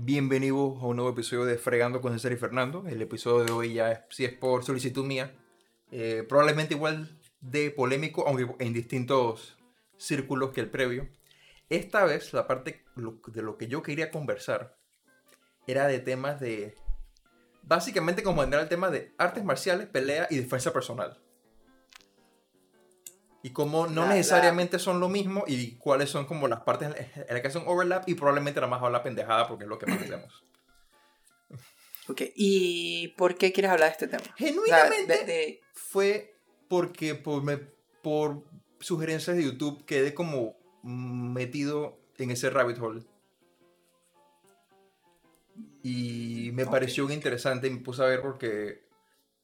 Bienvenidos a un nuevo episodio de Fregando con César y Fernando. El episodio de hoy ya es, si es por solicitud mía, eh, probablemente igual de polémico, aunque en distintos círculos que el previo. Esta vez la parte de lo que yo quería conversar era de temas de... Básicamente como entrar el tema de artes marciales, pelea y defensa personal. Y cómo no necesariamente son lo mismo y cuáles son como las partes en las que son overlap y probablemente la más habla pendejada porque es lo que más hacemos. Ok, ¿y por qué quieres hablar de este tema? Genuinamente fue porque por, me, por sugerencias de YouTube quedé como metido en ese rabbit hole. Y me pareció interesante y me puse a ver porque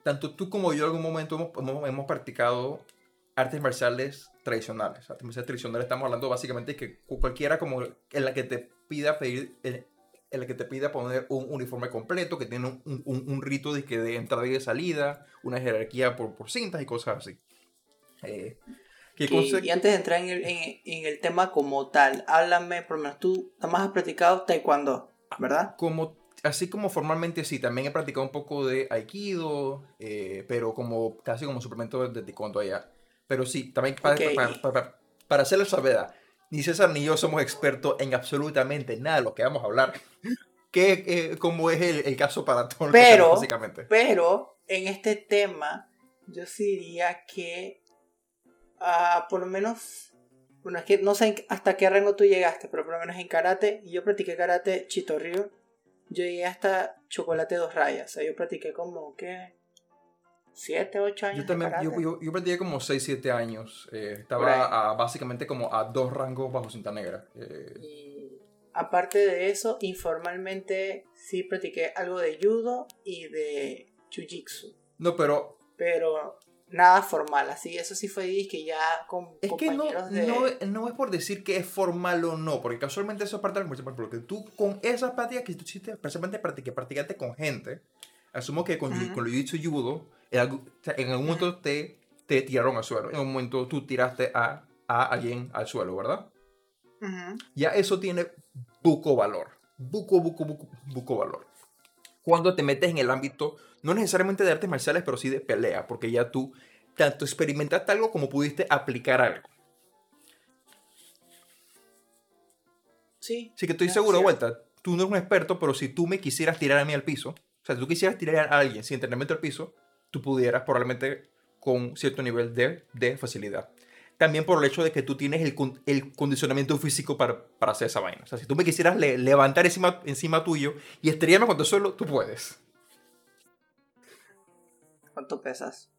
tanto tú como yo en algún momento hemos, hemos, practicado artes marciales tradicionales. Artes marciales tradicionales estamos hablando básicamente de que cualquiera como en la que te pida pedir, en, la que te pida poner un uniforme completo, que tiene un, un, rito de, que de entrada y de salida, una jerarquía por, por cintas y cosas así. Eh, y antes de entrar en el, en, el, tema como tal, háblame, por lo menos tú más has practicado taekwondo, ¿verdad? Como, así como formalmente sí, también he practicado un poco de aikido, eh, pero como casi como suplemento de taekwondo allá. Pero sí, también para, para, para, hacer la salvedad, ni César ni yo somos expertos en absolutamente nada de lo que vamos a hablar. que, eh, como es el, el, caso para todos pero, básicamente. Pero en este tema, yo sí diría que uh, por lo menos, bueno, es que no sé hasta qué rango tú llegaste, pero por lo menos en karate, yo practiqué karate Chito Río, yo llegué hasta chocolate dos rayas, o sea, yo practiqué como, ¿qué? 7, 8 años. Yo también, yo, yo, practiqué como 6, 7 años. Eh, estaba a, básicamente como a dos rangos bajo cinta negra. Eh. Y aparte de eso, informalmente sí practiqué algo de judo y de jiu-jitsu. No, pero... Pero nada formal, así, eso sí fue que ya con Es que no, no, no, es por decir que es formal o no, porque casualmente eso es parte del porque tú con esas prácticas que tú hiciste, precisamente practicaste con gente, asumo que con, con lo dicho judo, en algún, en algún momento te, te tiraron al suelo, en un momento tú tiraste a, a alguien al suelo, ¿verdad? Ya eso tiene buco valor, buco, buco, buco, buco valor cuando te metes en el ámbito, no necesariamente de artes marciales, pero sí de pelea, porque ya tú tanto experimentaste algo como pudiste aplicar algo. Sí. Sí que estoy seguro, vuelta, tú no eres un experto, pero si tú me quisieras tirar a mí al piso, o sea, si tú quisieras tirar a alguien sin entrenamiento al piso, tú pudieras probablemente con cierto nivel de, de facilidad también por el hecho de que tú tienes el, el condicionamiento físico para, para, hacer esa vaina. O sea, si tú me quisieras levantar encima, encima tuyo y estrellarme contra el suelo, tú puedes. ¿Cuánto pesas?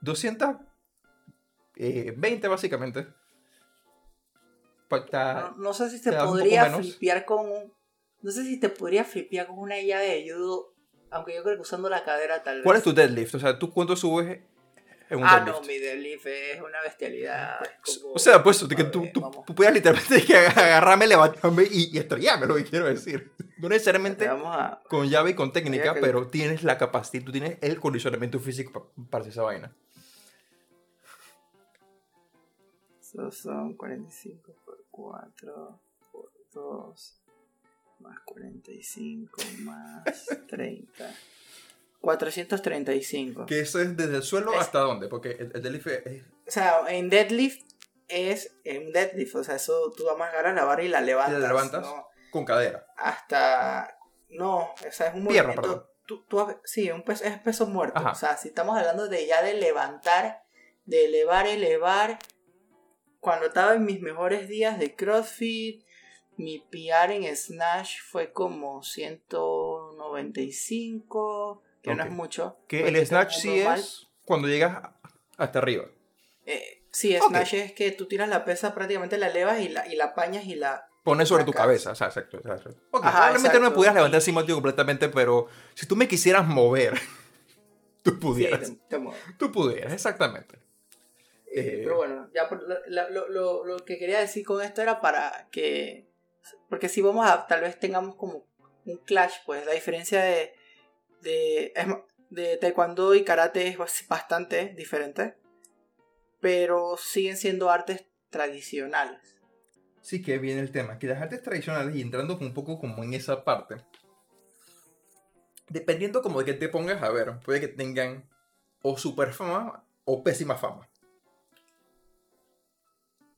220 eh, básicamente. no, sé si te podría flipear con un, no sé si te podría flipear con una llave de judo, aunque yo creo que usando la cadera tal vez. ¿Cuál es tu deadlift? O sea, ¿tú cuánto subes ah, no, mi deadlift es una bestialidad. o sea, pues que tú, tú, tú puedas literalmente agarrarme, levantarme y, y estrellarme, lo que quiero decir. No necesariamente con llave y con técnica, pero tienes la capacidad, tú tienes el condicionamiento físico para, hacer esa vaina. Eso son 45 por 4 por 2 más 45 más 30. 435. Que eso es desde el suelo hasta dónde, porque el, deadlift es... O sea, en deadlift es en deadlift, o sea, eso tú agarras la barra y la levantas. Y la levantas con cadera. Hasta... No, o sea, es un Pierna, movimiento... Tú, tú, sí, un peso, es peso muerto. O sea, si estamos hablando de ya de levantar, de elevar, elevar. Cuando estaba en mis mejores días de CrossFit, mi PR en Snatch fue como 195 que no es mucho. Que el snatch sí es cuando llegas hasta arriba. Eh, sí, snatch es que tú tiras la pesa, prácticamente la elevas y la, y la apañas y la... Pones sobre tu cabeza, o sea, exacto. exacto. probablemente no me pudieras levantar encima tuyo completamente, pero si tú me quisieras mover, tú pudieras. tú pudieras, exactamente. Eh, eh, pero bueno, ya lo, lo, lo, que quería decir con esto era para que... Porque si vamos a... Tal vez tengamos como un clash, pues la diferencia de de, de taekwondo y karate es bastante diferente, pero siguen siendo artes tradicionales. Sí que viene el tema, que las artes tradicionales, y entrando un poco como en esa parte, dependiendo como de que te pongas a ver, puede que tengan o super fama o pésima fama.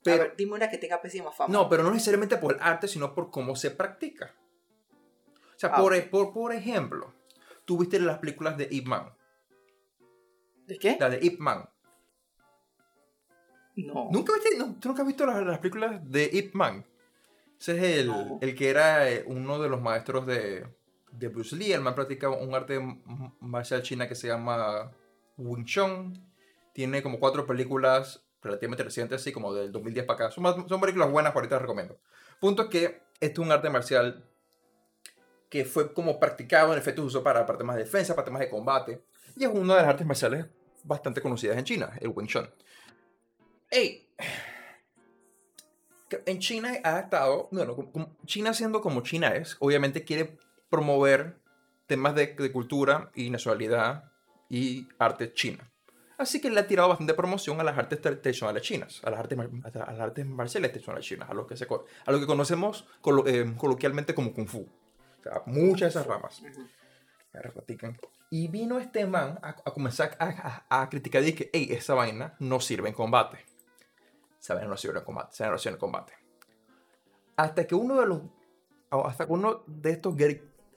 Pero, ver, dime una que tenga pésima fama. No, pero no necesariamente por el arte, sino por cómo se practica. O sea, ah, por, por, por ejemplo, tú viste las películas de Ip Man. ¿De qué? La de Ip Man. No. ¿Nunca viste, ¿Tú nunca has visto las, películas de Ip Man? Ese es el, el que era eh, uno de los maestros de, de Bruce Lee. El man practica un arte marcial china que se llama Wing Chun. Tiene como cuatro películas relativamente recientes, así como del 2010 para acá. Son, son películas buenas, ahorita las recomiendo. Punto es que este es un arte marcial que fue como practicado, en efecto usó para, para temas de defensa, para temas de combate. Y es una de las artes marciales bastante conocidas en China, el Wing Chun. Ey, en China ha estado, bueno, China siendo como China es, obviamente quiere promover temas de, de cultura y nacionalidad y arte china. Así que le ha tirado bastante promoción a las artes tradicionales chinas, a las artes, a las artes marciales tradicionales chinas, a lo que, se, a lo que conocemos eh, coloquialmente como Kung Fu. O sea, muchas de esas ramas. Y vino este man a, comenzar a, a, criticar y que, hey, esa vaina no sirve en combate. Esa vaina no sirve en combate, esa vaina no sirve en combate. Hasta que uno de los, hasta que uno de estos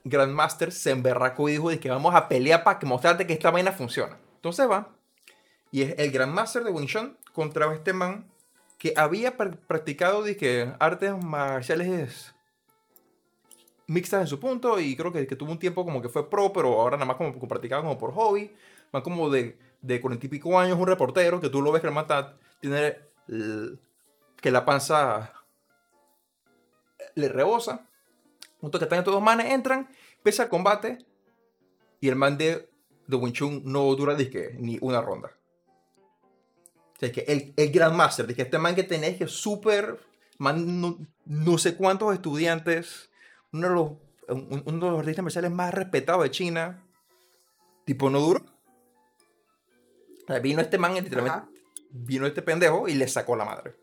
Grandmasters se emberracó y dijo de que vamos a pelear para que mostrarte que esta vaina funciona. Entonces va y es el Grandmaster de Wing Chun contra este man que había practicado dije, artes marciales mixtas en su punto y creo que, que, tuvo un tiempo como que fue pro, pero ahora nada más como, practicaba como por hobby. Más como de, de 40 y pico años, un reportero que tú lo ves que el man tiene que la panza le rebosa. Punto que están estos dos manes, entran, empieza el combate y el man de, de Wing Chun no dura ni una ronda que el, el Grandmaster, de que este man que tenés que súper, no, sé cuántos estudiantes, uno de los, uno de los artistas marciales más respetados de China, tipo no duro. Vino este man, literalmente, vino este pendejo y le sacó la madre.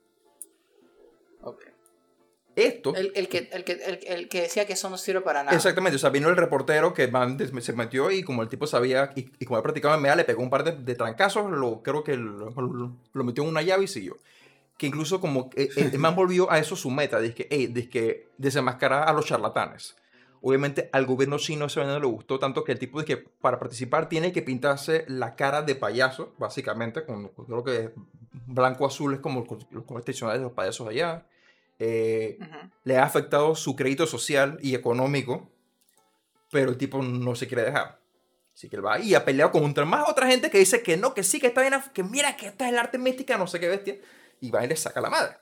Esto. El, que, el, que, el, que decía que eso no sirve para nada. Exactamente, o sea, vino el reportero que se metió y como el tipo sabía, y, como había practicado en MEA, le pegó un par de, trancazos, lo, creo que lo, metió en una llave y siguió. Que incluso como eh, eh, el, man volvió a eso su meta, de que, hey, de que desenmascarar a los charlatanes. Obviamente al gobierno chino eso no le gustó tanto que el tipo de que para participar tiene que pintarse la cara de payaso, básicamente, con, creo que blanco-azul es como los tradicionales de los payasos allá. Eh, le ha afectado su crédito social y económico, pero el tipo no se quiere dejar. Así que él va y ha peleado contra más otra gente que dice que no, que sí, que está bien, que mira que esta es el arte mística, no sé qué bestia, y va y le saca la madre.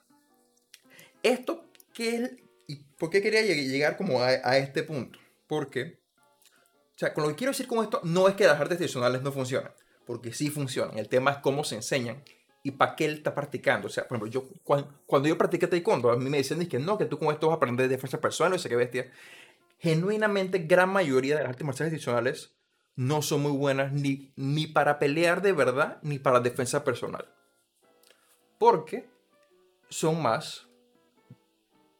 Esto, ¿qué es? ¿Y por qué quería llegar como a, a este punto? Porque, o sea, con lo que quiero decir con esto, no es que las artes tradicionales no funcionan, porque sí funcionan. El tema es cómo se enseñan y para qué él está practicando. O sea, por ejemplo, yo, cuando, yo practiqué taekwondo, a mí me decían que no, que tú con esto vas a aprender defensa personal, no sé qué bestia. Genuinamente, gran mayoría de las artes marciales tradicionales no son muy buenas ni, ni para pelear de verdad, ni para defensa personal. Porque son más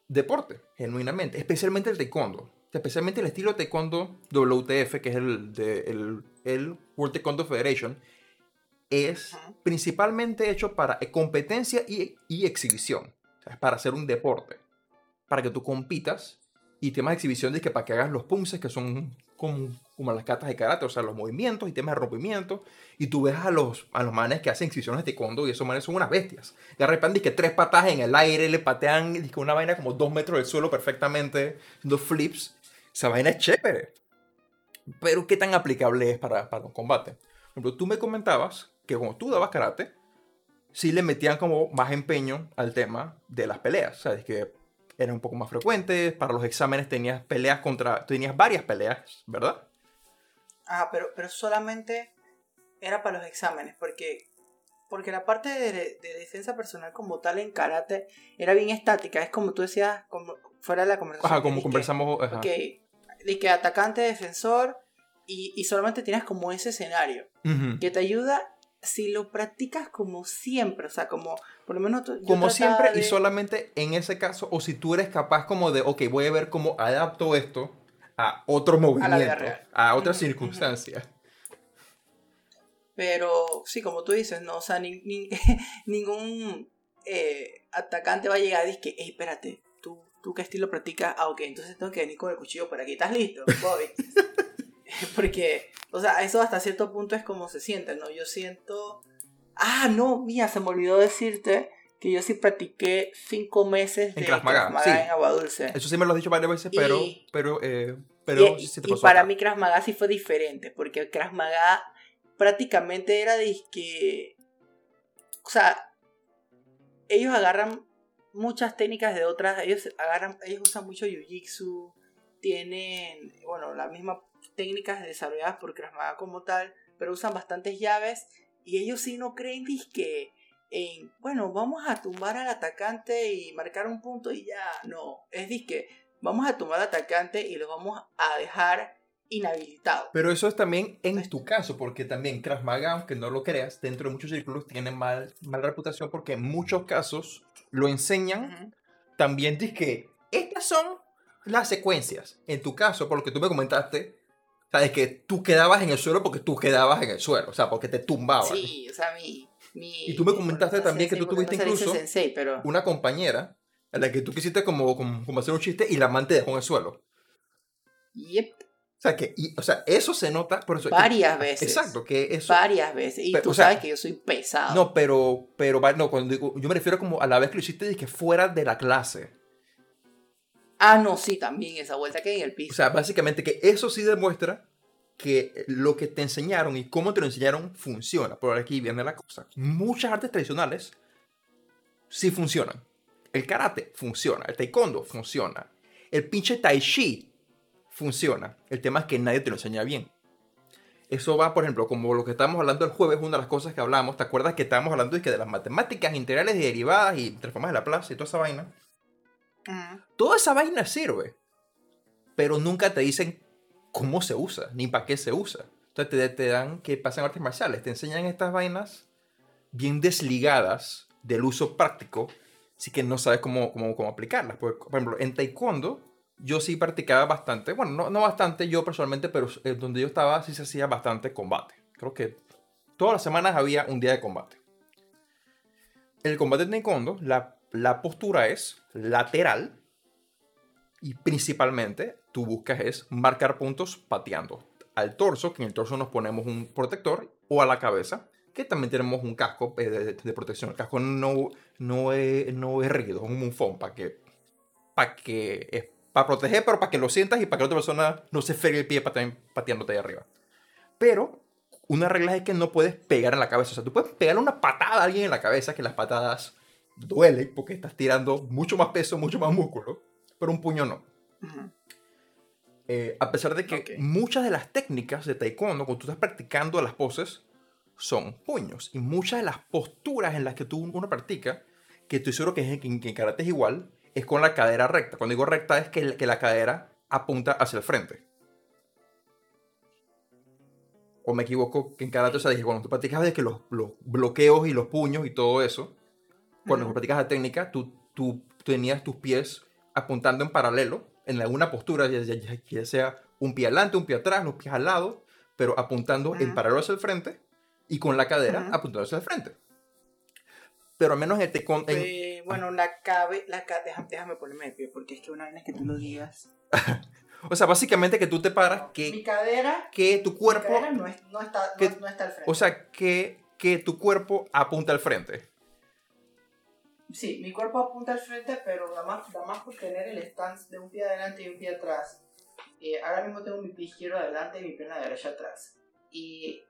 deporte, genuinamente. Especialmente el taekwondo. Especialmente el estilo taekwondo WTF, que es el, de, el, el World Taekwondo Federation, es principalmente hecho para competencia y, y exhibición. O sea, es para hacer un deporte. Para que tú compitas y temas de exhibición de que para que hagas los punces que son como, como las catas de karate, o sea, los movimientos y temas de rompimiento. Y tú ves a los, a los manes que hacen exhibiciones de taekwondo y esos manes son unas bestias. De repente, que tres patas en el aire, le patean una vaina como dos metros del suelo perfectamente, haciendo flips. Esa vaina es chévere. Pero, ¿qué tan aplicable es para, para un combate? Por ejemplo, tú me comentabas que como tú dabas karate, sí le metían como más empeño al tema de las peleas. Sabes que eran un poco más frecuentes, para los exámenes tenías peleas contra, tenías varias peleas, ¿verdad? Ah, pero, pero solamente era para los exámenes, porque, porque la parte de, defensa personal como tal en karate era bien estática, es como tú decías, como fuera de la conversación. Ajá, como conversamos. ajá. Ok, de que atacante, defensor, y, y solamente tienes como ese escenario, que te ayuda si lo practicas como siempre, o sea, como por lo menos... yo Como siempre y solamente en ese caso, o si tú eres capaz como de, ok, voy a ver cómo adapto esto a otro movimiento, a otras Ujú, ujú. circunstancias. Pero sí, como tú dices, no, o sea, ni- ni- ningún eh, atacante va a llegar y que, hey, espérate, ¿tú, ¿tú qué estilo practicas? Ah, ok, entonces tengo que venir con el cuchillo por aquí. ¿Estás listo, Bobby? Porque, o sea, eso hasta cierto punto es como se siente, ¿no? Yo siento... Ah, no, mía, se me olvidó decirte que yo sí practiqué cinco meses de En Krav Maga, Krav Maga sí. en Agua Dulce. Eso sí me lo has dicho varias veces, pero, Y- pero, eh, pero y, sí te y pasó para acá. mí Krav Maga sí fue diferente, porque el Krav Maga prácticamente era de que... O sea, ellos agarran muchas técnicas de otras, ellos agarran, ellos usan mucho Jiu-Jitsu, tienen, bueno, las mismas técnicas desarrolladas por Krav Maga como tal, pero usan bastantes llaves y ellos sí no creen que en, bueno, vamos a tumbar al atacante y marcar un punto y ya, no, es que vamos a tumbar al atacante y lo vamos a dejar inhabilitado. Pero eso es también en tu caso, porque también Krav Maga, aunque no lo creas, dentro de muchos círculos tiene mal, mala reputación porque en muchos casos lo enseñan Ujú. también dice que estas son las secuencias. En tu caso, por lo que tú me comentaste, sabes que tú quedabas en el suelo porque tú quedabas en el suelo, o sea, porque te tumbaban. Sí, o sea, mi... mi Y tú me comentaste también que tú tuviste incluso sensei, pero... Una compañera a la que tú quisiste como, como, como hacer un chiste y la man te dejó en el suelo. Yep, O sea, que, y- o sea, eso se nota por eso. varias veces. Exacto, que eso. Varias veces. Y Pero, tú o sea, sabes que yo soy pesado. No, pero, pero, no, cuando digo, yo me refiero como a la vez que lo hiciste, que fuera de la clase. Ah, no, sí, también esa vuelta que hay en el O piso. sea, básicamente que eso sí demuestra que lo que te enseñaron y cómo te lo enseñaron funciona. Por aquí viene la cosa. Muchas artes tradicionales sí funcionan. El karate funciona. El taekwondo funciona. El pinche tai chi funciona. El tema es que nadie te lo enseña bien. Eso va, por ejemplo, como lo que estábamos hablando el jueves, una de las cosas que hablamos. ¿Te acuerdas que estábamos hablando de, que de las matemáticas integrales y derivadas y transformadas de la plaza y toda esa vaina? Ujú. Toda esa vaina sirve, pero nunca te dicen cómo se usa, ni para qué se usa. Entonces te, te dan que pasan artes marciales, te enseñan estas vainas bien desligadas del uso práctico, así que no sabes cómo, cómo, cómo aplicarlas. Por, ejemplo, en taekwondo yo sí practicaba bastante, bueno, no, no bastante yo personalmente, pero donde yo estaba sí se hacía bastante combate. Creo que todas las semanas había un día de combate. El combate de taekwondo, la, la postura es lateral y principalmente tú buscas es marcar puntos pateando al torso, que en el torso nos ponemos un protector, o a la cabeza, que también tenemos un casco eh, de, de protección. El casco no, no, es, no es rígido, es un mufón para que, que proteger, pero para que lo sientas y para que la otra persona no se fregue el pie pate- pateándote ahí arriba. Pero una regla es que no puedes pegar en la cabeza. O sea, tú puedes pegarle una patada a alguien en la cabeza, que las patadas duelen porque estás tirando mucho más peso, mucho más músculo, pero un puño no. Eh, a pesar de que muchas de las técnicas de taekwondo, cuando tú estás practicando las poses, son puños. Y muchas de las posturas en las que tú uno practica, que estoy seguro que, es, que en- karate es igual, es con la cadera recta. Cuando digo recta es que, la- que la cadera apunta hacia el frente. O me equivoco, que en karate, o sea, dije, cuando tú practicas de que los, los bloqueos y los puños y todo eso, cuando Ujú. practicas la técnica, tú, tú tenías tus pies apuntando en paralelo, en alguna postura, ya, ya- ya- sea un pie adelante, un pie atrás, los pies al lado, pero apuntando en paralelo hacia el frente y con la cadera apuntando hacia el frente. Pero al menos en este con- en- Eh, bueno, la cabe, la ca- déjame, déjame ponerme de pie, porque es que una vez que tú lo digas. o sea, básicamente que tú te paras, Mi que, cadera, que tu mi cuerpo, cadera no, es- no está, no, que- no está al frente. o sea, que, que tu cuerpo apunta al frente. Sí, mi cuerpo apunta al frente, pero nada más, nada más por tener el stance de un pie adelante y un pie atrás. Eh, ahora mismo tengo mi pie izquierdo adelante y mi pierna derecha atrás. Y,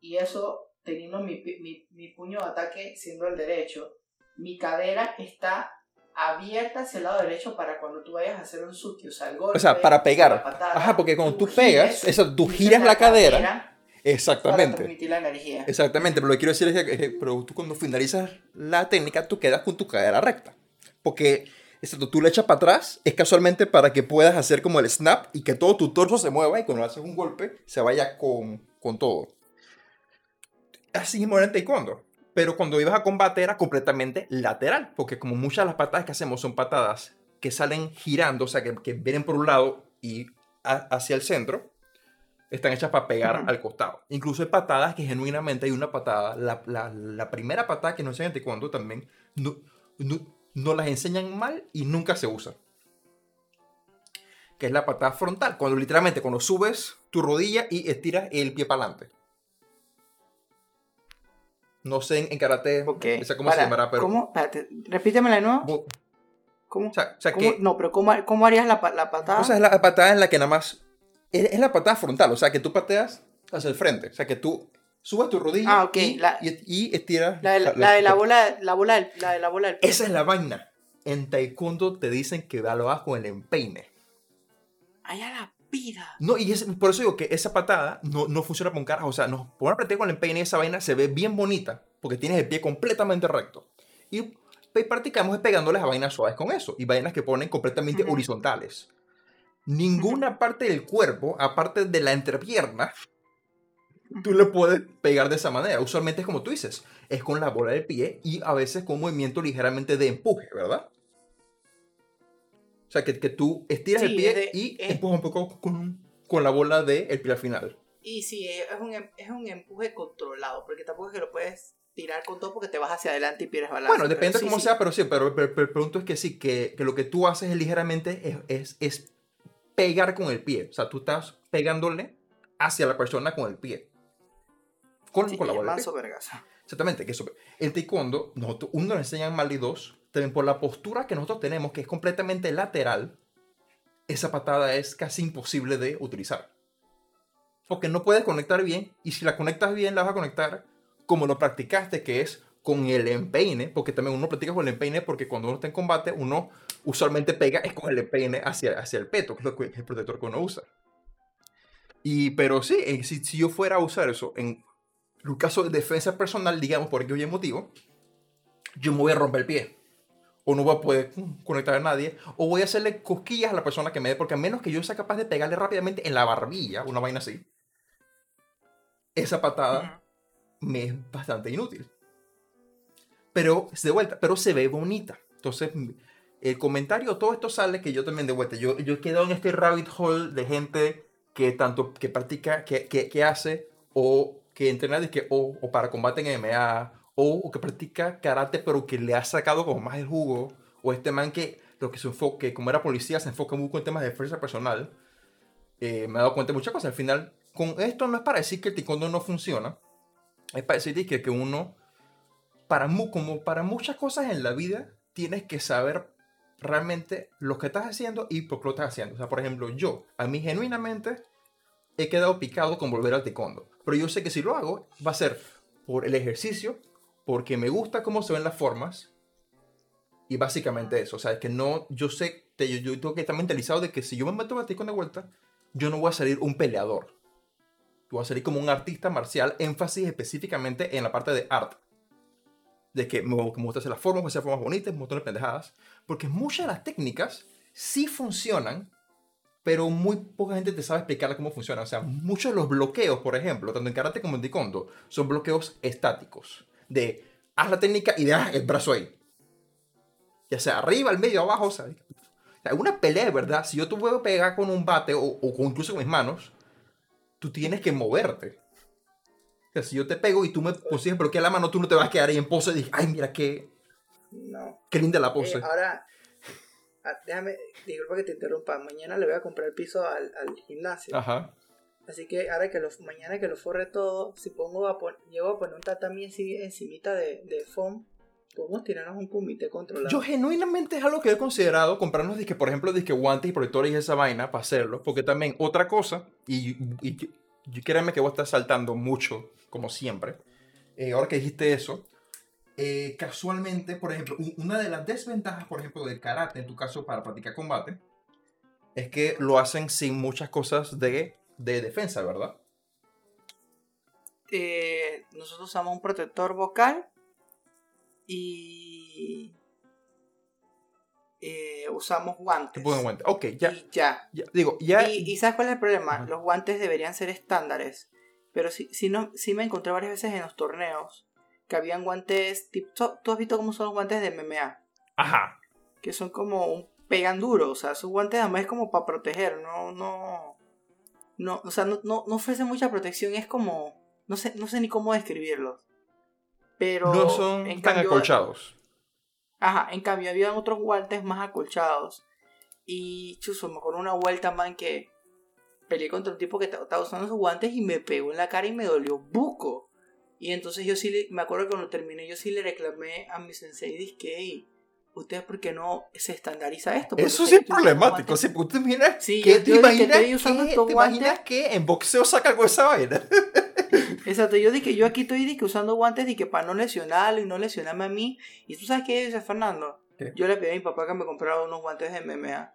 y eso teniendo mi, mi, mi puño de ataque siendo el derecho, mi cadera está abierta hacia el lado derecho para cuando tú vayas a hacer un suki, o sea, el golpe. O sea, para pegar. patada, Ajá, porque cuando tú pegas, eso, tú giras la cadera. Exactamente. transmitir la energía. Exactamente, pero lo que quiero decir es que, pero tú cuando finalizas la técnica, tú quedas con tu cadera recta. Porque exacto, tú le echas para atrás, es casualmente para que puedas hacer como el snap y que todo tu torso se mueva y cuando haces un golpe se vaya con, con todo. así mismo en taekwondo. Pero cuando ibas a combate era completamente lateral, porque como muchas de las patadas que hacemos son patadas que salen girando, o sea, que, que vienen por un lado y hacia el centro, están hechas para pegar al costado. Incluso hay patadas que genuinamente hay una patada, la, la, la primera patada que nos enseñan en taekwondo también, no, no, no, las enseñan mal y nunca se usa. Que es la patada frontal, cuando literalmente cuando subes tu rodilla y estiras el pie para adelante. No sé en, karate esa cómo se llamará, pero... ¿Cómo? Espérate, repítemela de nuevo. ¿Cómo? O sea, Que, no, pero ¿cómo, ¿cómo, harías la, la patada? O sea, es la patada en la que nada más es, la patada frontal, o sea, que tú pateas hacia el frente, o sea, que tú subes tu rodilla ah, y, y, estiras. La de la, la, de la bola, la bola, del, la de la bola del Esa es la vaina. En taekwondo te dicen que lo hagas con el empeine. Allá la vida. No, y es, por eso digo que esa patada no, no funciona con carajo. O sea, no, poner a con el empeine esa vaina se ve bien bonita porque tienes el pie completamente recto. Y practicamos pegándoles a vainas suaves con eso. Y vainas que ponen completamente horizontales ninguna parte del cuerpo, aparte de la entrepierna, tú le puedes pegar de esa manera. Usualmente es como tú dices, es con la bola del pie y a veces con un movimiento ligeramente de empuje, ¿verdad? O sea, que, que tú estiras el pie y empujas un poco con, con la bola del de pie al final. Y sí, es un, em, es un empuje controlado, porque tampoco es que lo puedes tirar con todo porque te vas hacia adelante y pierdes balance. Bueno, depende de cómo sea, pero sí, pero, el punto es que sí, que, que, lo que tú haces es ligeramente es, es, es pegar con el pie. O sea, tú estás pegándole hacia la persona con el pie. Con, la bola. Exactamente. Que eso, el taekwondo, nosotros, uno nos enseñan mal y dos, también por la postura que nosotros tenemos, que es completamente lateral, esa patada es casi imposible de utilizar. Porque no puedes conectar bien, y si la conectas bien, la vas a conectar como lo practicaste, que es con el empeine, porque también uno practica con el empeine, porque cuando uno está en combate, uno usualmente pega es con el hacia, hacia el peto, que es, el protector que uno usa. Y, pero sí, eh, si, si yo fuera a usar eso en un caso de defensa personal, digamos, por aquello motivo, yo me voy a romper el pie. O no voy a poder conectar a nadie. O voy a hacerle cosquillas a la persona que me dé. Porque a menos que yo sea capaz de pegarle rápidamente en la barbilla, una vaina así, esa patada me es bastante inútil pero de vuelta, pero se ve bonita. Entonces, el comentario, todo esto sale que yo también de vuelta. Yo, yo he quedado en este rabbit hole de gente que tanto que practica, que, que, hace, o que entrena que, o, o, para combate en MMA, o, que practica karate, pero que le ha sacado como más el jugo, o este man que lo que se enfoque, como era policía, se enfoca mucho en temas de defensa personal. Eh, me he dado cuenta de muchas cosas. Al final, con esto no es para decir que el taekwondo no funciona, es para decir que, que uno para, como para muchas cosas en la vida, tienes que saber realmente lo que estás haciendo y por qué lo estás haciendo. O sea, por ejemplo, yo, a mí genuinamente, he quedado picado con volver al taekwondo. Pero yo sé que si lo hago, va a ser por el ejercicio, porque me gusta cómo se ven las formas. Y básicamente eso. O sea, es que no, yo sé, yo, yo tengo que estar mentalizado de que si yo me meto a taekwondo de vuelta, yo no voy a salir un peleador. Yo voy a salir como un artista marcial, énfasis específicamente en la parte de arte de que me, gusta hacer las formas, me hacer formas bonitas, un montón de pendejadas, porque muchas de las técnicas sí funcionan, pero muy poca gente te sabe explicar cómo funcionan. O sea, muchos de los bloqueos, por ejemplo, tanto en karate como en taekwondo, son bloqueos estáticos. De haz la técnica y de haz el brazo ahí. Ya sea arriba, al medio, abajo, o sea, una pelea, ¿verdad? Si yo te puedo pegar con un bate o, o incluso con mis manos, tú tienes que moverte si yo te pego y tú me consigues bloquear la mano, tú no te vas a quedar ahí en pose y dices, ay, mira qué. No. Qué linda la pose. Eh, ahora, ah, déjame, disculpa que te interrumpa. Mañana le voy a comprar el piso al, al gimnasio. Ajá. Así que ahora que lo, mañana que lo forre todo, si pongo a llego a poner un tatami así encimita de, de foam, podemos tirarnos un comité controlado. Yo genuinamente es algo que he considerado comprarnos, disque, por ejemplo, disque guantes y protectores y esa vaina para hacerlo. Porque también otra cosa, y, y, y créanme que vos estás saltando mucho como siempre. Eh, ahora que dijiste eso, eh, casualmente, por ejemplo, una de las desventajas, por ejemplo, del karate, en tu caso, para practicar combate, es que lo hacen sin muchas cosas de, de defensa, ¿verdad? Eh, nosotros usamos un protector vocal y usamos guantes. guantes. Ok, ya. Y ya. Digo, ya. Y, ¿sabes cuál es el problema? Los guantes deberían ser estándares Pero sí, sí, no, sí me encontré varias veces en los torneos que habían guantes. Tipo, ¿Tú has visto cómo son los guantes de MMA? Ajá. Que son como un pegan duro. O sea, esos guantes además es como para proteger. No, no. No, o sea, no, no, no ofrece mucha protección. Es como. No sé, no sé ni cómo describirlos. Pero. No son en tan cambio- acolchados. Ajá, en cambio había otros guantes más acolchados. Y chuzo, me acuerdo una vuelta, man, que peleé contra un tipo que ta- estaba usando esos guantes y me pegó en la cara y me dolió buco. Y entonces yo sí, le- me acuerdo que cuando terminé, yo sí le reclamé a mi sensei, dije, "Ey, ¿ustedes por qué no se estandariza esto? Porque Eso sí es que problemático. Sí, porque ¿Tú te imaginas, Sí, que, yo- te yo imaginas, que- estos te imaginas que en boxeo saca con esa vaina? Exacto, yo dije, yo aquí estoy dije, usando guantes dije, para no lesionarlo y no lesionarme a mí. Y tú sabes qué dice Fernando. ¿Qué? Yo le pedí a mi papá que me comprara unos guantes de MMA.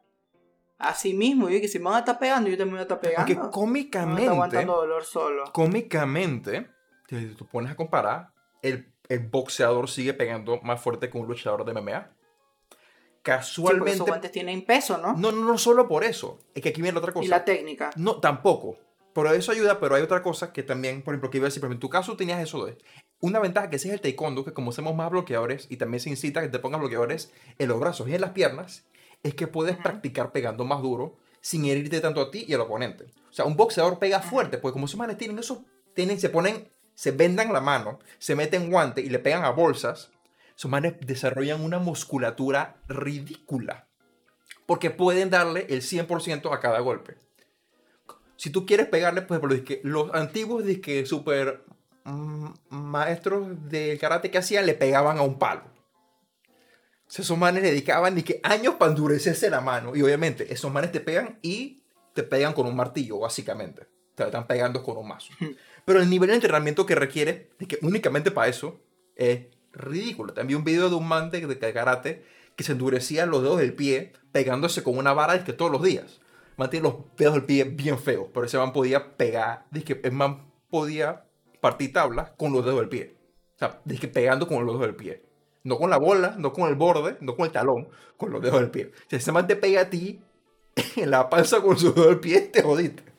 Así mismo, yo dije, si me van a estar pegando, yo también voy a estar pegando. Porque me está cómicamente, aguantando dolor solo. cómicamente, si tú pones a comparar, el, el boxeador sigue pegando más fuerte que un luchador de MMA. Sí, Casualmente. esos guantes tienen peso, ¿no? no, no, no solo por eso. Es que aquí viene otra cosa. y la técnica. No, tampoco. Pero eso ayuda, pero hay otra cosa que también, por ejemplo, que iba a decir, pero en tu caso tenías eso de una ventaja que ese es el taekwondo, que como hacemos más bloqueadores y también se incita a que te pongas bloqueadores en los brazos y en las piernas, es que puedes Ujú. practicar pegando más duro sin herirte tanto a ti y al oponente. O sea, un boxeador pega fuerte, porque como esos manes tienen eso, tienen, se ponen, se vendan la mano, se meten guante y le pegan a bolsas, esos manes desarrollan una musculatura ridícula. Porque pueden darle el 100% a cada golpe si tú quieres pegarle, pues por ejemplo, los antiguos disque super mm, maestros del karate que hacían le pegaban a un palo. Esos manes dedicaban que años para endurecerse la mano. Y obviamente, esos manes te pegan y te pegan con un martillo, básicamente. Te están pegando con un mazo. Pero el nivel de entrenamiento que requiere, de que únicamente para eso, es ridículo. También un video de un man de, de karate que se endurecía los dedos del pie pegándose con una vara que todos los días. Man tiene los dedos del pie bien feos, pero ese man podía pegar, que el man podía partir tablas con los dedos del pie. O sea, que pegando con los dedos del pie. No con la bola, no con el borde, no con el talón, con los dedos del pie. Si ese man te pega a ti en la panza con su dedo del pie, te jodiste.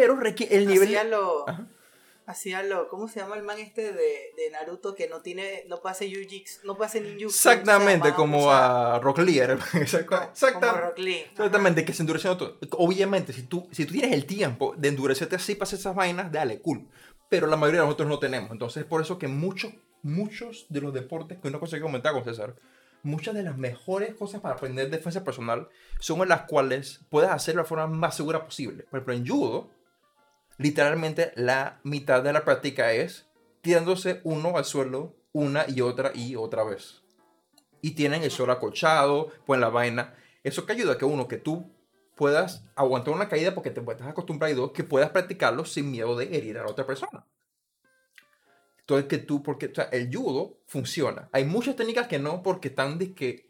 Pero requiere el nivel... Hacía lo... Ajá. Hacía lo... ¿Cómo se llama el man este de, de Naruto que no tiene... No hacer jiu-jitsu, no hacer ninjutsu? Exactamente, como a Rock Lee. era- Exacto- como- exacta- como Rock Lee. Ajá. Exactamente, que se endureciendo todo. Obviamente, si tú, si tú tienes el tiempo de endurecerte así para hacer esas vainas, dale, cool. Pero la mayoría de nosotros no tenemos. Entonces, es por eso que muchos, muchos de los deportes, que una cosa que comentaba con César, muchas de las mejores cosas para aprender defensa personal son en las cuales puedes hacer de la forma más segura posible. Por ejemplo, en judo, literalmente la mitad de la práctica es tirándose uno al suelo una y otra y otra vez. Y tienen el suelo acolchado, pues la vaina. Eso que ayuda a que uno, que tú puedas aguantar una caída porque te estás acostumbrado y dos, que puedas practicarlo sin miedo de herir a la otra persona. Entonces que tú, porque el judo funciona. Hay muchas técnicas que no porque están disque,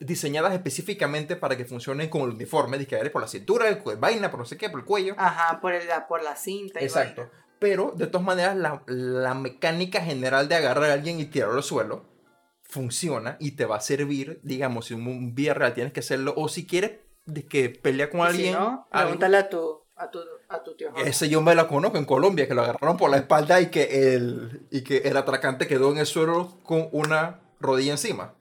diseñadas específicamente para que funcionen como el uniforme, disque por la cintura, el vaina, por no sé qué, por el cuello. Ajá, por, el, por la cinta. y Exacto. vaina. Pero de todas maneras, la, la mecánica general de agarrar a alguien y tirarlo al suelo funciona y te va a servir, digamos, si un, un vía real tienes que hacerlo, o si quieres de que pelea con alguien. Si no, pregúntale a tu, a tu, a tu tío. Jorge. ese yo me la conozco en Colombia, que lo agarraron por la espalda y que el, y que el atracante quedó en el suelo con una rodilla encima.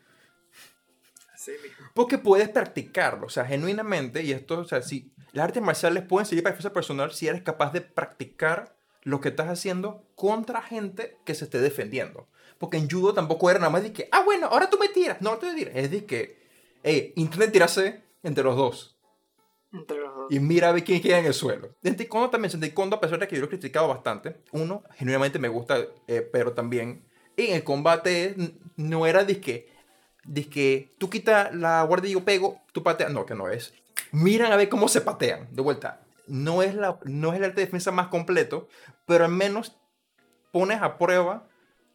Mismo. Porque puedes practicarlo, o sea, genuinamente, y esto, o sea, si las artes marciales pueden servir para defensa personal si eres capaz de practicar lo que estás haciendo contra gente que se esté defendiendo. Porque en judo tampoco era nada más de que, ah, bueno, ahora tú me tiras. No, no te tiras. Es de que, hey, intenten tirarse entre los dos. Entre los dos. Y mira a ver quién queda en el suelo. En taekwondo también, en taekwondo, a pesar de que yo lo he criticado bastante, uno, genuinamente me gusta, eh, pero también en el combate no era de que, de que tú quitas la guardia y yo pego, tú pateas. No, que no es. Miran a ver cómo se patean. De vuelta, no es, la, no es el arte de defensa más completo, pero al menos pones a prueba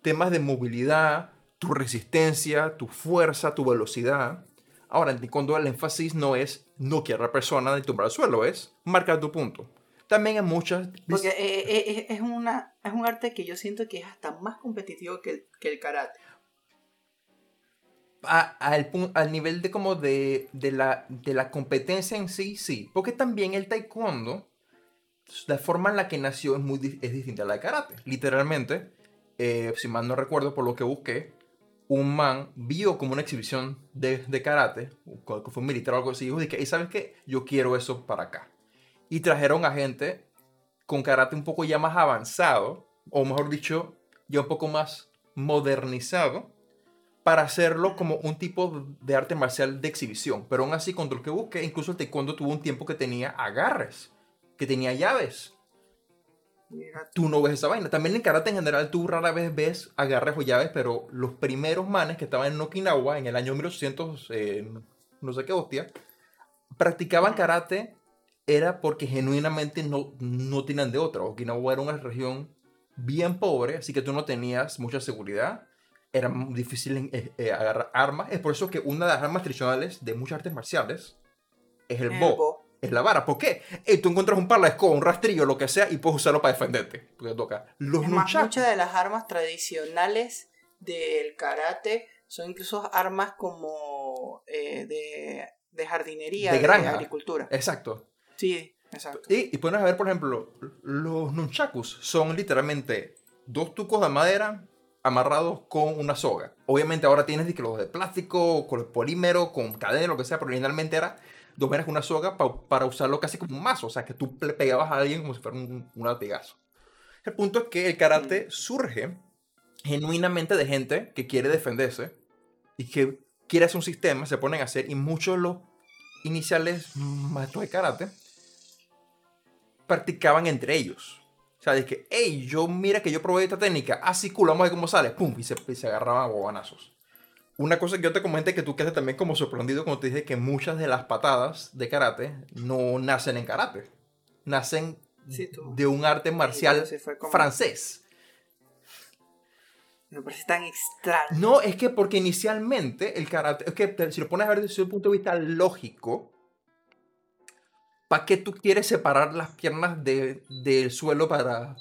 temas de movilidad, tu resistencia, tu fuerza, tu velocidad. Ahora, en taekwondo el énfasis no es no quiero a la persona ni tumbar al suelo, es marcar tu punto. También hay muchas... Porque eh, eh, eh, es, una, es un arte que yo siento que es hasta más competitivo que que el karate. A- al, nivel de como de, de la, de la competencia en sí, sí. Porque también el taekwondo la forma en la que nació es, muy, es distinta a la de karate. Literalmente, eh, si mal no recuerdo por lo que busqué, un man vio como una exhibición de, de karate, que fue un militar o algo así, y dijo, ¿y sabes qué? Yo quiero eso para acá. Y trajeron a gente con karate un poco ya más avanzado, o mejor dicho, ya un poco más modernizado, para hacerlo como un tipo de arte marcial de exhibición. Pero aún así, cuando lo que busqué, incluso el taekwondo tuvo un tiempo que tenía agarres, que tenía llaves. Mira, Tú no ves esa vaina. También en karate en general tú rara vez ves agarres o llaves, pero los primeros manes que estaban en Okinawa en el año 1800, eh, no sé qué hostia, practicaban karate era porque genuinamente no, no tenían de otra. Okinawa era una región bien pobre, así que tú no tenías mucha seguridad. Era muy difícil en- eh, eh, agarrar armas. Es por eso que una de las armas tradicionales de muchas artes marciales es el el bo bo. es la vara. ¿Por qué? Eh, tú encuentras un palo de escoba, un rastrillo, lo que sea, y puedes usarlo para defenderte. Porque toca. Los Es más, nunchakus. muchas de las armas tradicionales del karate son incluso armas como eh, de, de jardinería, De de, granja. agricultura. Exacto. Sí, exacto. Y, y puedes ver, por ejemplo, los nunchakus son literalmente dos tucos de madera amarrados con una soga. Obviamente ahora tienes que los de plástico, con el polímero, con cadena, lo que sea, pero originalmente era dos veras con una soga pa- para usarlo casi como un mazo. O sea, que tú le pegabas a alguien como si fuera un, un latigazo. El punto es que el karate surge genuinamente de gente que quiere defenderse y que quiere hacer un sistema, se ponen a hacer, y muchos de los iniciales maestros de karate practicaban entre ellos. O sea, que, hey, yo mira que yo probé esta técnica, así cool, vamos a ver cómo sale, pum, y se, y se agarraban a bobanazos. Una cosa que yo te comenté que tú quedaste también como sorprendido cuando te dije que muchas de las patadas de karate no nacen en karate, nacen Sí, de un arte marcial Sí, fue como- francés. Me parece tan extraño. No, es que porque inicialmente el karate, es que si lo pones a ver desde un punto de vista lógico, ¿para qué tú quieres separar las piernas de- del suelo para,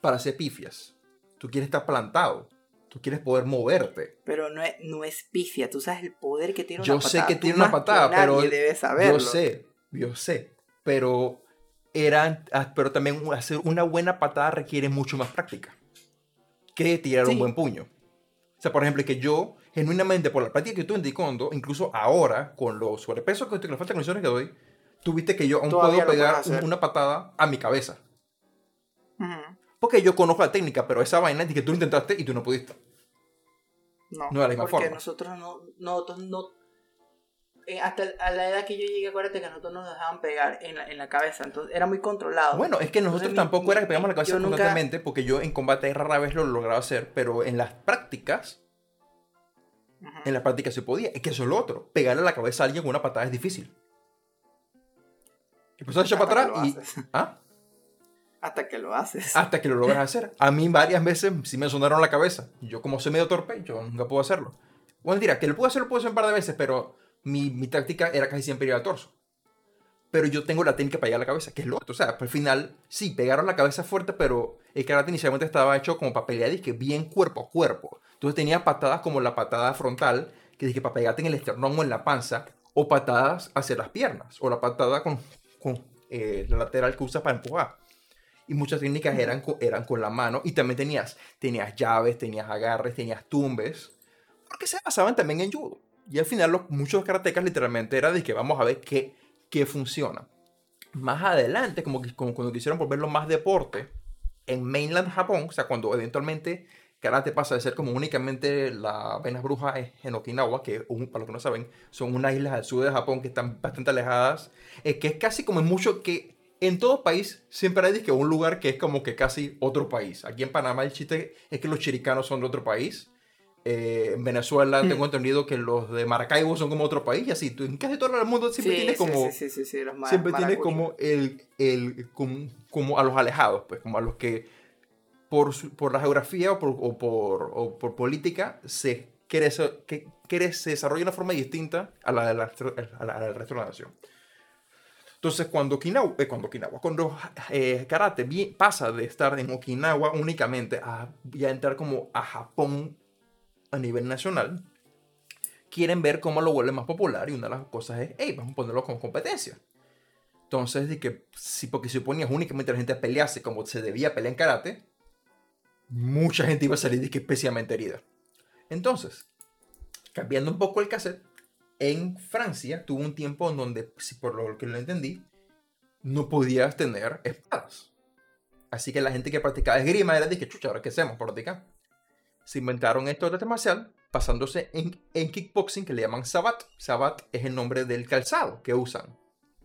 para hacer pifias? Tú quieres estar plantado, tú quieres poder moverte. Pero no es, no es pifia, tú sabes el poder que tiene una Yo patada. sé que Tú tiene una patada, pero nadie debe saberlo. yo sé, yo sé, pero eran, ah, pero también hacer una buena patada requiere mucho más práctica que tirar un Sí. buen puño. O sea, por ejemplo, que yo, genuinamente, por la práctica que tuve en Taekwondo, incluso ahora, con los sobrepesos que estoy, con las faltas de condiciones que doy, tuviste que yo aún Todavía puedo pegar una patada a mi cabeza. Ujú. Porque yo conozco la técnica, pero esa vaina es de que tú lo intentaste y tú no pudiste. No, No de la misma porque forma. nosotros no, nosotros no eh, hasta a la edad que yo llegué, acuérdate que nosotros nos dejaban pegar en la, en la cabeza, entonces era muy controlado. Bueno, es que nosotros Entonces, mi- tampoco era que mi- pegamos la cabeza yo nunca- constantemente, porque yo en combate rara vez lo lograba hacer, pero en las prácticas, Ujú. en las prácticas se podía. Es que eso es lo otro. Pegarle a la cabeza a alguien con una patada es difícil. Y pues echar para atrás y... ¿Ah? Hasta que lo haces. Hasta que lo logras hacer. A mí varias veces sí me sonaron la cabeza. Yo como soy medio torpe, yo nunca puedo hacerlo. Bueno, mentira, que lo puedo hacer, lo puedo hacer un par de veces, pero mi, mi táctica era casi siempre ir al torso. Pero yo tengo la técnica para llegar a la cabeza, que es lo otro. O sea, al final, sí, pegaron la cabeza fuerte, pero el karate inicialmente estaba hecho como para pelear, que bien cuerpo a cuerpo. Entonces tenía patadas como la patada frontal, que dije para pegarte en el esternón o en la panza, o patadas hacia las piernas, o la patada con, con eh, la lateral que usas para empujar. Y muchas técnicas eran, co- eran con la mano. Y también tenías, tenías llaves, tenías agarres, tenías tumbes. Porque se basaban también en judo. Y al final los, muchos karatecas literalmente era de que vamos a ver qué, qué funciona. Más adelante, como, que- como cuando quisieron volverlo más deporte, en mainland Japón, o sea, cuando eventualmente karate pasa de ser como únicamente la venas brujas en- Okinawa, que para los que no saben, son unas islas al sur de Japón que están bastante alejadas, es que es casi como en mucho que en todo país siempre hay disque un lugar que es como que casi otro país. Aquí en Panamá el chiste es que los chiricanos son de otro país. Eh, en Venezuela Hmm. tengo entendido que los de Maracaibo son como otro país y así. Tú, en casi todo el mundo siempre Sí, tienes sí, como sí, siempre tienes como el, el como, como a los alejados, pues, como a los que por, su- por la geografía o por, o por, o por política se se- que, quiere- se desarrolla de una forma distinta a la, la- a la- a la del resto de la nación. Entonces, cuando Okinawa, eh, cuando, Okinawa, cuando eh, karate pasa de estar en Okinawa únicamente a ya entrar como a Japón a nivel nacional, quieren ver cómo lo vuelve más popular y una de las cosas es, hey, vamos a ponerlo como competencia. Entonces, de que, si, porque si ponías únicamente a la gente a pelearse como se debía pelear en karate, mucha gente iba a salir especialmente herida. Entonces, cambiando un poco el cassette, en Francia tuvo un tiempo en donde, si por lo que lo entendí, no podías tener espadas. Así que la gente que practicaba esgrima era de que, chucha, ¿ahora qué hacemos? Practicar. Se inventaron esto de arte marcial pasándose en, en kickboxing que le llaman sabat. Sabat es el nombre del calzado que usan.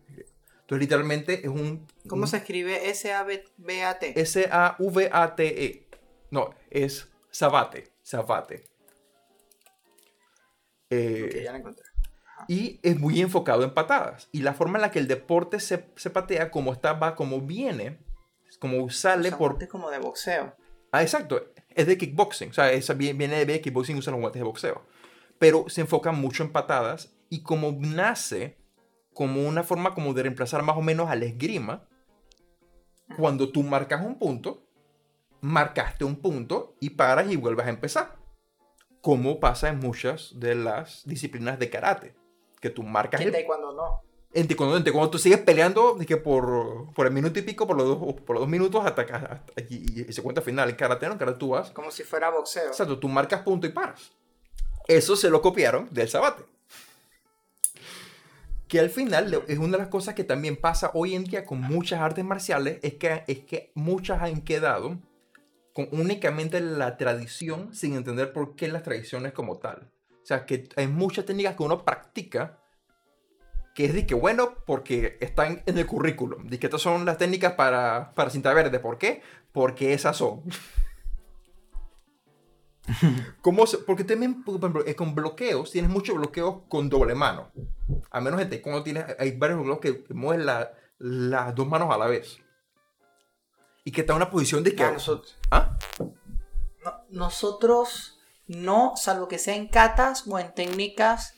Entonces, literalmente es un. ¿Cómo un- se escribe S-A-B-A-T? S-A-V-A-T-E. No, es sabate. Sabate. Eh, ya la encontré. y es muy enfocado en patadas. Y la forma en la que el deporte se, se patea, como está, va, como viene, como sale por... guantes como de boxeo. Ah, exacto. Es de kickboxing. O sea, esa viene de kickboxing, usan los guantes de boxeo. Pero se enfoca mucho en patadas y como nace como una forma como de reemplazar más o menos al esgrima, cuando tú marcas un punto, marcaste un punto y paras y vuelves a empezar. Como pasa en muchas de las disciplinas de karate. Que tú marcas el taekwondo no. en taekwondo, en taekwondo tú sigues peleando de que por, por el minuto y pico, por los dos, por los dos minutos hasta, hasta- y, y se cuenta final. En karate no, en karate tú vas. Como si fuera boxeo. Exacto, tú marcas punto y paras. Eso se lo copiaron del sabate. Que al final es una de las cosas que también pasa hoy en día con muchas artes marciales, es que, es que muchas han quedado con únicamente la tradición sin entender por qué las tradiciones como tal. O sea, que hay muchas técnicas que uno practica que es de que bueno porque están en el currículum. De que estas son las técnicas para, para cinta verde. ¿Por qué? Porque esas son. ¿Cómo se- porque también, por ejemplo, eh, con bloqueos, tienes muchos bloqueos con doble mano. A menos gente, cuando tienes, hay varios bloqueos que que mueven la- las dos manos a la vez. Y que está en una posición de que... Nosotros, ¿Ah? no- nosotros no, salvo que sea en catas o en técnicas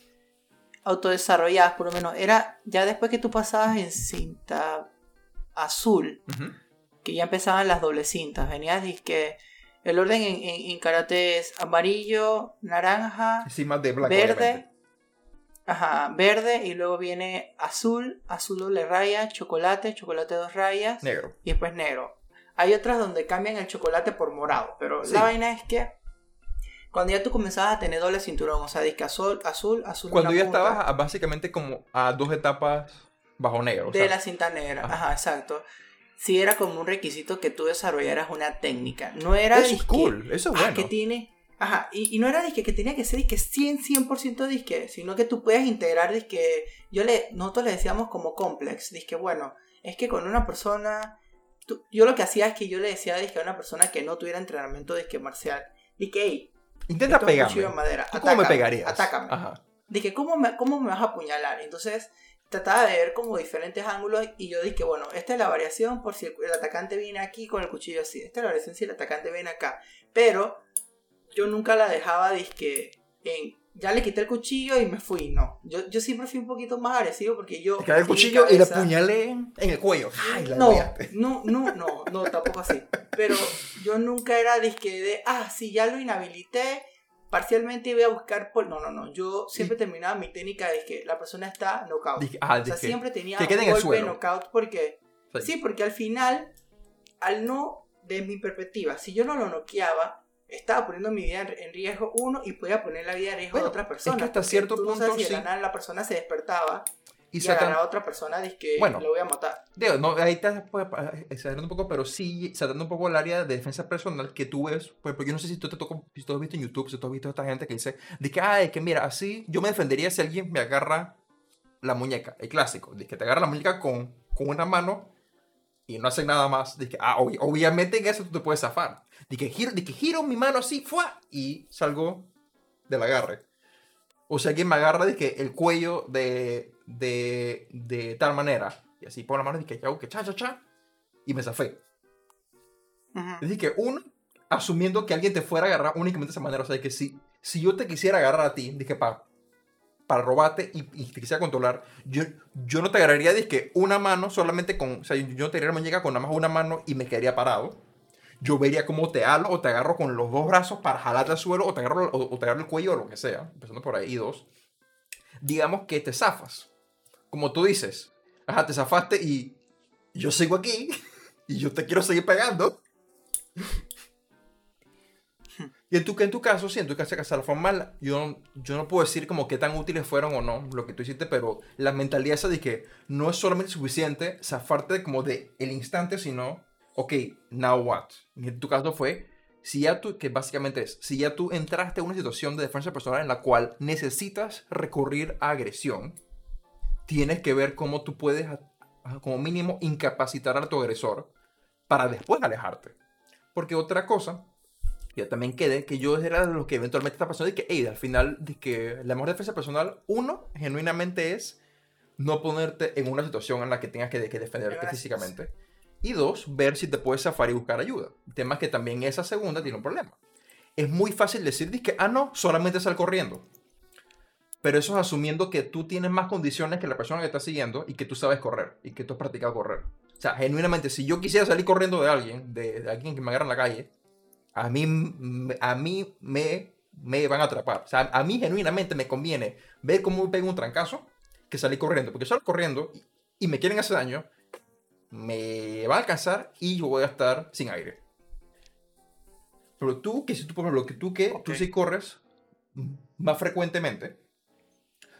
autodesarrolladas, por lo menos. Era ya después que tú pasabas en cinta azul, que ya empezaban las doble cintas. Venías y que el orden en, en- en karate es amarillo, naranja, Sí, más de blanco, verde. obviamente. Ajá, verde y luego viene azul, azul doble raya, chocolate, chocolate dos rayas Negro. y después negro. Hay otras donde cambian el chocolate por morado, pero Sí. la vaina es que cuando ya tú comenzabas a tener doble cinturón, o sea, disque azul, azul, azul. Cuando ya punta, estabas a- básicamente como a dos etapas bajo negro. o de sea, la cinta negra, Ajá. ajá, exacto. Sí era como un requisito que tú desarrollaras una técnica. No era eso es cool, eso es ah, bueno. que tiene. Ajá, y, y no era disque que tenía que ser disque 100, 100% disque, sino que tú puedes integrar disque. Yo le, nosotros le decíamos como complex, disque, bueno, es que con una persona. Tú- yo lo que hacía es que yo le decía disque a una persona que no tuviera entrenamiento disque marcial, disque, hey, Intenta pegarme. de madera, ¿Tú cómo me pegarías? Atácame. Ajá. Dije, ¿cómo me, ¿cómo me vas a apuñalar? Entonces trataba de ver como diferentes ángulos y yo dije, bueno, esta es la variación por si el, el atacante viene aquí con el cuchillo así. Esta es la variación si el atacante viene acá. Pero yo nunca la dejaba, dizque, en, ya le quité el cuchillo y me fui. No, yo, yo siempre fui un poquito más agresivo porque yo... Te el cuchillo y le cabeza- apuñalé en el cuello. Ay, la no, liaste. no, no, no, no, tampoco así. Pero yo nunca era disque de, ah, sí, ya lo inhabilité, parcialmente voy a buscar por... No, no, no, yo siempre terminaba mi técnica de que la persona está knockout. Ah, o sea, siempre tenía que un golpe knockout porque... Sí. Sí, porque al final, al no, de mi perspectiva, si yo no lo noqueaba, estaba poniendo mi vida en, riesgo uno y podía poner la vida en riesgo Bueno, de otra persona. es que hasta cierto tú no punto, sabes si sí. la la persona se despertaba y y, Satan, a otra persona, dice que Bueno. lo voy a matar. Digo, no, ahí estás pues, exagerando un poco, pero sí saltando un poco el área de defensa personal que tú ves. Pues, porque yo no sé si tú te tocó, si tú has visto en YouTube, si tú has visto a esta gente que dice, de que, ay, que mira, así yo me defendería si alguien me agarra la muñeca, el clásico, de que te agarra la muñeca con, con una mano y no hace nada más. De que, ah, ob- obviamente en eso tú te puedes zafar. De que giro, de que giro mi mano así, ¡fua! y salgo del agarre. O sea, alguien me agarra de que el cuello de, de, de tal manera. Y así pongo la mano y que hago que cha, cha, cha. Y me zafé. Ujú. Es decir, que uno, asumiendo que alguien te fuera a agarrar únicamente de esa manera. O sea, que si, si yo te quisiera agarrar a ti, dije, pa, para robarte y, y te quisiera controlar, yo, yo no te agarraría, dije, una mano solamente con. O sea, yo no te agarraría la muñeca con nada más una mano y me quedaría parado. Yo vería cómo te halo o te agarro con los dos brazos para jalarte al suelo o te agarro, o, o te agarro el cuello o lo que sea. Empezando por ahí, dos. Digamos que te zafas. Como tú dices, Ajá, te zafaste y yo sigo aquí y yo te quiero seguir pegando. Y en tu, en tu caso, sí, en tu caso, la formal, yo, yo no puedo decir como qué tan útiles fueron o no lo que tú hiciste, pero la mentalidad esa de que no es solamente suficiente zafarte como de el instante, sino, ok, now what? En tu caso fue, si ya tú, que básicamente es, si ya tú entraste a una situación de defensa personal en la cual necesitas recurrir a agresión, tienes que ver cómo tú puedes, como mínimo, incapacitar a tu agresor para después alejarte. Porque otra cosa ya también quede que yo era de los que eventualmente está pasando y que, hey, al final, de que la mejor defensa personal, uno, genuinamente es no ponerte en una situación en la que tengas que, defenderte físicamente. Y dos, ver si te puedes zafar y buscar ayuda. El tema que también esa segunda tiene un problema. Es muy fácil decir que, ah, no, solamente sal corriendo. Pero eso es asumiendo que tú tienes más condiciones que la persona que está siguiendo y que tú sabes correr y que tú has practicado correr. O sea, genuinamente, si yo quisiera salir corriendo de alguien, de, de alguien que me agarra en la calle, a mí, a mí me, me van a atrapar. O sea, a mí genuinamente me conviene ver cómo me pego un trancazo que salir corriendo. Porque salgo corriendo y, me quieren hacer daño, me va a alcanzar y yo voy a estar sin aire. Pero tú, que si tú, por ejemplo, que tú que tú sí corres más frecuentemente,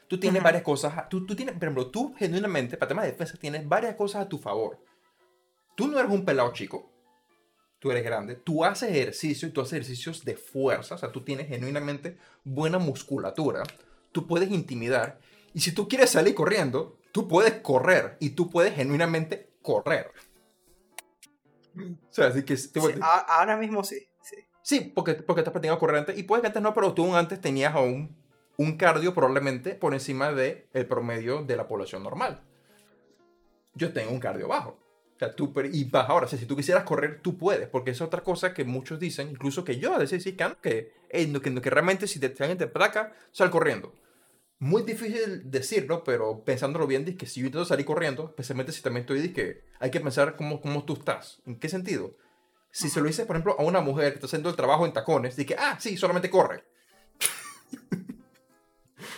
tú tienes varias cosas, tú, tú tienes, por ejemplo, tú genuinamente, para temas de defensa, tienes varias cosas a tu favor. Tú no eres un pelado chico. Tú eres grande, tú haces ejercicio y tú haces ejercicios de fuerza, o sea, tú tienes genuinamente buena musculatura, tú puedes intimidar, y si tú quieres salir corriendo, tú puedes correr y tú puedes genuinamente correr. O sea, así que... ahora mismo sí, sí. Sí, porque, porque estás practicando corriente y puede que antes no, pero tú antes tenías aún un cardio probablemente por encima del el promedio de la población normal. Yo tengo un cardio bajo tú, y vas ahora, si tú quisieras correr, tú puedes, porque es otra cosa que muchos dicen, incluso que yo a veces sí que, que, que, que realmente si te, alguien te placa, sal corriendo. Muy difícil decirlo, pero pensándolo bien, es que si yo intento salir corriendo, especialmente si también estoy, que hay que pensar cómo, cómo tú estás. ¿En qué sentido? Si se lo dices, por ejemplo, a una mujer que está haciendo el trabajo en tacones, dice ah, sí, solamente corre.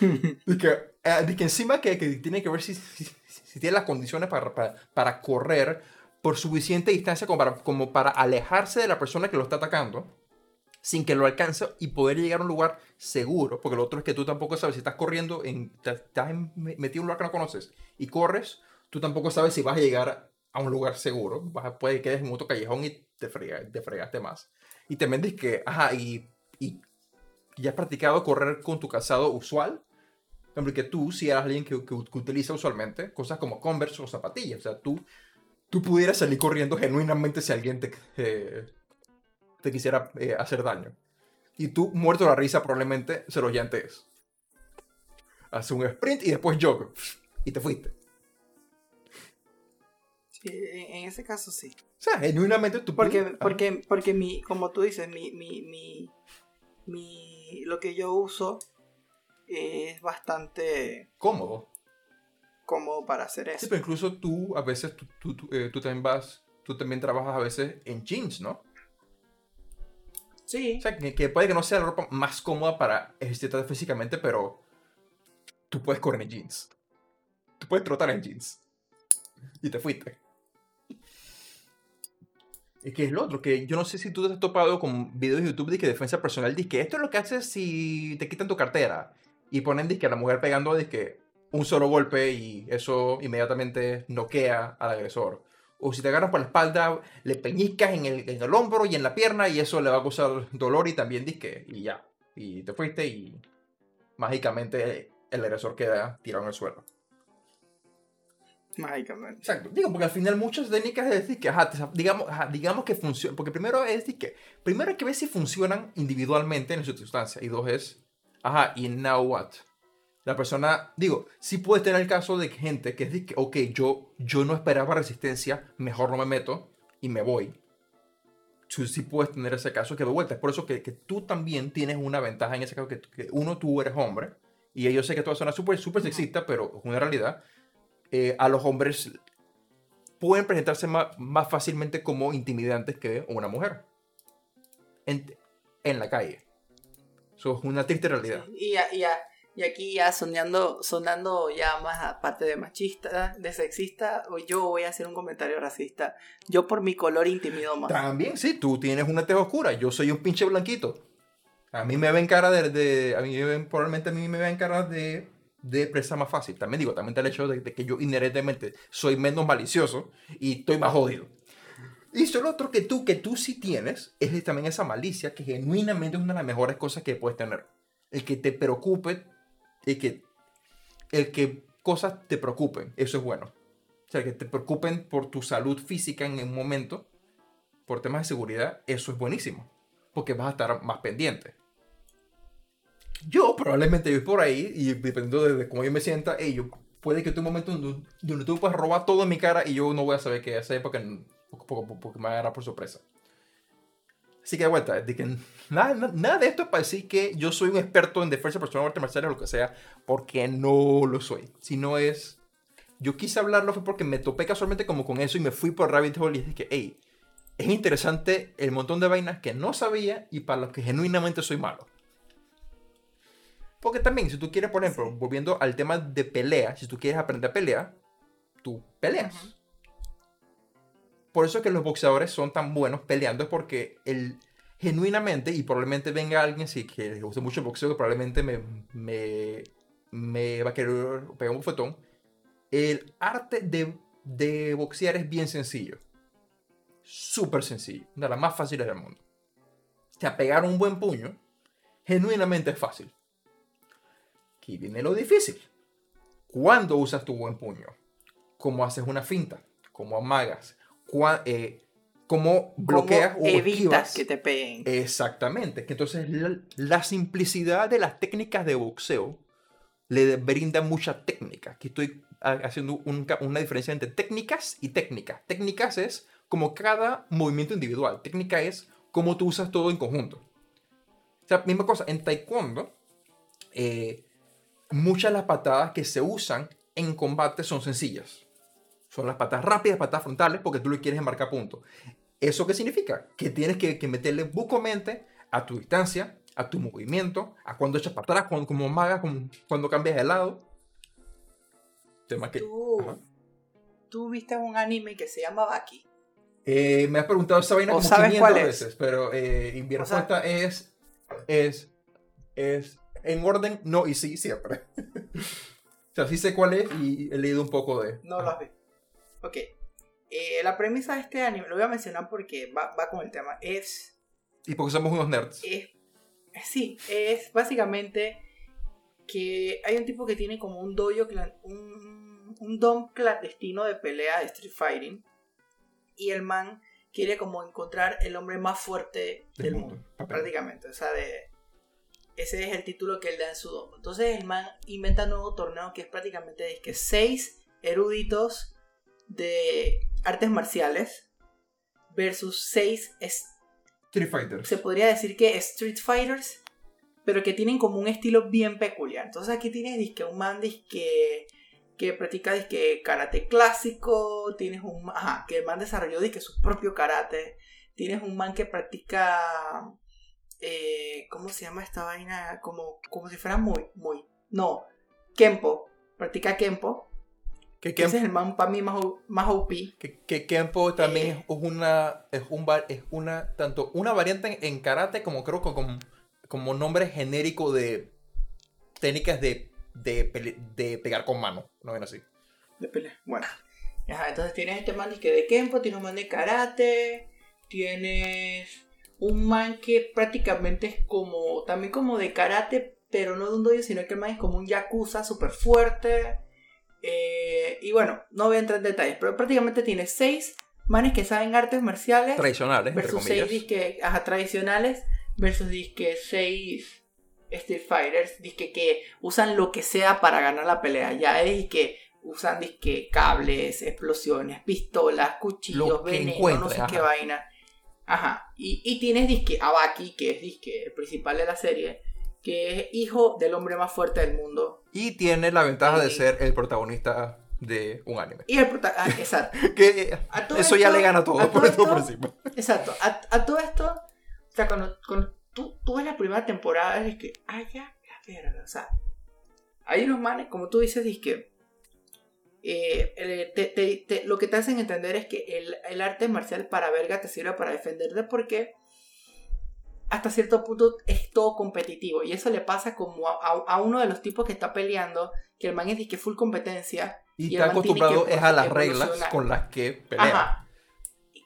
que, eh, que encima que, que, tiene que ver si, si, tiene las condiciones para, para, para correr, por suficiente distancia como para, como para alejarse de la persona que lo está atacando sin que lo alcance y poder llegar a un lugar seguro, porque lo otro es que tú tampoco sabes si estás corriendo, en, estás metido en un lugar que no conoces y corres, tú tampoco sabes si vas a llegar a un lugar seguro, vas a, puede que quedes en otro callejón y te, te fregaste más. Y te dices que, ajá, y, y ya has practicado correr con tu calzado usual, que tú, si eres alguien que, que, utiliza usualmente cosas como Converse o zapatillas, o sea, tú tú pudieras salir corriendo genuinamente si alguien te, eh, te quisiera eh, hacer daño. Y tú, muerto de la risa, probablemente se lo llantes. Hace un sprint y después jog. Y te fuiste. Sí, en ese caso sí. O sea, genuinamente tú Porque, porque, porque mi, como tú dices, mi, mi, mi, mi, lo que yo uso es bastante... Cómodo cómodo para hacer eso. Sí, pero incluso tú a veces, tú, tú, eh, tú, también vas, tú también trabajas a veces en jeans, ¿no? Sí. O sea, que, puede que no sea la ropa más cómoda para ejercitarte físicamente, pero tú puedes correr en jeans. Tú puedes trotar en jeans. Y te fuiste. Y que es lo otro, que yo no sé si tú te has topado con videos de YouTube de que defensa personal, dice que esto es lo que haces si te quitan tu cartera. Y ponen que a la mujer pegando de que un solo golpe y eso inmediatamente noquea al agresor. O si te agarras por la espalda, le peñiscas en el, en el hombro y en la pierna y eso le va a causar dolor y también disque y ya. Y te fuiste y mágicamente el agresor queda tirado en el suelo. Mágicamente. Exacto. Digo, porque al final muchas técnicas es decir que, digamos, digamos que funciona. Porque primero es decir que, primero hay que ver si funcionan individualmente en su circunstancia. Y dos es, ajá, y now what? La persona, digo, sí puede tener el caso de gente que es de que, ok, yo, yo no esperaba resistencia, mejor no me meto y me voy. Tú sí puedes tener ese caso que de vuelta. Es por eso que, que tú también tienes una ventaja en ese caso, que, que uno, tú eres hombre, y yo sé que toda zona súper, súper sexista, pero es una realidad. Eh, a los hombres pueden presentarse más, más, fácilmente como intimidantes que una mujer. En, en la calle. Eso es una triste realidad. y, a, y, a, Y aquí ya sonando, sonando ya más aparte de machista, de sexista, yo voy a hacer un comentario racista. Yo por mi color intimido más. También, sí, tú tienes una tez oscura, yo soy un pinche blanquito. A mí me ven cara de, de a mí probablemente a mí me ven cara de, de presa más fácil. También digo, también está el hecho de, de que yo inherentemente soy menos malicioso y estoy más jodido. Y solo otro que tú, que tú sí tienes, es también esa malicia que genuinamente es una de las mejores cosas que puedes tener. El que te preocupe y que el que cosas te preocupen, eso es bueno. O sea, que te preocupen por tu salud física en un momento, por temas de seguridad, eso es buenísimo, porque vas a estar más pendiente. Yo probablemente voy por ahí y dependiendo de cómo yo me sienta, hey, yo, puede que tu un momento donde, tú puedas robar todo en mi cara y yo no voy a saber qué hacer porque, me va por sorpresa. Así que de vuelta, de que nada, nada, de esto es para decir que yo soy un experto en defensa personal, artes marciales o lo que sea, porque no lo soy. Si no es. Yo quise hablarlo fue porque me topé casualmente como con eso y me fui por Rabbit Hole y dije que, hey, es interesante el montón de vainas que no sabía y para los que genuinamente soy malo. Porque también, si tú quieres, por ejemplo, volviendo al tema de pelea, si tú quieres aprender a pelear, tú peleas. Uh -huh por eso es que los boxeadores son tan buenos peleando, es porque el, genuinamente, y probablemente venga alguien sí, que le guste mucho el boxeo, que probablemente me, me, me va a querer pegar un bofetón, el arte de, de boxear es bien sencillo. Súper sencillo. Una de las más fáciles del mundo. O sea, pegar un buen puño, genuinamente es fácil. Aquí viene lo difícil. ¿Cuándo usas tu buen puño? ¿Cómo haces una finta? ¿Cómo amagas? Eh, cómo bloqueas ¿Cómo o evitas esquivas. que te peguen. Exactamente. Que entonces la, la, simplicidad de las técnicas de boxeo le brinda mucha técnica. Aquí estoy haciendo un, una diferencia entre técnicas y técnicas. Técnicas es como cada movimiento individual. Técnica es cómo tú usas todo en conjunto. O sea, misma cosa, en taekwondo, eh, muchas de las patadas que se usan en combate son sencillas. Son las patas rápidas, patas frontales, porque tú le quieres marcar punto. ¿Eso qué significa? Que tienes que, que meterle bucomente a tu distancia, a tu movimiento, a cuando echas para atrás, cuando, como maga, como, cuando cambias de lado. Tema que, ¿Tú, ¿Tú viste un anime que se llama Baki? Eh, me has preguntado esa vaina como sabes 500 cuál es? veces, pero eh, mi respuesta es, es, es, en orden, no y sí, siempre. o sea, sí sé cuál es y he leído un poco de... No lo has visto. Ok. Eh, la premisa de este anime, lo voy a mencionar porque va, va con el tema, es... Y porque somos unos nerds. es sí, es básicamente que hay un tipo que tiene como un dojo, un, un dom clandestino de pelea de Street Fighting. Y el man quiere como encontrar el hombre más fuerte del, mundo, prácticamente. O sea, de, ese es el título que él da en su domo. Entonces el man inventa un nuevo torneo que es prácticamente es que seis eruditos de artes marciales versus seis Street Fighter. se podría decir que Street Fighters, pero que tienen como un estilo bien peculiar. Entonces aquí tienes disque un man disque que practica disque karate clásico, tienes un ajá, que el man desarrolló disque su propio karate, tienes un man que practica eh, ¿cómo se llama esta vaina? Como, como si fuera muy, muy, no, Kempo, practica Kempo, Que, que ese es el man para mí más, más OP. que, que Kempo también Eh. es una, es un va- es una, tanto una variante en, en karate como creo que como, como nombre genérico de técnicas de, de, pele- de pegar con mano, no ven así. de pelea. Bueno. Ajá, entonces tienes este man que de Kempo, tienes un man de karate, tienes un man que prácticamente es como, también como de karate, pero no de un dojo, sino que el man es como un yakuza súper fuerte. Eh, y bueno, no voy a entrar en detalles, pero prácticamente tienes seis manes que saben artes marciales Tradicionales, entre versus seis disque, ajá, tradicionales versus disque seis Street Fighters disque que usan lo que sea para ganar la pelea. Ya es que usan disque cables, explosiones, pistolas, cuchillos, veneno, no sé qué vaina. Ajá. Y, y tienes disque a Baki, que es disque el principal de la serie, que es hijo del hombre más fuerte del mundo. Y tiene la ventaja de ser el protagonista de un anime. Y el protagonista, exacto. Que A todo eso ya esto- le gana todo a por todo por esto- encima. Exacto, a, a todo esto, o sea, cuando, cuando tú, tú ves la primera temporada, es que, ah, ya, la verga, o sea, hay unos manes, como tú dices, es que eh, lo que te hacen entender es que el, el, arte marcial para verga te sirve para defenderte porque hasta cierto punto es todo competitivo y eso le pasa como a, a, uno de los tipos que está peleando que el man es de que full competencia y, está acostumbrado es a las reglas con las que pelea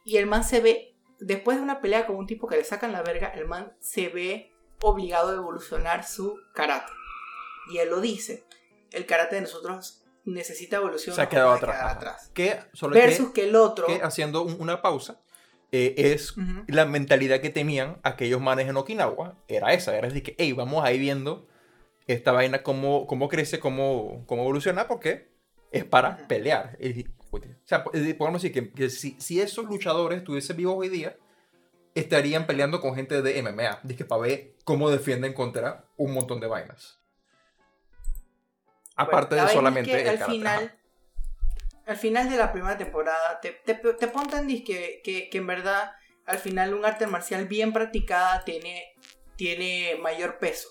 y el man se ve después de una pelea con un tipo que le sacan la verga el man se ve obligado a evolucionar su karate y él lo dice el karate de nosotros necesita evolución. Se ha quedado atrás. Versus que, el otro. Que haciendo una pausa, eh, es la mentalidad que tenían aquellos manes en Okinawa. Era esa, era decir, que, hey, vamos a ir viendo esta vaina, cómo, cómo crece, cómo, cómo evoluciona, porque es para pelear. o sea, podemos decir que, si, si, esos luchadores estuviesen vivos hoy día, estarían peleando con gente de MMA. Dice para ver cómo defienden contra un montón de vainas. Aparte de solamente. al final. Al final de la primera temporada te, te, te que, que, en verdad al final un arte marcial bien practicada tiene, tiene mayor peso.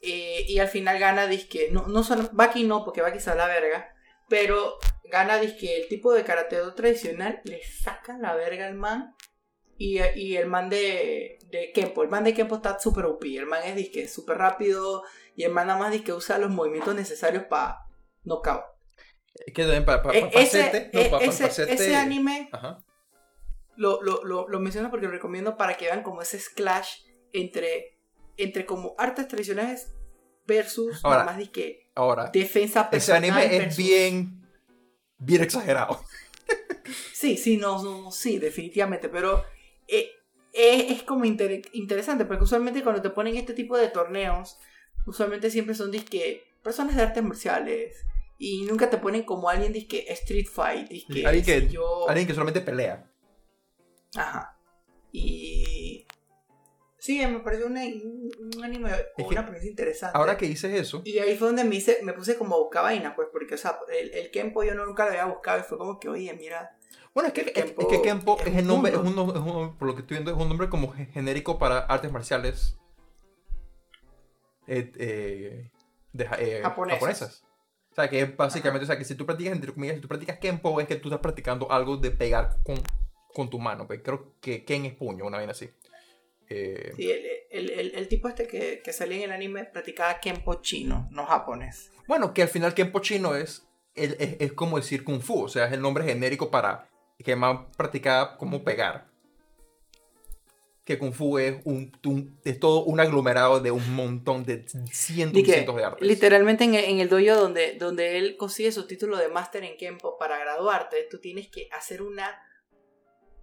Eh, y al final gana disque. No, no son. Baki no, porque Baki a la verga. Pero gana disque el tipo de karateo tradicional. Le saca la verga al man. Y, y el man de, de Kempo. El man de Kempo está súper OP. El man es disque súper rápido. Y el man nada más dice que usa los movimientos necesarios para knockout. Que para pa, ese, ese, anime lo, lo, lo, lo, menciono porque lo recomiendo para que vean como ese clash entre, entre como artes tradicionales versus ahora, más que ahora, defensa personal. Ese anime es bien, bien exagerado. sí, sí, no, no, sí, definitivamente, pero eh, es, es, como interesante porque usualmente cuando te ponen este tipo de torneos usualmente siempre son disque personas de artes marciales y nunca te ponen como alguien disque street fight, alguien que, yo... alguien que solamente pelea. Ajá. Y sí, me pareció un anime una premisa interesante. Ahora que dices eso. Y ahí fue donde me, hice, me puse como a buscar vaina, pues, porque, o sea, el, el Kempo yo no, nunca lo había buscado y fue como que, oye, mira. Bueno, es que Kempo, es, que Kempo es, el nombre, es un, es un, por lo que estoy viendo, es un nombre como genérico para artes marciales eh, eh, eh, japonesas. O sea, que básicamente, o sea, que si tú practicas, entre comillas, si tú practicas Kenpo, es que tú estás practicando algo de pegar con, con tu mano. Pues creo que Ken es puño, una vez así. Sí, el, el, el, tipo este que, que, salía en el anime practicaba Kenpo chino, no japonés. Bueno, que al final Kenpo chino es, es, es, como decir Kung Fu, o sea, es el nombre genérico para que más practicaba como pegar que Kung Fu es, un, es todo un aglomerado de un montón de cientos y cientos de artes. Literalmente en el, en el dojo donde, donde él consigue su título de máster en Kempo para graduarte, tú tienes que hacer una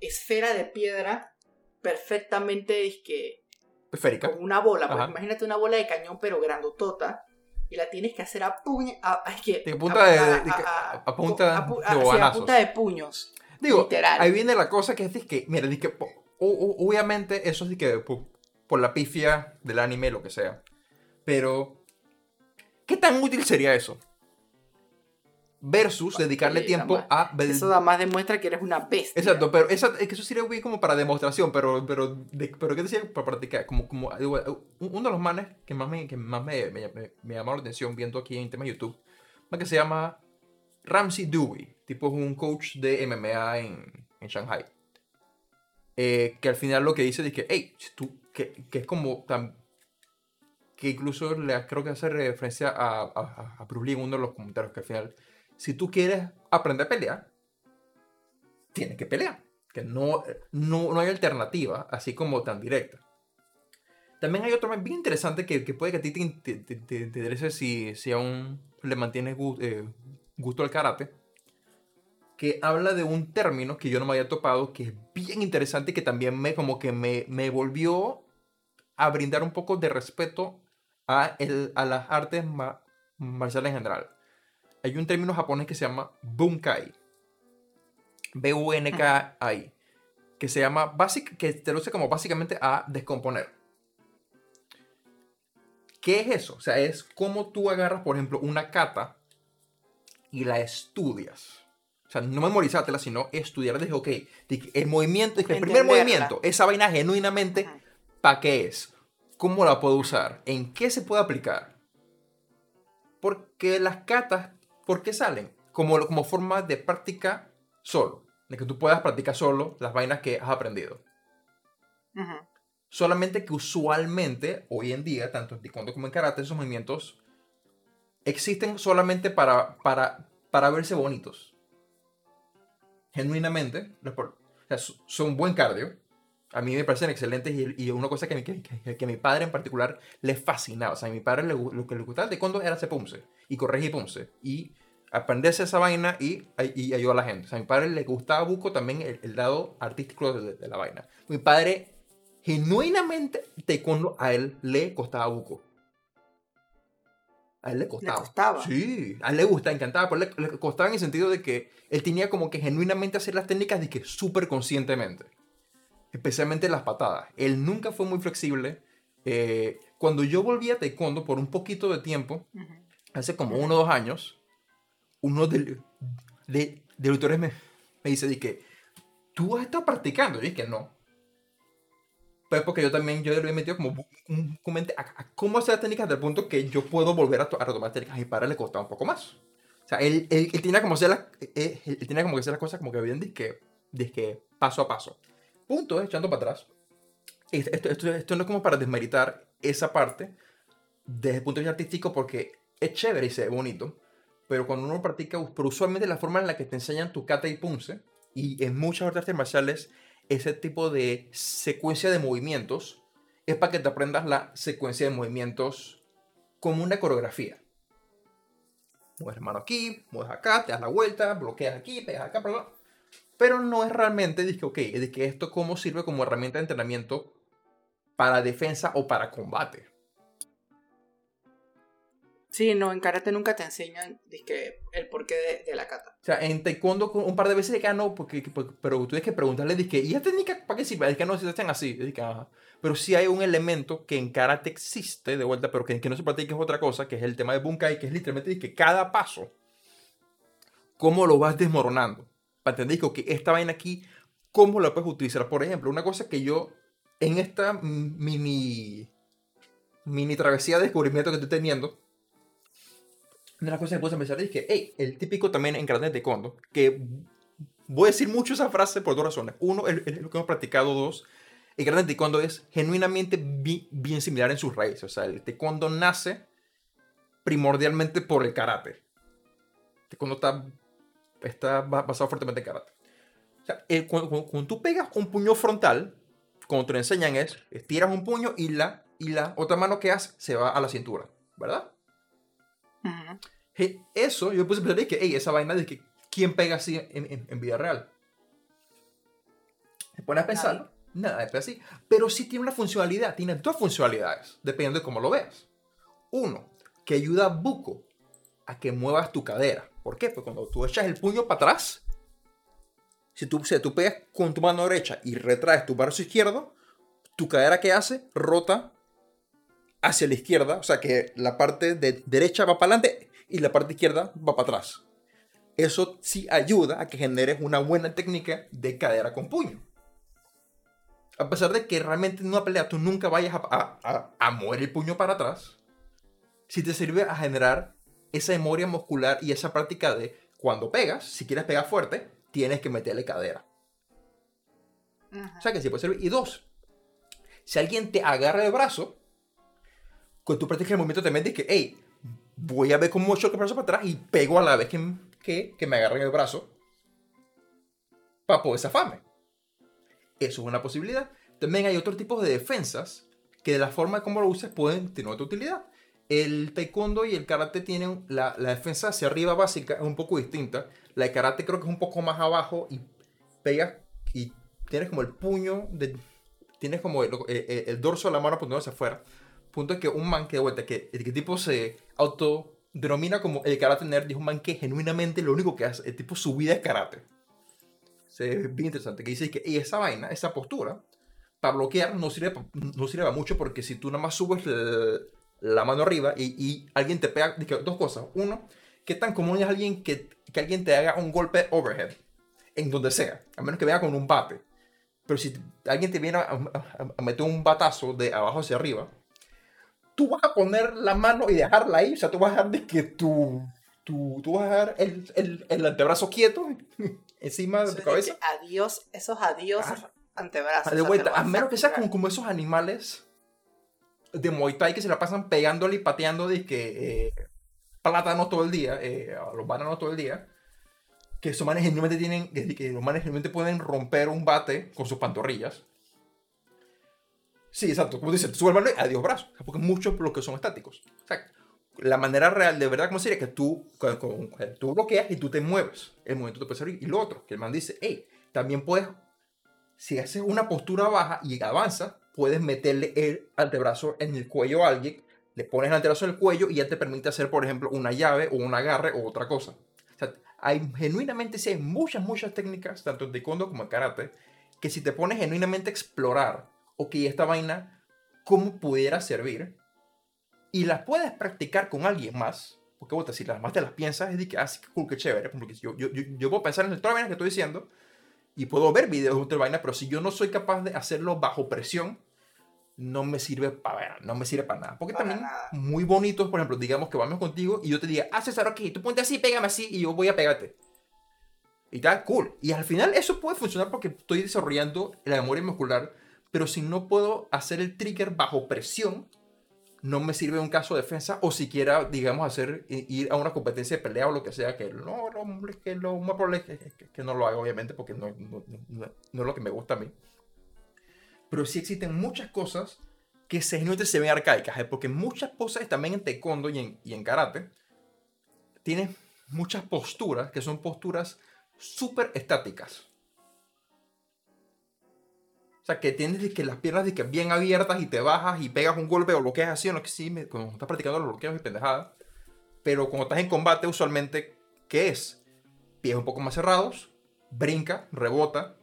esfera de piedra perfectamente que esférica. Con una bola, pues imagínate una bola de cañón pero grandotota y la tienes que hacer a puño a, que, a, punta de, a, punta de, punta de puños. Digo, literal. ahí viene la cosa que es que, mira, es que obviamente eso sí que por, la pifia del anime, lo que sea. Pero, ¿qué tan útil sería eso? Versus dedicarle tiempo a... Eso además demuestra que eres una bestia. Exacto, pero esa, es que eso sería bien como para demostración, pero, pero, pero ¿qué decía? Para practicar. Como, como, uno de los manes que más me, que más me, me, me, llamó la atención viendo aquí en tema de YouTube, que se llama Ramsey Dewey. Tipo es un coach de MMA en, en Shanghai. Eh, que al final lo que dice es que, hey, tú, que, que es como tan, que incluso le, creo que hace referencia a, a, a Bruce Lee en uno de los comentarios, que al final, si tú quieres aprender a pelear, tienes que pelear, que no, no, no hay alternativa, así como tan directa. También hay otro bien interesante que, que puede que a ti te, te, interese si, si aún le mantienes eh, gusto al karate que habla de un término que yo no me había topado, que es bien interesante y que también me, como que me, me volvió a brindar un poco de respeto a, el, a las artes marciales en general. Hay un término japonés que se llama bunkai. B-U-N-K-I. Que se llama, basic, que traduce como básicamente a descomponer. ¿Qué es eso? O sea, es como tú agarras, por ejemplo, una kata y la estudias. O sea, no memorizártela, sino estudiar. Dije, ok, el movimiento, el primer movimiento, esa vaina genuinamente, ¿para qué es? ¿Cómo la puedo usar? ¿En qué se puede aplicar? Porque las catas, ¿por qué salen? Como, como forma de práctica solo. De que tú puedas practicar solo las vainas que has aprendido. Solamente que usualmente, hoy en día, tanto en taekwondo como en karate, esos movimientos existen solamente para, para, para verse bonitos. Genuinamente, o sea, so- son buen cardio. A mí me parecen excelentes y, una cosa que, que, que- mi padre en particular le fascinaba. O sea, a mi padre le lo que le gustaba de taekwondo era hacer punce y corregir punce. Y aprenderse esa vaina y, y ayudar a la gente. O sea, a mi padre le gustaba buco también el, el lado artístico de, de la vaina. Mi padre, genuinamente, taekwondo a él le costaba buco. A él le costaba. costaba? Sí, a él le gustaba, encantaba, pero le, le costaba en el sentido de que él tenía como que genuinamente hacer las técnicas de que súper conscientemente. Especialmente las patadas. Él nunca fue muy flexible. Eh, cuando yo volví a taekwondo por un poquito de tiempo, Ujú. hace como uno o dos años, uno de, de, de autores me, me dice de que tú has estado practicando. Y dije que no. Pues porque yo también yo le he metido como un comente a, a cómo hacer las técnicas del punto que yo puedo volver a, a retomar técnicas. A mi padre le costaba un poco más. O sea, él, él, él tenía como hacer las, él, él tenía como que hacer las cosas como que bien disque, disque paso a paso. Punto, eh, echando para atrás. Esto, esto, esto, no es como para desmeritar esa parte desde el punto de vista artístico porque es chévere y se ve bonito, pero cuando uno practica, pero usualmente la forma en la que te enseñan tu kata y punce, y en muchas artes marciales, ese tipo de secuencia de movimientos es para que te aprendas la secuencia de movimientos como una coreografía. Mueves mano aquí, mueves acá, te das la vuelta, bloqueas aquí, pegas acá. Pero no es realmente, que, ok, de que esto cómo sirve como herramienta de entrenamiento para defensa o para combate. Sí, no, en karate nunca te enseñan dizque, el porqué de, de la kata. O sea, en taekwondo un par de veces de que no, porque, porque- pero tú tienes que preguntarle, dije, ¿y esta técnica para qué sirve? Es que no se hacen así. Es que, ajá. Pero sí hay un elemento que en karate existe, de vuelta, pero que, que no se practica es otra cosa, que es el tema de bunkai, que es literalmente que cada paso, cómo lo vas desmoronando. Para entender que esta vaina aquí, cómo la puedes utilizar. Por ejemplo, una cosa que yo, en esta mini, mini travesía de descubrimiento que estoy teniendo, de las cosas que puse a pensar que, hey, el típico también en karate de taekwondo, que voy a decir mucho esa frase por dos razones. Uno, es lo que hemos practicado. Dos, el karate taekwondo es genuinamente bi- bien similar en sus raíces. O sea, el taekwondo nace primordialmente por el karate. El taekwondo está, está ba- basado fuertemente en karate. O sea, el- cuando- cuando tú pegas un puño frontal, como te lo enseñan es, estiras un puño y la, y la otra mano que haces se va a la cintura, ¿verdad? Ujú. Hey, eso, yo puse a pensar, que, hey, esa vaina de que quién pega así en, en- en vida real. Te pones a pensar, nada, es así. Pero sí tiene una funcionalidad, tiene dos funcionalidades, dependiendo de cómo lo veas. Uno, que ayuda a buco a que muevas tu cadera. ¿Por qué? Porque cuando tú echas el puño para atrás, si tú, si tú pegas con tu mano derecha y retraes tu brazo izquierdo, tu cadera que hace rota hacia la izquierda, o sea que la parte de derecha va para adelante y la parte izquierda va para atrás. Eso sí ayuda a que generes una buena técnica de cadera con puño. A pesar de que realmente en una pelea tú nunca vayas a, a- a- a mover el puño para atrás, si te sirve a generar esa memoria muscular y esa práctica de cuando pegas, si quieres pegar fuerte, tienes que meterle cadera. Ujú. O sea que sí puede servir. Y dos, si alguien te agarra el brazo, cuando tú practicas el movimiento te metes que, hey, voy a ver cómo echo el brazo para atrás y pego a la vez que, que, que me agarren el brazo para poder zafarme. Eso es una posibilidad. También hay otros tipos de defensas que de la forma como lo uses pueden tener otra utilidad. El taekwondo y el karate tienen la, la defensa hacia arriba básica es un poco distinta. La de karate creo que es un poco más abajo y pegas y tienes como el puño, de, tienes como el, el- el dorso de la mano apuntando hacia afuera. Punto es que un man que de vuelta, que el tipo se autodenomina como el karate nerd, y es un man que genuinamente lo único que hace, el tipo su vida es karate. Ve bien interesante, que dice que esa vaina, esa postura, para bloquear no sirve, no sirve para mucho porque si tú nada más subes la, la mano arriba y, y alguien te pega, dos cosas. Uno, ¿qué tan común es alguien que, que alguien te haga un golpe overhead? En donde sea, a menos que venga con un bate. Pero si alguien te viene a, a- a meter un batazo de abajo hacia arriba, tú vas a poner la mano y dejarla ahí, o sea, tú vas a dejar de que tu, tu, tú vas a dejar el, el, el antebrazo quieto encima de tu cabeza. Adiós, esos adiós Ah. antebrazos. De o sea, vuelta, a menos que sea como, como esos animales de Muay Thai que se la pasan pegándole y pateando de que eh, plátano todo el día, eh, a los bananos todo el día, que esos manes genuinamente tienen, que, los manes genuinamente pueden romper un bate con sus pantorrillas. Sí, exacto, como dice, sube el mano y adiós brazo, porque muchos bloqueos son estáticos. O sea, la manera real de verdad, como sería que tú, con- con- tú bloqueas y tú te mueves, el movimiento te puede servir. Y lo otro, que el man dice, hey, también puedes si haces una postura baja y avanzas, puedes meterle el antebrazo en el cuello a alguien, le pones el antebrazo en el cuello y ya te permite hacer, por ejemplo, una llave o un agarre o otra cosa. O sea, hay genuinamente, sí, hay muchas, muchas técnicas, tanto en taekwondo como en karate, que si te pones genuinamente a explorar, ok, esta vaina, ¿cómo pudiera servir? Y las puedes practicar con alguien más, porque bueno, si las más te las piensas, es de que, ah, sí, qué cool, qué chévere, porque yo, yo, yo, yo puedo pensar en todas las vainas que estoy diciendo, y puedo ver videos de otra vaina, pero si yo no soy capaz de hacerlo bajo presión, no me sirve para no me sirve para nada. Porque Para también nada. muy bonitos, por ejemplo, digamos que vamos contigo y yo te diga, ah, César, ok, tú ponte así, pégame así y yo voy a pegarte. Y tal, cool. Y al final eso puede funcionar porque estoy desarrollando la memoria muscular, pero si no puedo hacer el trigger bajo presión, no me sirve un caso de defensa o siquiera, digamos, hacer ir a una competencia de pelea o lo que sea, que no, no, que lo más probable es que, que- no lo haga, obviamente, porque no, no- no- no es lo que me gusta a mí. Pero sí existen muchas cosas que se, se ven arcaicas, ¿eh? porque muchas poses también en taekwondo y en, y en karate tienen muchas posturas que son posturas súper estáticas. Que tienes que las piernas de que bien abiertas y te bajas y pegas un golpe o bloqueas así, o no que sí, me- cuando estás practicando los bloqueos y pendejadas. Pero cuando estás en combate, usualmente, ¿qué es? Pies un poco más cerrados, brinca, rebota,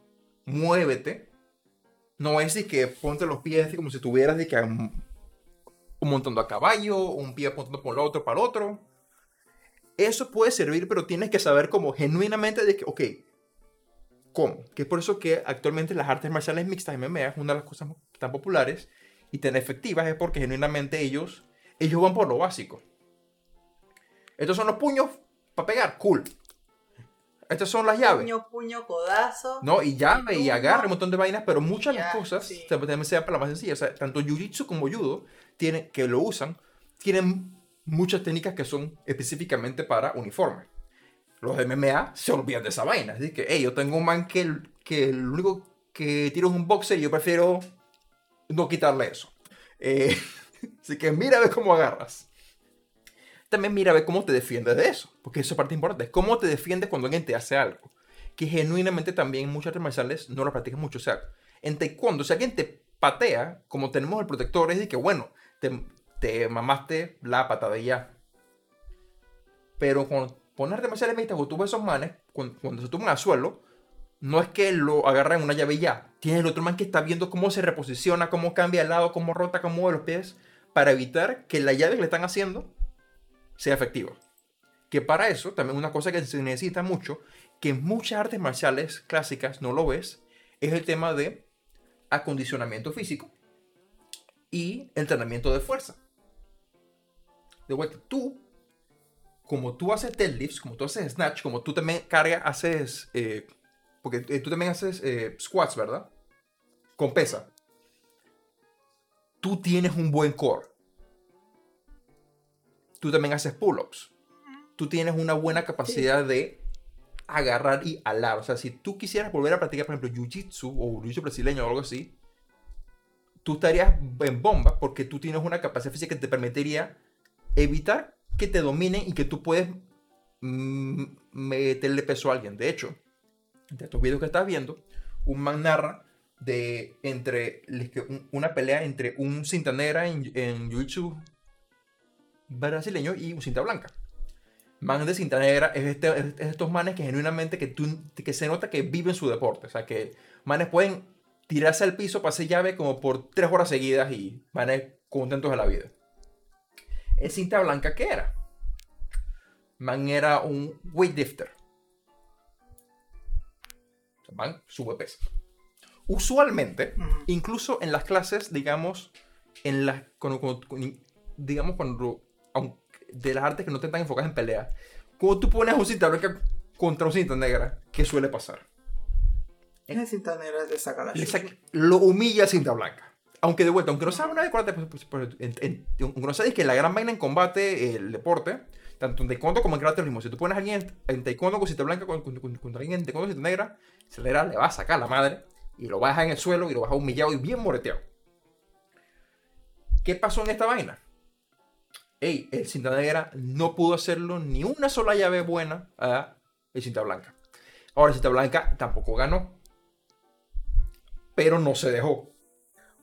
muévete. No es de que ponte los pies como si tuvieras de que un, a caballo, un pie apuntando por el otro para el otro. Eso puede servir, pero tienes que saber como genuinamente de que, ok, ¿cómo? Que es por eso que actualmente las artes marciales mixtas MMA es una de las cosas tan populares y tan efectivas, es porque genuinamente ellos, ellos van por lo básico. Estos son los puños para pegar, cool. Estas son las llaves. Puño, puño, codazo. No, y llave y Turno. agarre, un montón de vainas, pero muchas de las cosas, sí. también sea para la más sencilla, o sea, tanto Jiu-Jitsu como Judo, tienen, que lo usan, tienen muchas técnicas que son específicamente para uniforme. Los MMA se olvidan de esa vaina. Decir, que, hey, yo tengo un man que, que el único que tira es un boxer y yo prefiero no quitarle eso. Eh, así que mira a ver cómo agarras. También mira a ver cómo te defiendes de eso. Porque eso es parte importante. Cómo te defiendes cuando alguien te hace algo. Que genuinamente también muchas artes marciales no lo practicas mucho. O sea, en taekwondo, si alguien te patea, como tenemos el protector, es de que, bueno, te, te mamaste la ya. Pero cuando artes marciales mixtas, cuando tú ves esos manes, cuando, cuando se tumban al suelo, no es que lo agarran una llave y ya. Tienes el otro man que está viendo cómo se reposiciona, cómo cambia el lado, cómo rota, cómo mueve los pies, para evitar que la llave que le están haciendo sea efectiva. Que para eso, también una cosa que se necesita mucho, que en muchas artes marciales clásicas no lo ves, es el tema de acondicionamiento físico y entrenamiento de fuerza. De vuelta, tú, como tú haces deadlifts, como tú haces snatch, como tú también cargas, haces, eh, porque eh, tú también haces eh, squats, ¿verdad? Con pesa. Tú tienes un buen core. Tú también haces pull-ups. Tú tienes una buena capacidad de agarrar y alar. O sea, si tú quisieras volver a practicar, por ejemplo, jiu-jitsu o jiu-jitsu brasileño o algo así, tú estarías en bomba porque tú tienes una capacidad física que te permitiría evitar que te dominen y que tú puedes mm, meterle peso a alguien. De hecho, de estos videos que estás viendo, un man narra de entre una pelea entre un cinta negra en, en jiu-jitsu brasileño y un cinta blanca. Man de cinta negra es, este, es estos manes que genuinamente que, tú, que se nota que viven su deporte. O sea, que manes pueden tirarse al piso hacer llave como por tres horas seguidas y manes contentos de la vida. El cinta blanca, ¿qué era? Man era un weightlifter. Man sube peso. Usualmente, incluso en las clases, digamos, en las, cuando, cuando- digamos, cuando, aunque- de las artes que no te están enfocadas en pelea, cuando tú pones a un cinta blanca contra un cinta negra, ¿qué suele pasar? Esa cinta negra le saca la Le chucha. saca- lo humilla cinta blanca. Aunque de vuelta, aunque no sabe nada de en- aunque no sabes que la gran vaina en combate, el deporte, tanto en taekwondo como en karate mismo. Si tú pones a alguien en taekwondo con cinta blanca con- con- con- contra alguien en taekwondo con cinta negra, negra le va a sacar la madre y lo va a dejar en el suelo y lo va a dejar humillado y bien moreteado. ¿Qué pasó en esta vaina? Ey, el cinta negra no pudo hacerlo ni una sola llave buena a el cinta blanca. Ahora, el cinta blanca tampoco ganó. Pero no se dejó.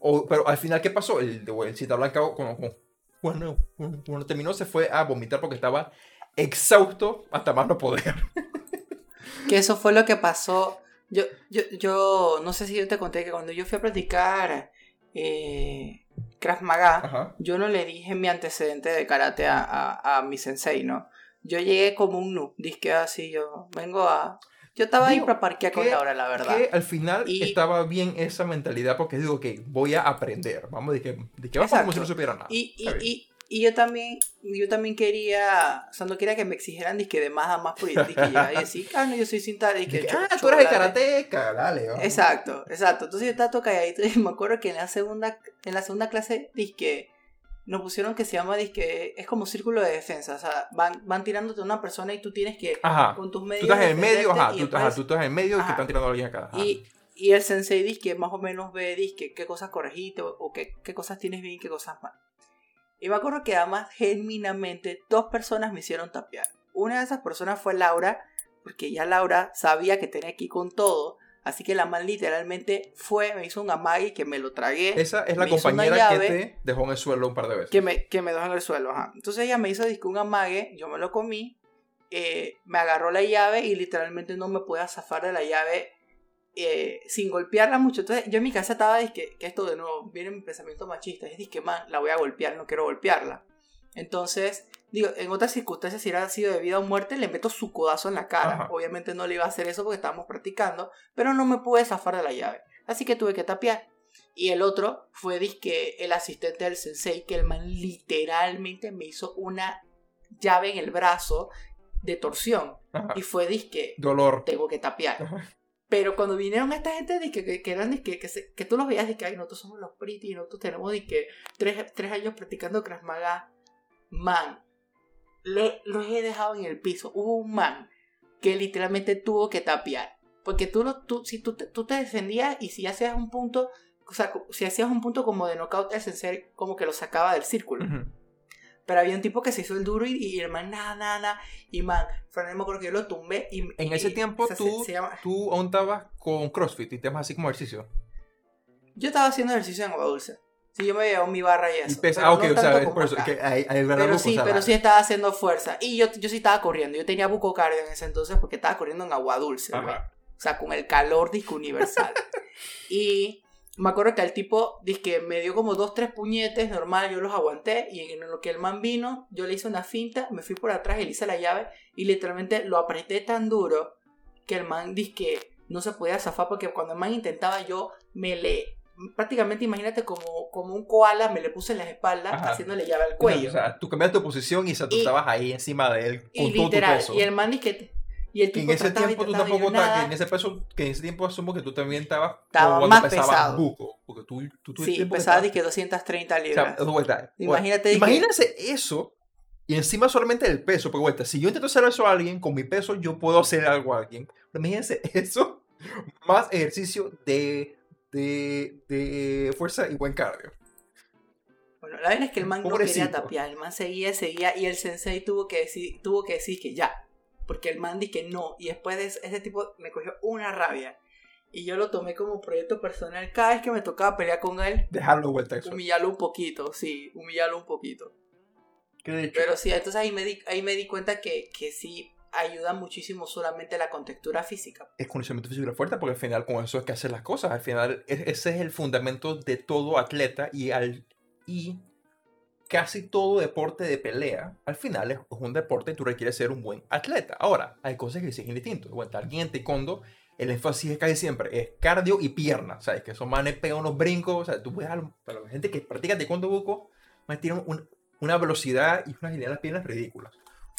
O- pero al final, ¿qué pasó? El, el cinta blanca, cuando, cuando- terminó, se fue a vomitar porque estaba exhausto hasta más no poder. Que eso fue lo que pasó. Yo, yo, yo no sé si yo te conté que cuando yo fui a practicar eh, Krav Maga, Ajá. yo no le dije mi antecedente de karate a, a, a mi sensei, ¿no? Yo llegué como un noob, disque así, yo vengo a... Yo estaba ahí para parquear con que- Laura, la verdad. Que al final Y- estaba bien esa mentalidad porque digo, ok, voy a aprender. Vamos, de que, de que vamos como si no supiera nada. Y, y, y, yo también, yo también quería, o sea, no quería que me exigieran disque de más a más por disque llegar y decir, ah, no, yo soy cinta de De que que, ah, tú eres chocolate". karateca, dale. vamos. Exacto, exacto. Entonces yo estaba todo calladito y me acuerdo que en la segunda, en la segunda clase, disque, nos pusieron que se llama, disque, es como círculo de defensa. O sea, van, van tirándote a una persona y tú tienes que, Ajá. con tus Tú medios. estás en medio, ajá. Tú, después- ajá, tú estás en medio y que están tirando a alguien acá. y, y el sensei dice que más o menos ve disque, qué cosas corregiste o, o qué, qué cosas tienes bien y qué cosas mal. Y me acuerdo que además, genuinamente, dos personas me hicieron tapear. Una de esas personas fue Laura, porque ya Laura sabía que tenía que ir con todo. Así que la man literalmente fue, me hizo un amague que me lo tragué. Esa es la compañera que te dejó en el suelo un par de veces. que me, que me dejó en el suelo. Ajá. Entonces ella me hizo disque un amague, yo me lo comí, eh, me agarró la llave y literalmente no me pude zafar de la llave eh, sin golpearla mucho. Entonces yo en mi casa estaba, disque, que esto de nuevo viene mi pensamiento machista, es que man, la voy a golpear, no quiero golpearla. Entonces, digo, en otras circunstancias, si hubiera sido de vida o muerte, le meto su codazo en la cara. Ajá. Obviamente no le iba a hacer eso porque estábamos practicando, pero no me pude zafar de la llave. Así que tuve que tapear. Y el otro fue disque el asistente del sensei, que el man literalmente me hizo una llave en el brazo de torsión. Ajá. Y fue disque, Dolor. tengo que tapear. Ajá. Pero cuando vinieron esta gente, disque, que, que eran disque, que, se- que tú los veías, que nosotros somos los pretty, nosotros tenemos disque, tres, tres años practicando Krav Maga. Man, le, los he dejado en el piso. Hubo un man que literalmente tuvo que tapear. Porque tú, lo, tú, si tú, te, tú te defendías y si hacías un punto, o sea, si hacías un punto como de knockout, el sensei como que lo sacaba del círculo. Ujú. Pero había un tipo que se hizo el duro y, y el man, nada, nada, nada. Y man, Fran, me acuerdo que yo lo tumbé. Y, En ese y- tiempo o sea, se- tú, se llama- tú aún estabas con CrossFit y temas así como ejercicio. Yo estaba haciendo ejercicio en agua dulce. Sí, yo me llevaba mi barra y eso. Y pesa- pero ah, ok, no o sea, tanto es por eso. Que hay, hay Pero loco, sí, o sea, pero sí estaba haciendo fuerza. Y yo, yo sí estaba corriendo. Yo tenía bucocardio en ese entonces porque estaba corriendo en agua dulce, güey. Ajá. O sea, con el calor disco universal. y me acuerdo que el tipo que me dio como dos, tres puñetes, normal, yo los aguanté. Y en lo que el man vino, yo le hice una finta, me fui por atrás y le hice la llave. Y literalmente lo apreté tan duro que el man que no se podía zafar porque cuando el man intentaba yo me le... Prácticamente imagínate como, como un koala, me le puse en las espaldas Ajá. haciéndole llave al cuello. O sea, tú cambiaste tu posición y o sea, tú Y- estabas ahí encima de él con y todo literal, tu peso. y el man que y el tipo en ese tiempo tú tampoco estabas, en ese peso, que en ese tiempo asumo que tú también estabas Estaba más pesado. buco, porque tú, tú, tú Sí, pesaba de que 230 o sea, libras. vuelta, Imagínate que- imagínense eso y encima solamente el peso, porque vuelta, si yo intento hacer eso a alguien, con mi peso yo puedo hacer algo a alguien. Pero imagínense eso, más ejercicio de, de, de fuerza y buen cardio. Bueno, la verdad es que el man no quería tapear, el man seguía, seguía y el sensei tuvo que decir, tuvo que decir que ya, porque el man dice que no y después de ese tipo me cogió una rabia y yo lo tomé como proyecto personal cada vez que me tocaba pelear con él, Dejarlo vuelta humillarlo un poquito, sí, humillarlo un poquito. Pero sí, entonces ahí me di, ahí me di cuenta que, que sí ayuda muchísimo solamente la contextura física. es conocimiento físico fuerte porque al final con eso es que hacer las cosas. Al final ese es el fundamento de todo atleta y, al, y casi todo deporte de pelea al final es un deporte y tú requieres ser un buen atleta. Ahora, hay cosas que siguen distintos. Bueno, alguien en taekwondo, el énfasis es casi siempre es cardio y pierna. ¿Sabes? Que esos manes pegan unos brincos. Sea, tú ves a, los- a la gente que practica taekwondo buco, más tiran un- una velocidad y una agilidad en las piernas ridículas.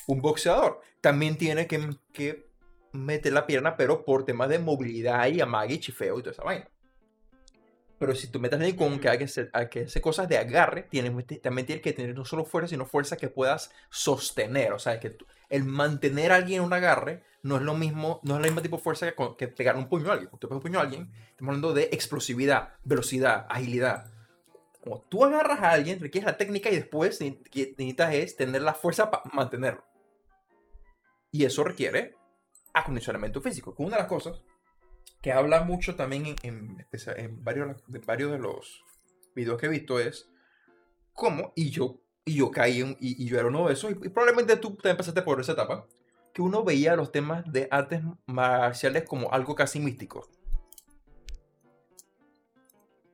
Un boxeador también tiene que, que meter la pierna, pero por temas de movilidad y amague y chifeo y toda esa vaina. Pero si tú metes ahí con que hay que hacer, hay que hacer cosas de agarre, tiene, también tienes que tener no solo fuerza, sino fuerza que puedas sostener. O sea, que el mantener a alguien en un agarre no es lo mismo, no es el mismo tipo de fuerza que, pegar un puño a alguien. Cuando tú un puño a alguien, estamos hablando de explosividad, velocidad, agilidad. Como tú agarras a alguien, requieres la técnica y después necesitas es tener la fuerza para mantenerlo. Y eso requiere acondicionamiento físico, que una de las cosas que habla mucho también en, en, varios, de varios de los videos que he visto es cómo, y yo, y yo caí, y, y, yo era uno de esos, y, probablemente tú también pasaste por esa etapa, que uno veía los temas de artes marciales como algo casi místico.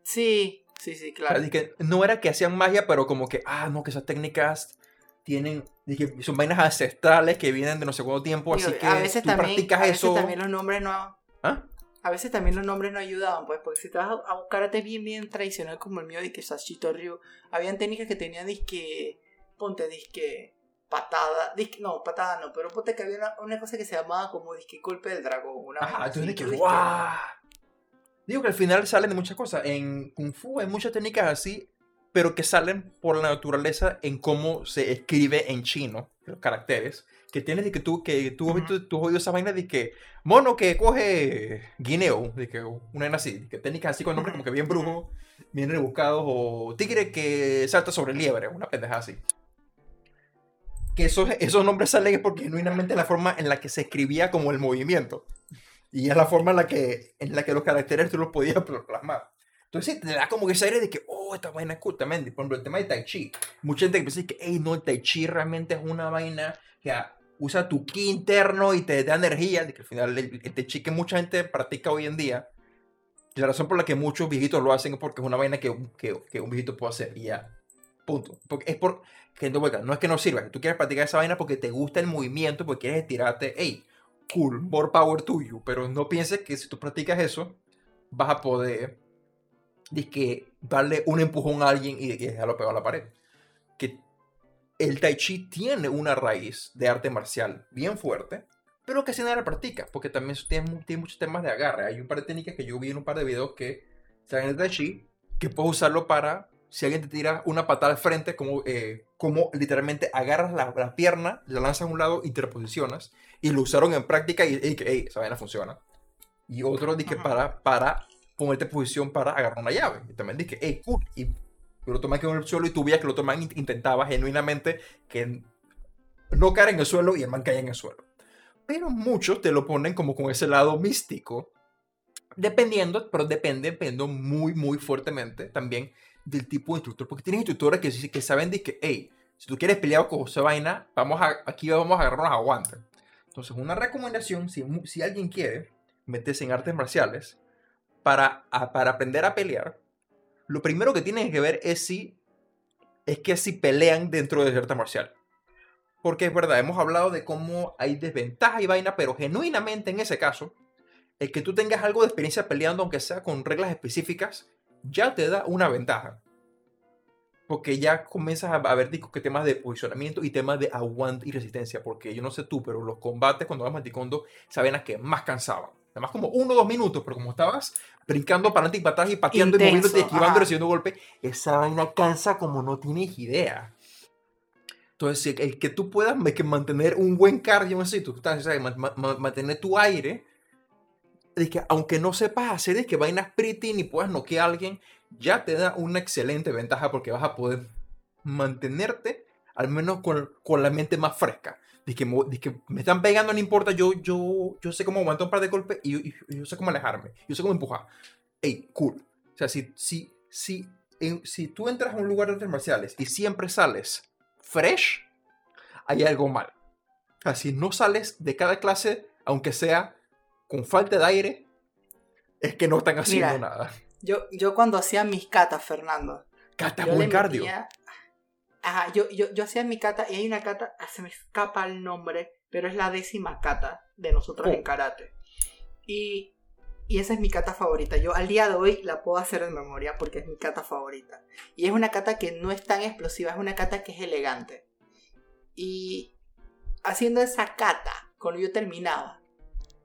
Sí, sí, sí, claro. que no era que hacían magia, pero como que, ah, no, que esas técnicas tienen, que son vainas ancestrales que vienen de no sé cuánto tiempo, así que a veces tú también, practicas a veces eso. también los nombres no... ¿Ah? A veces también los nombres no ayudaban, pues, porque si te vas a un karate bien, bien tradicional como el mío, que Sashito Ryu, habían técnicas que tenían disque, ponte disque, patada, disque, no, patada no, pero ponte que había una, una cosa que se llamaba como disque golpe del dragón. Una Ajá, entonces que, ¡guau! Digo que al final salen de muchas cosas. En Kung Fu hay muchas técnicas así, pero que salen por la naturaleza en cómo se escribe en chino, los caracteres que tienes de que tú, que tú, uh tú, has oído esa vaina de que mono que coge guineo, de que una vaina así, que técnicas así con nombres como que bien brujo, bien rebuscados, o tigre que salta sobre liebre, una pendeja así. Que esos, esos nombres salen porque genuinamente es la forma en la que se escribía como el movimiento. Y es la forma en la que, en la que los caracteres tú los podías plasmar. Entonces sí, te da como que ese aire de que, oh, esta vaina es cool también. Por ejemplo, el tema de Tai Chi. Mucha gente que piensa que, hey, no, el Tai Chi realmente es una vaina que usa tu ki interno y te da energía, de que al final el, Tai Chi que mucha gente practica hoy en día, la razón por la que muchos viejitos lo hacen es porque es una vaina que, que, que un viejito puede hacer y ya. Punto. Porque es por que no es que no sirva, tú quieres practicar esa vaina porque te gusta el movimiento, porque quieres estirarte, hey, cool, more power to you, pero no pienses que si tú practicas eso, vas a poder que darle un empujón a alguien y de que dejarlo pegado a la pared. Que el tai chi tiene una raíz de arte marcial bien fuerte, pero que si nadie la practica, porque también tiene, tiene, muchos temas de agarre. Hay un par de técnicas que yo vi en un par de videos que en el tai chi, que puedes usarlo para, si alguien te tira una patada al frente, como, eh, como literalmente agarras la, pierna, la lanzas a un lado y te reposicionas, y lo usaron en práctica y, que esa vaina funciona. Y otro dije para, para ponerte en posición para agarrar una llave. Y también dije, hey, cool. Y yo lo tomé en el suelo y tú veías que el otro man intentaba genuinamente que no caer en el suelo y el man caía en el suelo. Pero muchos te lo ponen como con ese lado místico. Dependiendo, pero depende, depende muy, muy fuertemente también del tipo de instructor. Porque tienes instructores que, que saben de que, hey, si tú quieres pelear con esa vaina, vamos a, aquí vamos a agarrarnos a aguantes. Entonces, una recomendación, si, si alguien quiere meterse en artes marciales, para, para aprender a pelear, lo primero que tienen que ver es si es que si pelean dentro de cierta marcial. Porque es verdad, hemos hablado de cómo hay desventaja y vaina, pero genuinamente en ese caso, el que tú tengas algo de experiencia peleando, aunque sea con reglas específicas, ya te da una ventaja. Porque ya comienzas a ver que temas de posicionamiento y temas de aguante y resistencia. Porque yo no sé tú, pero los combates cuando vas a saben a que más cansaban. Además como uno o dos minutos, pero como estabas brincando para adelante y para atrás y pateando y moviéndote, esquivando y recibiendo golpe, esa vaina cansa como no tienes idea. Entonces, el que tú puedas que mantener un buen cardio, así, tú estás, mantener tu aire, de que aunque no sepas hacer es que vainas pretty ni puedas noquear a alguien, ya te da una excelente ventaja porque vas a poder mantenerte al menos con, con la mente más fresca de que, que, me están pegando, no importa, yo, yo, yo sé cómo aguantar un par de golpes y, yo sé cómo alejarme, yo sé cómo empujar. Ey, cool. O sea, si, si, si, si tú entras a un lugar de artes marciales y siempre sales fresh, hay algo mal. O sea, si no sales de cada clase, aunque sea con falta de aire, es que no están haciendo nada. Yo, yo cuando hacía mis catas, Fernando. Cata buen cardio. Ajá, yo, yo, yo hacía mi kata y hay una kata, ah, se me escapa el nombre, pero es la décima kata de nosotros en oh. karate. Y, y esa es mi kata favorita. Yo al día de hoy la puedo hacer de memoria porque es mi kata favorita. Y es una kata que no es tan explosiva, es una kata que es elegante. Y haciendo esa kata, cuando yo terminaba,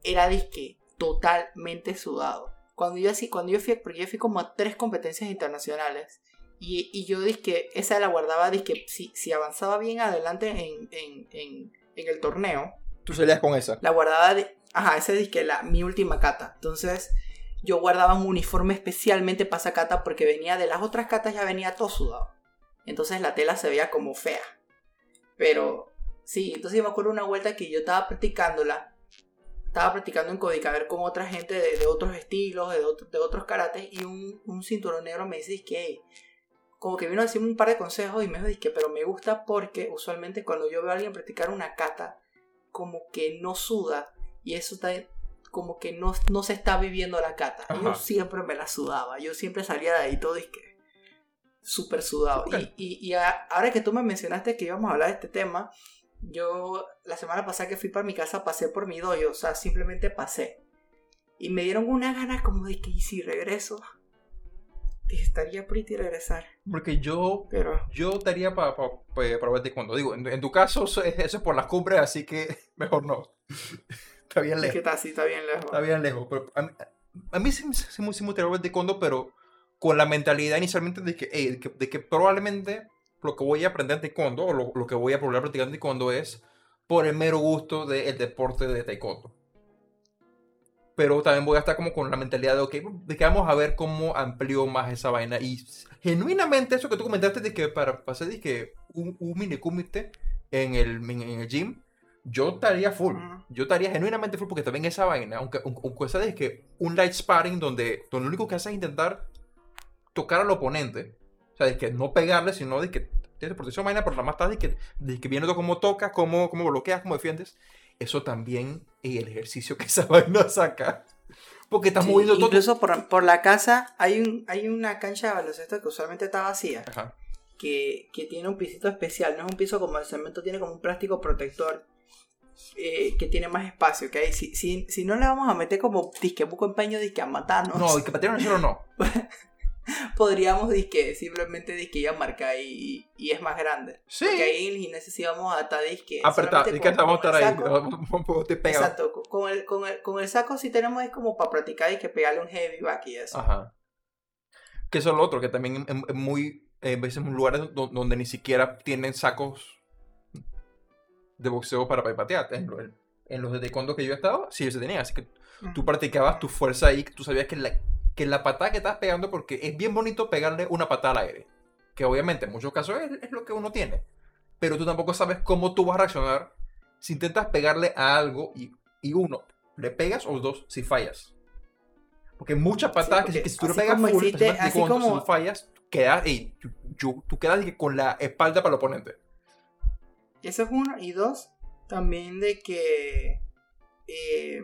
era disque totalmente sudado. Cuando yo, así, cuando yo fui, porque yo fui como a tres competencias internacionales. Y, y yo dije, esa la guardaba, dije, si, si avanzaba bien adelante en, en, en, en el torneo. Tú salías con esa. La guardaba de, Ajá, ese disque la mi última cata. Entonces, yo guardaba un uniforme especialmente para esa cata porque venía de las otras catas ya venía todo sudado. Entonces la tela se veía como fea. Pero sí, entonces yo me acuerdo una vuelta que yo estaba practicándola. Estaba practicando en ver con otra gente de, otros estilos, de, de, otros karates, y un, un, cinturón negro me dice que, como que vino a decirme un par de consejos y me dijo que, pero me gusta porque usualmente cuando yo veo a alguien practicar una kata, como que no suda, y eso está como que no, no se está viviendo la cata. Yo siempre me la sudaba, yo siempre salía de ahí todo y que súper sudado. Y, y, ahora que tú me mencionaste que íbamos a hablar de este tema, yo la semana pasada que fui para mi casa pasé por mi doyo, o sea, simplemente pasé. Y me dieron una ganas como de que, ¿y si regreso? Estaría pretty regresar. Porque yo, Pero... yo estaría para pa, pa, verte cuando digo, en, tu caso eso es por las cumbres, así que mejor no. está bien lejos. Es que está así, está bien lejos. Está bien lejos. Pero a, mí, a mí sí, sí, me gustaría ver taekwondo, pero con la mentalidad inicialmente de que, de que, de que, probablemente lo que voy a aprender en taekwondo o lo, lo que voy a probar practicando en taekwondo es por el mero gusto del deporte de taekwondo. Pero también voy a estar como con la mentalidad de, okay, de que vamos a ver cómo amplió más esa vaina. Y genuinamente eso que tú comentaste de que para pasar de que un, un mini comité en el, en el gym, yo estaría full. Yo estaría genuinamente full porque también esa vaina, aunque, aunque sabes que un light sparring donde, donde lo único que haces es intentar tocar al oponente. O sea, de que no pegarle, sino de que tienes protección vaina, pero la más tarde de que, de que viendo cómo tocas, cómo, cómo bloqueas, cómo defiendes. Eso también es el ejercicio que esa vaina saca. Porque estás moviendo todo. Incluso por, por, la casa hay, un, hay una cancha de baloncesto que usualmente está vacía. Que, que, tiene un pisito especial. No es un piso como el cemento, tiene como un plástico protector eh, que tiene más espacio, que si, si, si, no le vamos a meter como disque buco empeño, disque a matarnos. No, disque patear nosotros no. podríamos disque simplemente disque ya marca y, y, es más grande. Sí. Porque ahí en el gimnasio sí vamos a estar disque. Apretar, es que a estar ahí. Exacto, con el, con, el, con el saco si tenemos es como para practicar y que pegarle un heavy back y eso. Ajá. Que eso es lo otro, que también es muy, eh, veces en lugares donde ni siquiera tienen sacos de boxeo para patear. En, en los de taekwondo que yo he estado, sí se tenía. Así que tú practicabas tu fuerza ahí, tú sabías que la, que la patada que estás pegando, porque es bien bonito pegarle una patada al aire. Que obviamente en muchos casos es, lo que uno tiene. Pero tú tampoco sabes cómo tú vas a reaccionar si intentas pegarle a algo y, y uno, le pegas o dos, si fallas. Porque muchas patadas que, si tú le pegas full, así como... si fallas, quedas, tú quedas con la espalda para el oponente. Eso es uno. Y dos, también de que eh,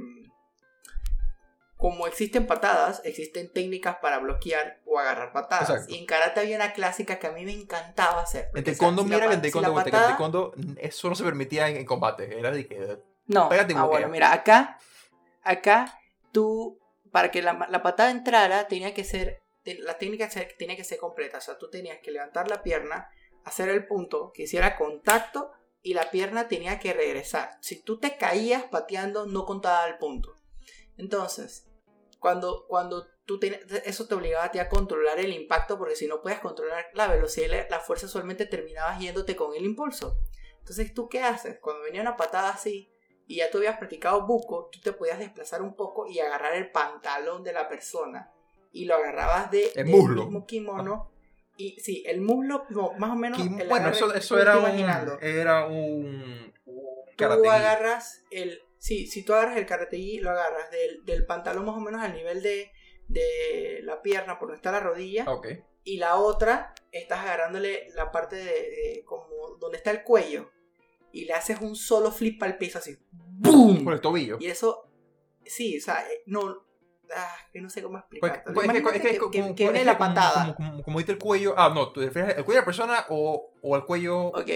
como existen patadas, existen técnicas para bloquear o agarrar patadas. Y en karate había una clásica que a mí me encantaba hacer. En taekwondo, mira que en taekwondo, eso no se permitía en, combate. Era de que... No, ah, bueno, mira, acá, acá tú, para que la, la patada entrara, tenía que ser, la técnica tenía que ser completa. O sea, tú tenías que levantar la pierna, hacer el punto, que hiciera contacto y la pierna tenía que regresar. Si tú te caías pateando, no contaba el punto. Entonces, cuando, cuando tú eso te obligaba a ti a controlar el impacto, porque si no puedes controlar la velocidad, la fuerza solamente terminabas yéndote con el impulso. Entonces, ¿tú qué haces? Cuando venía una patada así y ya tú habías practicado buco, tú te podías desplazar un poco y agarrar el pantalón de la persona y lo agarrabas de, el muslo. mismo kimono y sí, el muslo, más o menos. bueno, eso, eso era, un, era un. Tú agarras el. Sí, si tú agarras el karateí, lo agarras del, del, pantalón más o menos al nivel de, de la pierna, por donde está la rodilla. Okay. Y la otra, estás agarrándole la parte de, como donde está el cuello. Y le haces un solo flip al piso así. ¡Bum! Por el tobillo. Y eso, sí, o sea, eh, no, Ah, que no sé cómo explicar. Pues, es que, que, que, viene la patada. Como, como, dice el cuello. Ah, no, ¿tú refieres al cuello de la persona o, o al cuello. Ok.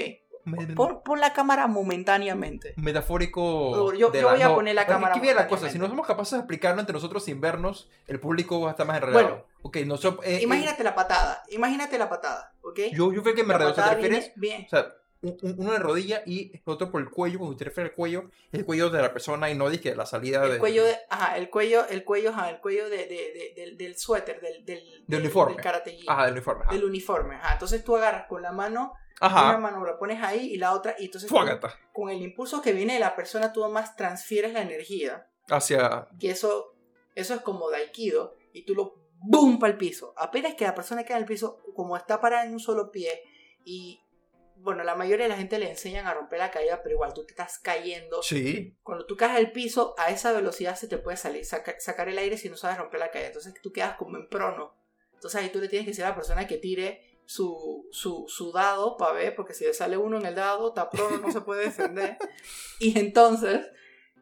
Pon, pon la cámara momentáneamente. metafórico. Yo- de yo voy a no, poner la es que cámara la cosa, si no somos capaces de explicarlo entre nosotros sin vernos, el público va a estar más enredado. Bueno, ok, nosotros, eh, eh, Imagínate la patada. Imagínate la patada, ¿ok? yo, yo el que me la enredó. O sea, patada ¿te refieres? bien. O sea, un- un- uno de rodilla y el otro por el cuello, cuando te refieres al cuello, el cuello de la persona y no dije la salida de... El cuello, de, ajá, el cuello, el cuello, ajá, el cuello de, de- de- del, del suéter, del, del, del- uniforme. del Ajá, del uniforme. Ajá. del uniforme, ajá. Entonces tú agarras con la mano, una Ajá. mano la pones ahí y la otra, y entonces Fuágata. con el impulso que viene de la persona tú nomás transfieres la energía, Hacia... que eso, eso es como de aikido, y tú lo boom para el piso. Apenas que la persona queda en el piso, como está parada en un solo pie, y bueno, la mayoría de la gente le enseñan a romper la caída, pero igual tú te estás cayendo. Sí. Cuando tú caes al piso, a esa velocidad se te puede salir, saca- sacar el aire si no sabes romper la caída. Entonces tú quedas como en prono. Entonces ahí tú le tienes que decir a la persona que tire su, su, su dado para ver, porque si le sale uno en el dado, prono, no se puede defender. y entonces,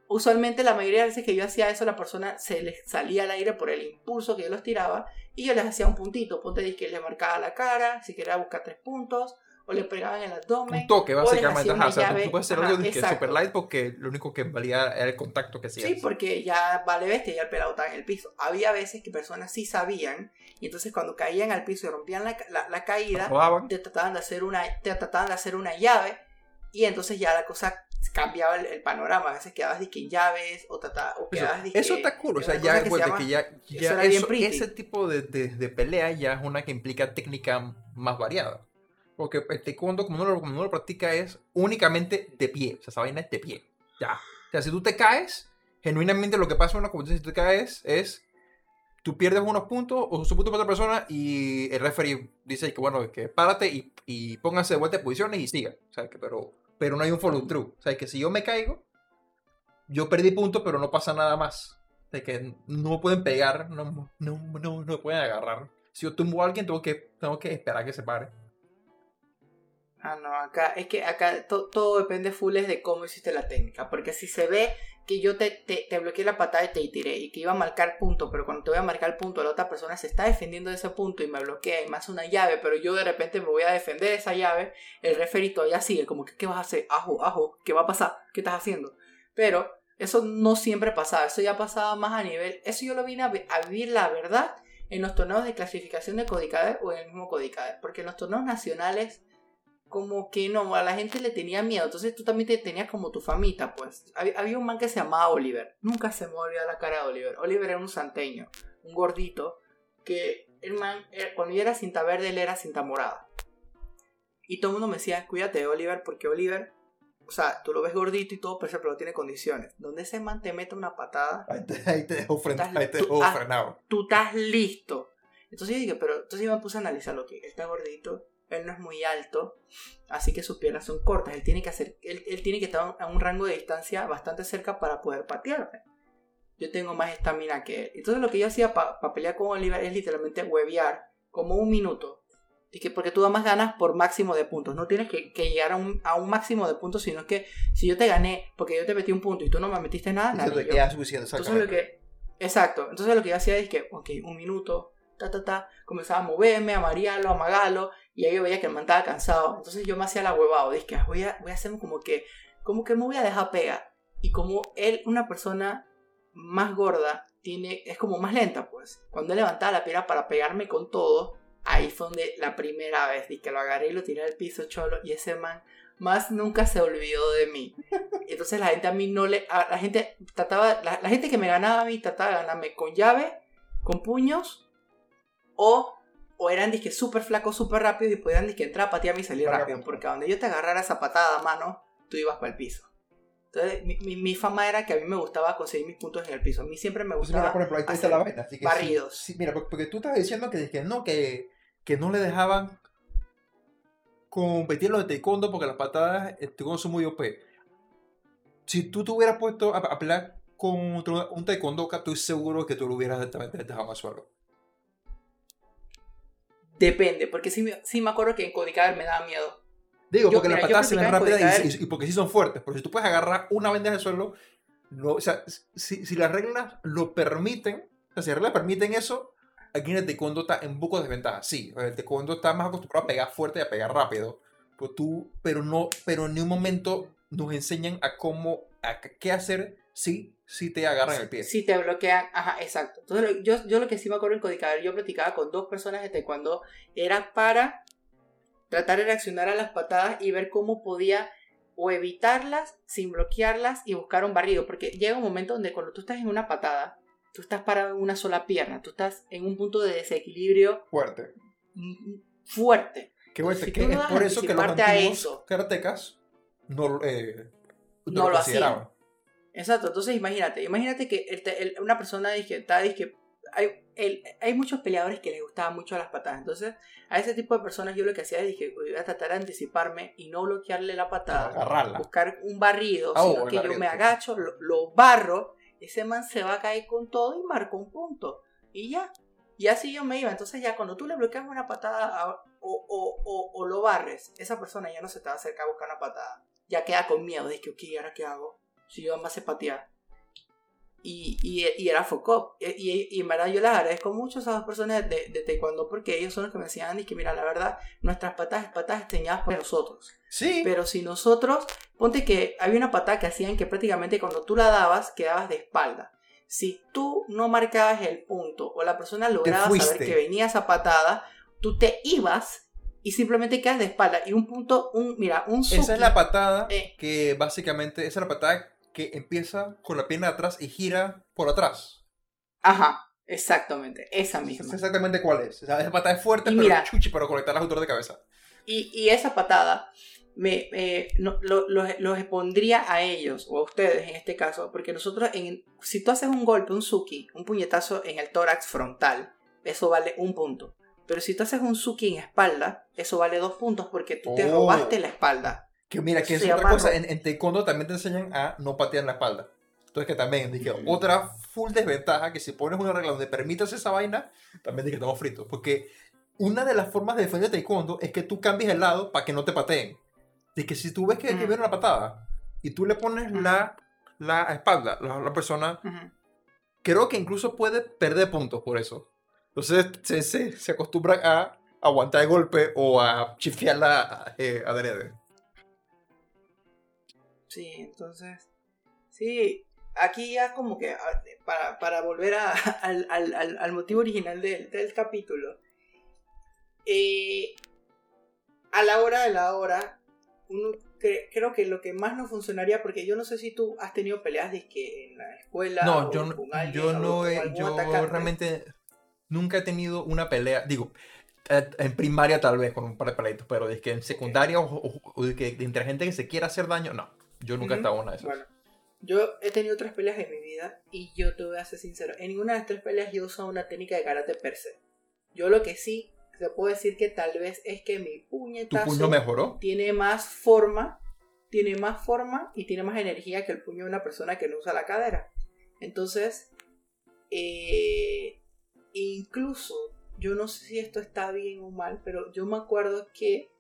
usualmente la mayoría de veces que yo hacía eso, la persona se le salía al aire por el impulso que yo los tiraba y yo les hacía un puntito. Ponte que le marcaba la cara, si quería buscar tres puntos, o le pegaban en el abdomen. Un toque, básicamente. Ajá, o sea, tú- llave. tú puedes hacer algo que super light porque lo único que valía era el contacto que hacías. Sí, porque ya vale bestia, ya el pelado estaba en el piso. Había veces que personas sí sabían, y entonces cuando caían al piso y rompían la, la- la caída, te trataban de hacer una, te trataban de hacer una llave, y entonces ya la cosa cambiaba el, el panorama. A veces quedabas de que llaves, o, trata- o Eso, quedabas de eso está cool, o sea, ya, que se pues, de llama- que ya, eso ya eso- pretty. ese tipo de, de, de pelea ya es una que implica técnica más variada. Porque el taekwondo, como uno, lo, como uno lo practica, es únicamente de pie. O sea, esa vaina es de pie. Ya. O sea, si tú te caes, genuinamente lo que pasa en una competición, si tú te caes, es tú pierdes unos puntos o su punto para otra persona y el referee dice que, bueno, que párate y, y pónganse de vuelta en posiciones y siga. O sea, que, pero, pero no hay un follow through. O sea, que si yo me caigo, yo perdí puntos, pero no pasa nada más. De que no pueden pegar, no, no, no, no pueden agarrar. Si yo tumbo a alguien, tengo que, tengo que esperar a que se pare. Ah, no, acá es que acá to- todo depende full es de cómo hiciste la técnica. Porque si se ve que yo te, te, te bloqueé la patada y te tiré y que iba a marcar punto, pero cuando te voy a marcar punto, la otra persona se está defendiendo de ese punto y me bloquea y me una llave, pero yo de repente me voy a defender de esa llave, el referee todavía sigue, como que, ¿qué vas a hacer? Ajo, ajo, ¿qué va a pasar? ¿Qué estás haciendo? Pero eso no siempre pasaba, eso ya pasaba más a nivel, eso yo lo vine a, vi- a vivir la verdad en los torneos de clasificación de Codicade o en el mismo Codicade, porque en los torneos nacionales como que no, a la gente le tenía miedo. Entonces tú también te tenías como tu famita, pues. Había, había un man que se llamaba Oliver. Nunca se me olvidó la cara de Oliver. Oliver era un santeño, un gordito, que el man, eh, cuando yo era cinta verde, él era cinta morada. Y todo el mundo me decía, cuídate de Oliver, porque Oliver, o sea, tú lo ves gordito y todo, pero pero tiene condiciones. Donde ese man te mete una patada, Ahí te, ahí te dejó, fren- Estás- ahí te tú- dejó ah. frenado. tú estás listo. Entonces yo dije, pero entonces yo me puse a analizar lo que está gordito, él no es muy alto, así que sus piernas son cortas, él tiene que hacer, él, él tiene que estar a un rango de distancia bastante cerca para poder patearme. Yo tengo más estamina que él. Entonces lo que yo hacía para pelear con Oliver es literalmente huevear como un minuto. Y que porque tú das más ganas por máximo de puntos. No tienes que, que llegar a un, a un máximo de puntos, sino que si yo te gané porque yo te metí un punto y tú no me metiste nada, gané yo. suficiente, Entonces lo que. Exacto. Entonces lo que yo hacía es que, ok, un minuto, ta, ta, ta. Comenzaba a moverme, a marearlo, a amagarlo. Y ahí yo veía que el man estaba cansado. Entonces yo me hacía la huevado. Dije, que voy a, voy a hacer como que. Como que me voy a dejar pegar. Y como él, una persona más gorda, tiene, es como más lenta, pues. Cuando levantaba la pierna para pegarme con todo, ahí fue donde la primera vez dije lo agarré y lo tiré al piso cholo. Y ese man más nunca se olvidó de mí. Entonces la gente a mí no le... la gente trataba... La, la gente que me ganaba a mí trataba de ganarme con llave, con puños, o, o eran disque súper flacos, súper rápidos y podían disque entrar a patearme y salir rápido. Porque a donde yo te agarrara esa patada a mano, tú ibas para el piso. Entonces mi, mi, mi fama era que a mí me gustaba conseguir mis puntos en el piso. A mí siempre me Pues gustaba... mira, por ejemplo, ahí está la vaina. Así que sí, barridos. sí, mira, porque tú estabas diciendo que, que no, que, que no le dejaban competir los de taekwondo porque las patadas de taekwondo son muy OP. Si tú te hubieras puesto a, a pelear contra un taekwondoka, estoy seguro que tú lo hubieras dejado al suelo. Depende, porque sí, me- sí me acuerdo que en Codicader me daba miedo. Digo, Yo- porque mira, las patadas se ven rápidas y, y- porque sí son fuertes. Pero si tú puedes agarrar una bandeja del suelo, no, o sea, si, si las reglas lo permiten, o sea, si las reglas permiten eso, aquí en el taekwondo está en poco de desventaja. Sí, el taekwondo está más acostumbrado a pegar fuerte y a pegar rápido. Pero tú, pero no, pero en un momento nos enseñan a cómo, a qué hacer si, si te agarran el pie. Si te bloquean, ajá, exacto. Entonces, yo, yo lo que sí me acuerdo en Codicader, yo platicaba con dos personas de taekwondo, era para tratar de reaccionar a las patadas y ver cómo podía o evitarlas sin bloquearlas y buscar un barrido, porque llega un momento donde cuando tú estás en una patada, tú estás parado en una sola pierna, tú estás en un punto de desequilibrio Fuerte. fuerte. Que, bueno, Si que es por eso que los antiguos eso. karatecas no, eh, no, No lo lo consideraban. Exacto, entonces imagínate, imagínate que el te- el- una persona dice, está, dice, hay, el- hay muchos peleadores que les gustaban mucho las patadas, entonces a ese tipo de personas yo lo que hacía es dije, voy a tratar de anticiparme y no bloquearle la patada, Agarrarla. buscar un barrido, Ah, sino que yo me agacho, lo, lo barro, ese man se va a caer con todo y marco un punto, y ya, y así yo me iba, entonces ya cuando tú le bloqueas una patada a- o, o, o, o lo barres, esa persona ya no se te va a acercar a buscar una patada, ya queda con miedo, dice, ok, ¿ahora qué hago? Si yo más sé patear. Y, y, y era foco. Y, y, en verdad yo les agradezco mucho a esas dos personas de, de taekwondo porque ellos son los que me enseñaban y que mira, la verdad, nuestras patadas, patadas enseñadas por nosotros. Sí. Pero si nosotros, ponte que había una patada que hacían que prácticamente cuando tú la dabas, quedabas de espalda. Si tú no marcabas el punto o la persona lograba saber que venía esa patada, tú te ibas y simplemente quedas de espalda. Y un punto, un, mira, un esa es suki- la patada Eh. que básicamente, esa es la patada que empieza con la pierna atrás y gira por atrás. Ajá, exactamente, esa misma. exactamente cuál es. O sea, esa patada es fuerte, Y pero mira. chuchi para conectar las alturas de cabeza. Y, y esa patada me, eh, no- lo- los, los expondría a ellos o a ustedes en este caso, porque nosotros, en, si tú haces un golpe, un suki, un puñetazo en el tórax frontal, eso vale un punto. Pero si tú haces un suki en espalda, eso vale dos puntos porque tú te Oh. robaste la espalda. Que mira, que es otra cosa. En, en taekwondo también te enseñan a no patear en la espalda. Entonces que también, dije, Mm. otra full desventaja, que si pones una regla donde permitas esa vaina, también dije que estamos fritos. Porque una de las formas de defender taekwondo es que tú cambies el lado para que no te pateen. De que si tú ves que, que Mm. viene una patada y tú le pones Mm. la, la espalda, la, la persona, creo que incluso puede perder puntos por eso. Entonces se, se, se acostumbran a aguantar el golpe o a chifiarla eh, adrede. Sí, entonces. Sí, aquí ya como que a- para, para volver a- al, al- al- al motivo original del, del capítulo. eh, a la hora de la hora, uno cre- creo que lo que más nos funcionaría, porque yo no sé si tú has tenido peleas de que en la escuela. No, o yo, no- con alguien, yo no he, yo atacante. realmente nunca he tenido una pelea, digo, eh, en primaria tal vez con un par de peleitos, pero es que en secundaria o, o- o de que entre gente que se quiera hacer daño, no, yo nunca he estado en una de esas. Bueno, yo he tenido tres peleas en mi vida y yo te voy a ser sincero. En ninguna de las tres peleas yo he usado una técnica de karate per se. Yo lo que sí te puedo decir que tal vez es que mi ¿Tu puñetazo puño mejoró? tiene más forma, tiene más forma y tiene más energía que el puño de una persona que no usa la cadera. Entonces, eh, incluso, yo no sé si esto está bien o mal, pero yo me acuerdo que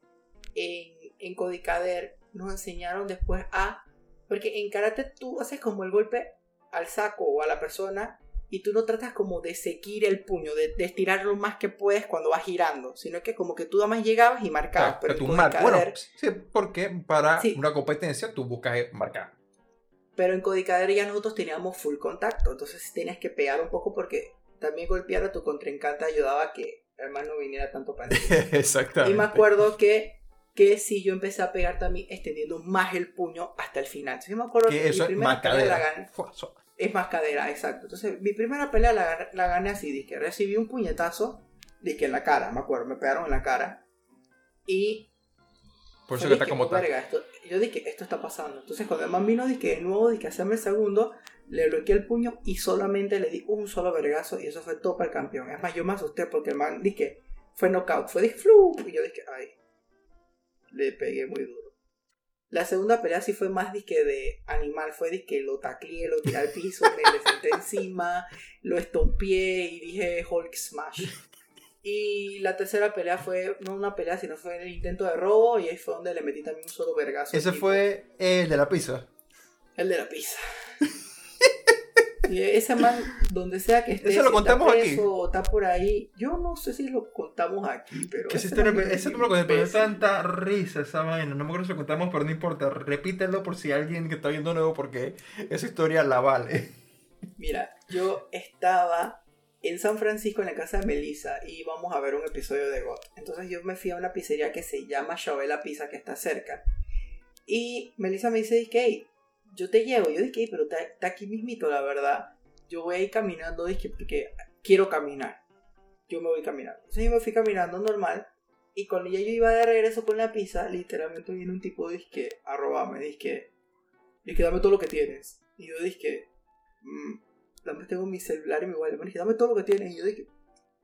en, en Codicader nos enseñaron después a... Porque en karate tú haces como el golpe al saco o a la persona y tú no tratas como de seguir el puño, de, de estirar lo más que puedes cuando vas girando, sino que como que tú nada más llegabas y marcabas. Ah, pero tú mar- Codicader- Bueno, sí, porque para Sí. una competencia tú buscas marcar. Pero en Codicader ya nosotros teníamos full contacto, entonces tenías que pegar un poco porque también golpear a tu contrincante ayudaba a que el man no viniera tanto para. Exactamente. Y me acuerdo que, que sí, yo empecé a pegar también extendiendo más el puño hasta el final. Entonces yo me acuerdo que eso es la macadera. gané- es más cadera, exacto. Entonces mi primera pelea la, gan- la gané así, dije, recibí un puñetazo, dije en la cara, me acuerdo, me pegaron en la cara. Y Por eso que está como "Oh, está. verga, esto- yo dije, esto está pasando. Entonces cuando el man vino, dije, de nuevo, dije, hacerme el segundo, le bloqueé el puño y solamente le di un solo vergazo y eso fue todo para el campeón. Es más, yo me asusté porque el man, dije, fue knockout, fue dije, flu, y yo dije, ay, le pegué muy duro. La segunda pelea sí fue más disque de animal, fue disque lo tacleé, lo tiré al piso, me le senté encima, lo estompié y dije Hulk Smash. Y la tercera pelea fue, no una pelea, sino fue el intento de robo y ahí fue donde le metí también un solo vergazo. Ese fue el de la pizza. El de la pizza. Y ese man, donde sea que esté, Eso lo si contamos está aquí. preso o está por ahí, yo no sé si lo contamos aquí, pero... Que esa ese man me lo pero tanta risa esa vaina. No me acuerdo si lo contamos, pero no importa. Repítelo por si alguien que está viendo nuevo, porque esa historia la vale. Mira, yo estaba en San Francisco en la casa de Melissa y íbamos a ver un episodio de GOT. Entonces yo me fui a una pizzería que se llama Chabela Pizza, que está cerca. Y Melissa me dice, "Hey, yo te llevo. Yo dije, "Ey, pero está, está aquí mismito, la verdad. Yo voy a ir caminando, dije, porque quiero caminar. Yo me voy caminando. Entonces yo me fui caminando normal. Y cuando ya yo iba de regreso con la pizza, literalmente viene un tipo, dije, a robarme. Dije, dije, dame todo lo que tienes. Y yo dije, "Mm, dame, tengo mi celular y mi wallet. Me dije, dame todo lo que tienes. Y yo dije,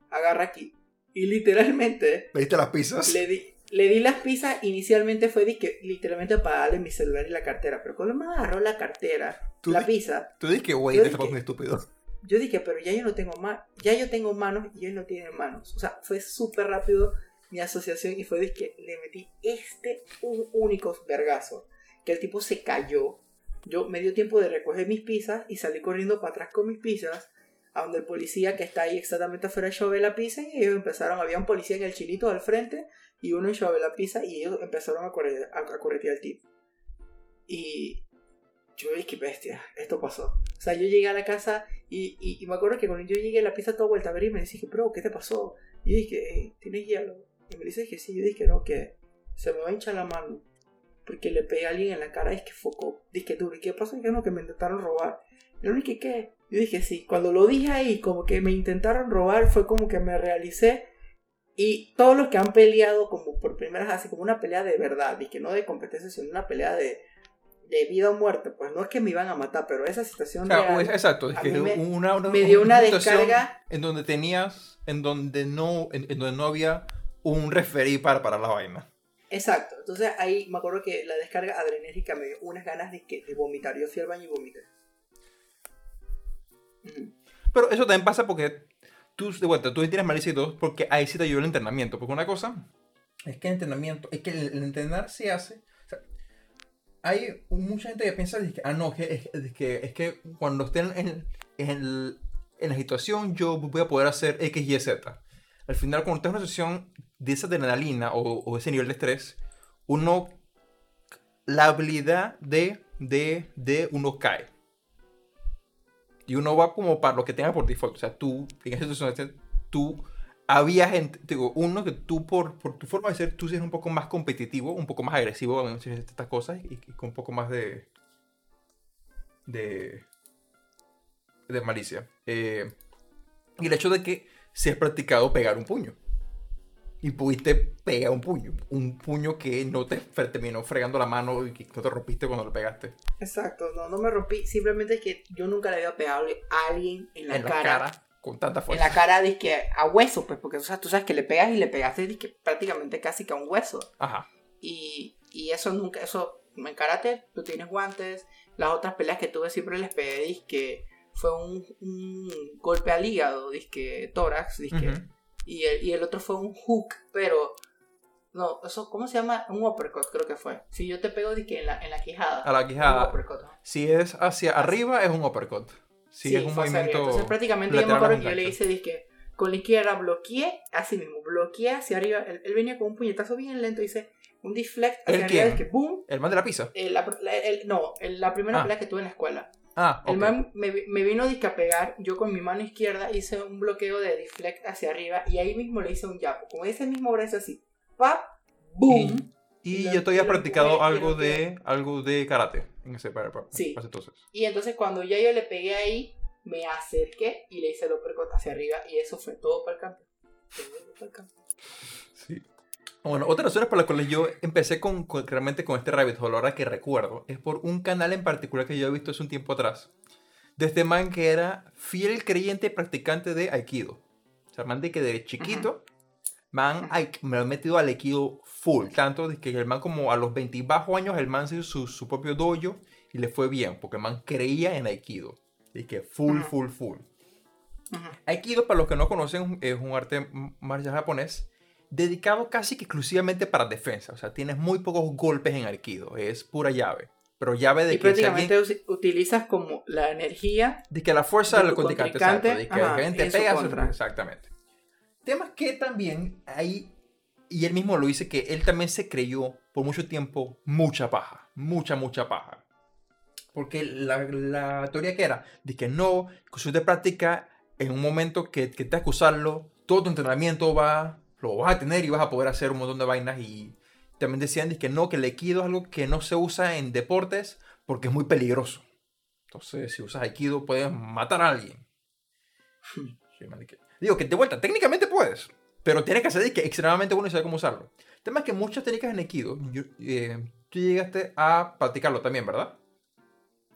agarra aquí. Y literalmente ¿Me diste las pizzas? le di, le di las pizzas. Inicialmente fue dizque, literalmente para darle mi celular y la cartera. Pero cuando me agarró la cartera, Tú la pizza, Tú dices que, güey, te un estúpido. yo dije, pero ya yo no tengo manos. Ya yo tengo manos y él no tiene manos. O sea, fue súper rápido mi asociación y fue de que le metí este un único vergazo. Que el tipo se cayó. Yo me dio tiempo de recoger mis pizzas y salí corriendo para atrás con mis pizzas. A donde el policía que está ahí exactamente afuera de Chovela Pizza y ellos empezaron, había un policía en el chilito al frente y uno en Chovela Pizza y ellos empezaron a, correr, a, a corretear al tipo. Y yo dije, bestia, esto pasó. O sea, yo llegué a la casa y, y, y me acuerdo que cuando yo llegué la pizza toda vuelta a ver y me dije, bro, ¿qué te pasó? Y yo dije, "Eh, ¿tienes hielo? Y me dice que sí, yo dije, no, que se me va a hinchar la mano. Porque le pegué a alguien en la cara es que focó. Dije, duro, ¿y qué pasó? Y que no, que me intentaron robar. Y yo dije, ¿qué? Yo dije, sí. Cuando lo dije ahí, como que me intentaron robar, fue como que me realicé. Y todos los que han peleado como por primera vez, así como una pelea de verdad, y que no de competencia, sino una pelea de, de vida o muerte, pues no es que me iban a matar, pero esa situación O sea, real, pues, exacto, es a que me- una, una- me dio una descarga. En donde tenías, en donde no, en, en donde no había un referí para, para la vaina. Exacto. Entonces ahí me acuerdo que la descarga adrenérgica me dio unas ganas de, que, de vomitar. Yo fui al baño y vomité. Pero eso también pasa porque tú, de vuelta, tú tienes malicia y todo, porque ahí sí te ayuda el entrenamiento. Porque una cosa es que el entrenamiento, es que el, entrenar se hace. o sea, hay mucha gente que piensa, que, ah, no, que es que, es que cuando estén en, en, en la situación, yo voy a poder hacer X, Y, Z. Al final, cuando estás en una situación de esa adrenalina o, o ese nivel de estrés, uno, la habilidad de, de, de uno cae. Y uno va como para lo que tenga por default. O sea, tú, en esa situación, tú, había gente, digo, uno que tú por, por tu forma de ser, tú eres un poco más competitivo, un poco más agresivo en estas cosas y, con un poco más de, de, de malicia. Eh, y el hecho de que se has practicado pegar un puño. Y pudiste pegar un puño. Un puño que no te terminó fregando la mano y que no te rompiste cuando lo pegaste. Exacto. No, no me rompí. Simplemente es que yo nunca le había pegado a alguien en la, en la cara. cara con tanta En fuerza. la cara, dizque a hueso, pues, porque o sea, tú sabes que le pegas y le pegaste dizque, prácticamente casi que a un hueso. Ajá. Y, y eso nunca, eso, en karate tú tienes guantes. Las otras peleas que tuve siempre les pegué, dizque fue un, un golpe al hígado, dizque tórax, dizque. Ujú. Y, el, y el otro fue un hook, pero. No, eso, ¿cómo se llama? Un uppercut, creo que fue. Si yo te pego dizque en la, en la quijada. A la un quijada. uppercut. ¿no? Si es hacia arriba, es un uppercut. Si Sí, es un arriba. movimiento. Entonces prácticamente yo me acuerdo que un yo le hice dizque con la izquierda bloqueé, así mismo, bloqueé hacia arriba. Él, él venía con un puñetazo bien lento, hice un deflect ¿El hacia arriba, quién? dizque boom. El man de la pizza. Eh, la, el- no, el- la primera Ah. pelea que tuve en la escuela. Ah, El ok. man me, me vino a pegar, yo con mi mano izquierda hice un bloqueo de deflect hacia arriba y ahí mismo le hice un jab. Con ese mismo brazo así, pap, boom. Y, Y ya y habías lo practicado algo de, algo de karate en ese para, para- Sí. entonces. Y entonces cuando ya yo le pegué ahí, me acerqué y le hice el uppercut hacia arriba y eso fue todo para el campo. Todo para el campo. Sí. Bueno, otras razones por las cuales yo empecé con, con- realmente con este rabbit hole, ahora que recuerdo, es por un canal en particular que yo he visto hace un tiempo atrás. De este man que era fiel creyente y practicante de Aikido. O sea, man de que de chiquito, man, ai- me lo he metido al Aikido full. Tanto de que el man como a los 20 y bajo años, el man se hizo su, su propio dojo y le fue bien, porque el man creía en Aikido. Y que full, full, full. Aikido, para los que no conocen, es un arte marcial japonés dedicado casi que exclusivamente para defensa. O sea, tienes muy pocos golpes en Aikido. Es pura llave. pero llave de y que prácticamente usi- utilizas como la energía de que la fuerza de del tu contrincante, exacto, de que ajá, alguien te pega, contra. exactamente. Temas que también hay, y él mismo lo dice, que él también se creyó por mucho tiempo mucha paja, mucha, mucha paja. Porque la, la teoría que era, de que no, cuestión de práctica, en un momento que, que te que usarlo, todo tu entrenamiento va, lo vas a tener y vas a poder hacer un montón de vainas y también decían de que no, que el aikido es algo que no se usa en deportes porque es muy peligroso. Entonces, si usas aikido, puedes matar a alguien. Digo que de vuelta, técnicamente puedes, pero tienes que hacer que extremadamente bueno y saber cómo usarlo. El tema es que muchas técnicas en aikido, yo- eh, tú llegaste a practicarlo también, ¿verdad?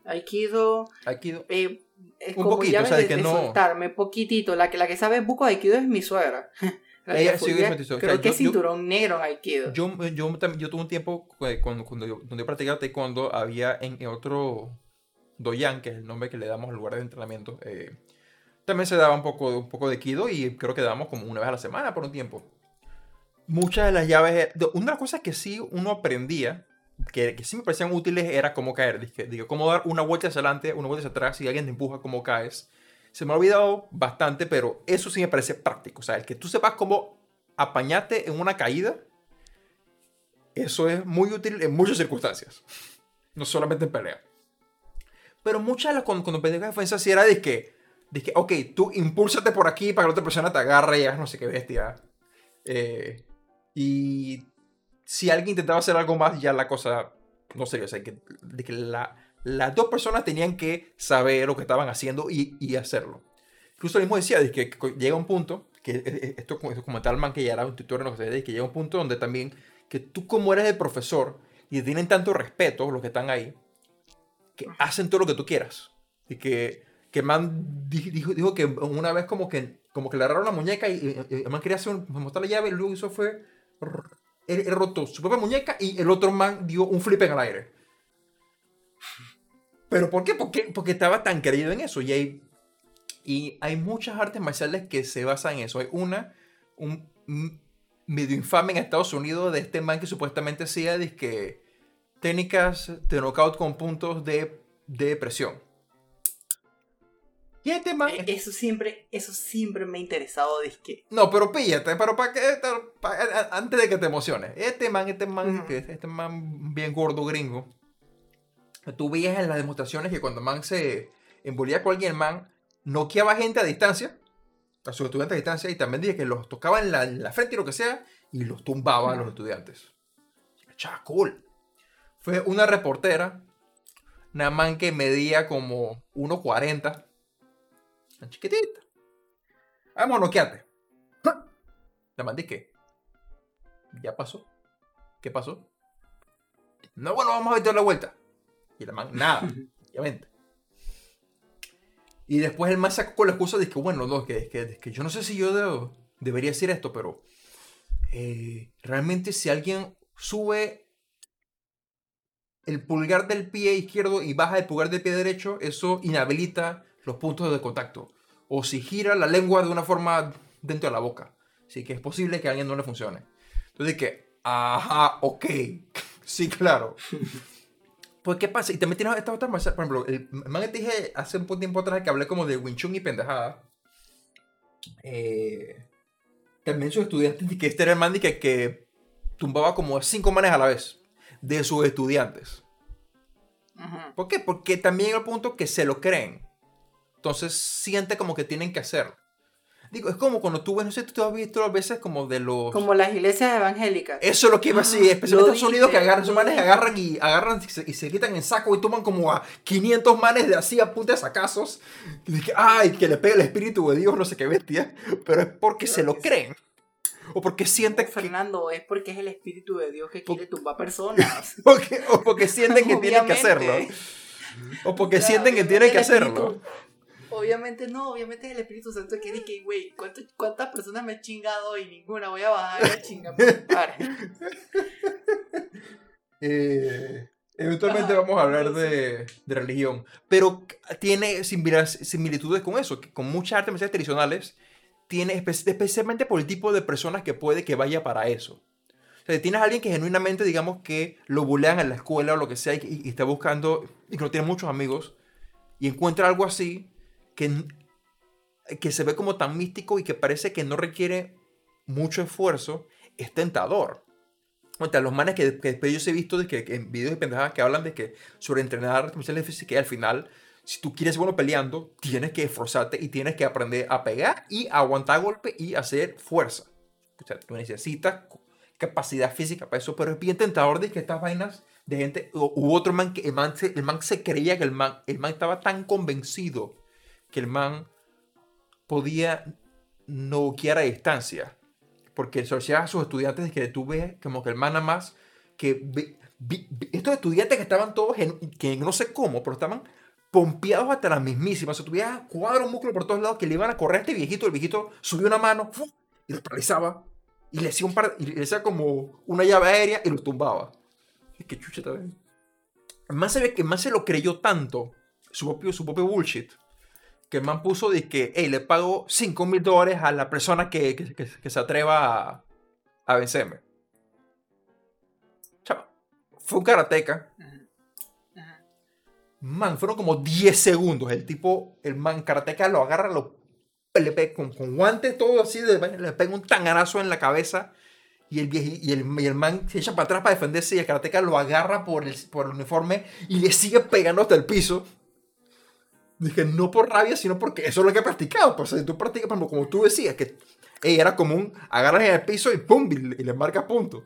Aikido Aikido. eh, es Un como poquito, llaves o sea, de que de no- soltarme poquito la que la que sabe buco de Aikido es mi suegra Ella fue- obviamente, o sea, creo que yo- es yo- cinturón negro en Aikido Yo, yo, yo tuve un tiempo eh, cuando, cuando, yo, cuando yo practicaba taekwondo, había en, en otro doyan, que es el nombre que le damos al lugar de entrenamiento, eh, también se daba un poco, un poco de kido y creo que dábamos como una vez a la semana por un tiempo. Muchas de las llaves, eh, una de las cosas que sí uno aprendía, que, que sí me parecían útiles, era cómo caer. Digo, cómo dar una vuelta hacia adelante, una vuelta hacia atrás, si alguien te empuja, cómo caes. Se me ha olvidado bastante, pero eso sí me parece práctico. O sea, el que tú sepas cómo apañarte en una caída, eso es muy útil en muchas circunstancias. No solamente en pelea. Pero muchas de las cuando, cuando practicaba defensa sí era de que, de que, ok, tú impúlsate por aquí para que la otra persona te agarre y hagas no sé qué bestia. Eh, y si alguien intentaba hacer algo más, ya la cosa no sería. O sea, que, de que la- las dos personas tenían que saber lo que estaban haciendo y, y hacerlo. Incluso él mismo decía de que, que llega un punto, que eh, eh, esto, esto comentaba el man que ya era un tutor en lo que que llega un punto donde también, que tú como eres el profesor y tienen tanto respeto los que están ahí, que hacen todo lo que tú quieras. Y que, que man di- dijo, dijo que una vez como que, como que le agarraron la muñeca y, y- y el man quería hacer un- mostrar la llave y luego hizo fue, él, él rotó su propia muñeca y el otro man dio un flip en el aire. ¿Pero por qué? Porque, porque estaba tan creído en eso. Y hay, y hay muchas artes marciales que se basan en eso. Hay una, un, un medio infame en Estados Unidos de este man que supuestamente hacía que técnicas de knockout con puntos de, de presión. Y este man... Eh, eso siempre eso siempre me ha interesado disque No, pero píllate, pero para que pa- a- antes de que te emociones. Este man, este man, que es este man bien gordo gringo. Tú veías en las demostraciones que cuando man se envolvía con alguien, man noqueaba gente a distancia, a sus estudiantes a distancia, y también dije que los tocaba en la, en la frente y lo que sea, y los tumbaba a los estudiantes. Chá, cool. Fue una reportera, una man que medía como 1.40, tan chiquitita. Vamos a noquearte. La man dije, ya pasó. ¿Qué pasó? No, bueno, vamos a dar la vuelta. Y la man, nada, obviamente. Y después el man sacó con la excusa de que, bueno, no, que, que, que yo no sé si yo debo- debería decir esto, pero eh, realmente si alguien sube el pulgar del pie izquierdo y baja el pulgar del pie derecho, eso inhabilita los puntos de contacto. O si gira la lengua de una forma dentro de la boca. Así que es posible que a alguien no le funcione. Entonces que, ajá, ok. sí, claro. Pues, ¿qué pasa? Y también tienes esta otra marcial. Por ejemplo, el man que te dije hace un tiempo atrás que hablé como de Wing Chun y pendejada. Eh, también sus estudiantes, que este era el man que, que tumbaba como a cinco manes a la vez de sus estudiantes. ¿Por qué? Porque también hay el punto que se lo creen. Entonces siente como que tienen que hacerlo. Digo, es como cuando tú ves, no sé, tú has visto a veces como de los... como las iglesias evangélicas Eso es lo que iba así, especialmente en Estados Unidos, que agarran, esos manes agarran y agarran y se, y se quitan en saco y toman como a 500 manes de así a punta de sacazos. Y dije, ay, que le pega el espíritu de Dios, no sé qué bestia. Pero es porque se lo creen. O porque sienten que, Fernando es porque es el espíritu de Dios que quiere tumbar personas porque- o porque sienten que tienen que hacerlo. O porque Claro, sienten que tienen que el hacerlo. espíritu- Obviamente no, obviamente es el Espíritu Santo que dice, güey, ¿cuánto- ¿cuántas personas me he chingado y ninguna voy a bajar a chingar? Eh, eventualmente Ajá, vamos a hablar de, de religión, pero tiene similitudes con eso, que con muchas artes marciales tradicionales, tiene espe- especialmente por el tipo de personas que puede que vaya para eso. O sea, tienes a alguien que genuinamente, digamos, que lo bulean en la escuela o lo que sea y, y está buscando, y que no tiene muchos amigos, y encuentra algo así que, que se ve como tan místico y que parece que no requiere mucho esfuerzo, es tentador. O sea, los manes que, que después yo he visto de que, en videos de pendejadas que hablan de que sobre entrenar física y al final, si tú quieres bueno peleando, tienes que esforzarte y tienes que aprender a pegar y aguantar golpe y hacer fuerza. O sea, tú necesitas capacidad física para eso, pero es bien tentador de que estas vainas de gente, hubo otro man que el man se, el man se creía que el man, el man estaba tan convencido que el man podía noquear a distancia. Porque decía a sus estudiantes que tú ves como que el man nada más que estos estudiantes que estaban todos en, que no sé cómo, pero estaban pompeados hasta las mismísimas. O sea, tuviera cuadros músculos por todos lados que le iban a correr a este viejito. El viejito subió una mano y lo paralizaba y le hacía un par, y le hacía como una llave aérea y lo tumbaba. Es que chucha también. Más se ve que más se lo creyó tanto, su propio, su propio bullshit, que el man puso de que, hey, le pago 5 mil dólares a la persona que, que, que, se atreva a, a vencerme. Chava, fue un karateca. Man, fueron como 10 segundos. El tipo, el man karateca lo agarra, lo le pega con, con guantes, todo así, le pega un tanganazo en la cabeza y el, y el, y el man se echa para atrás para defenderse y el karateka lo agarra por el, por el uniforme y le sigue pegando hasta el piso. Dije, no por rabia, sino porque eso es lo que he practicado. Pues, si tú practicas, como tú decías, que era común, agarras en el piso y pum, y, le marca punto.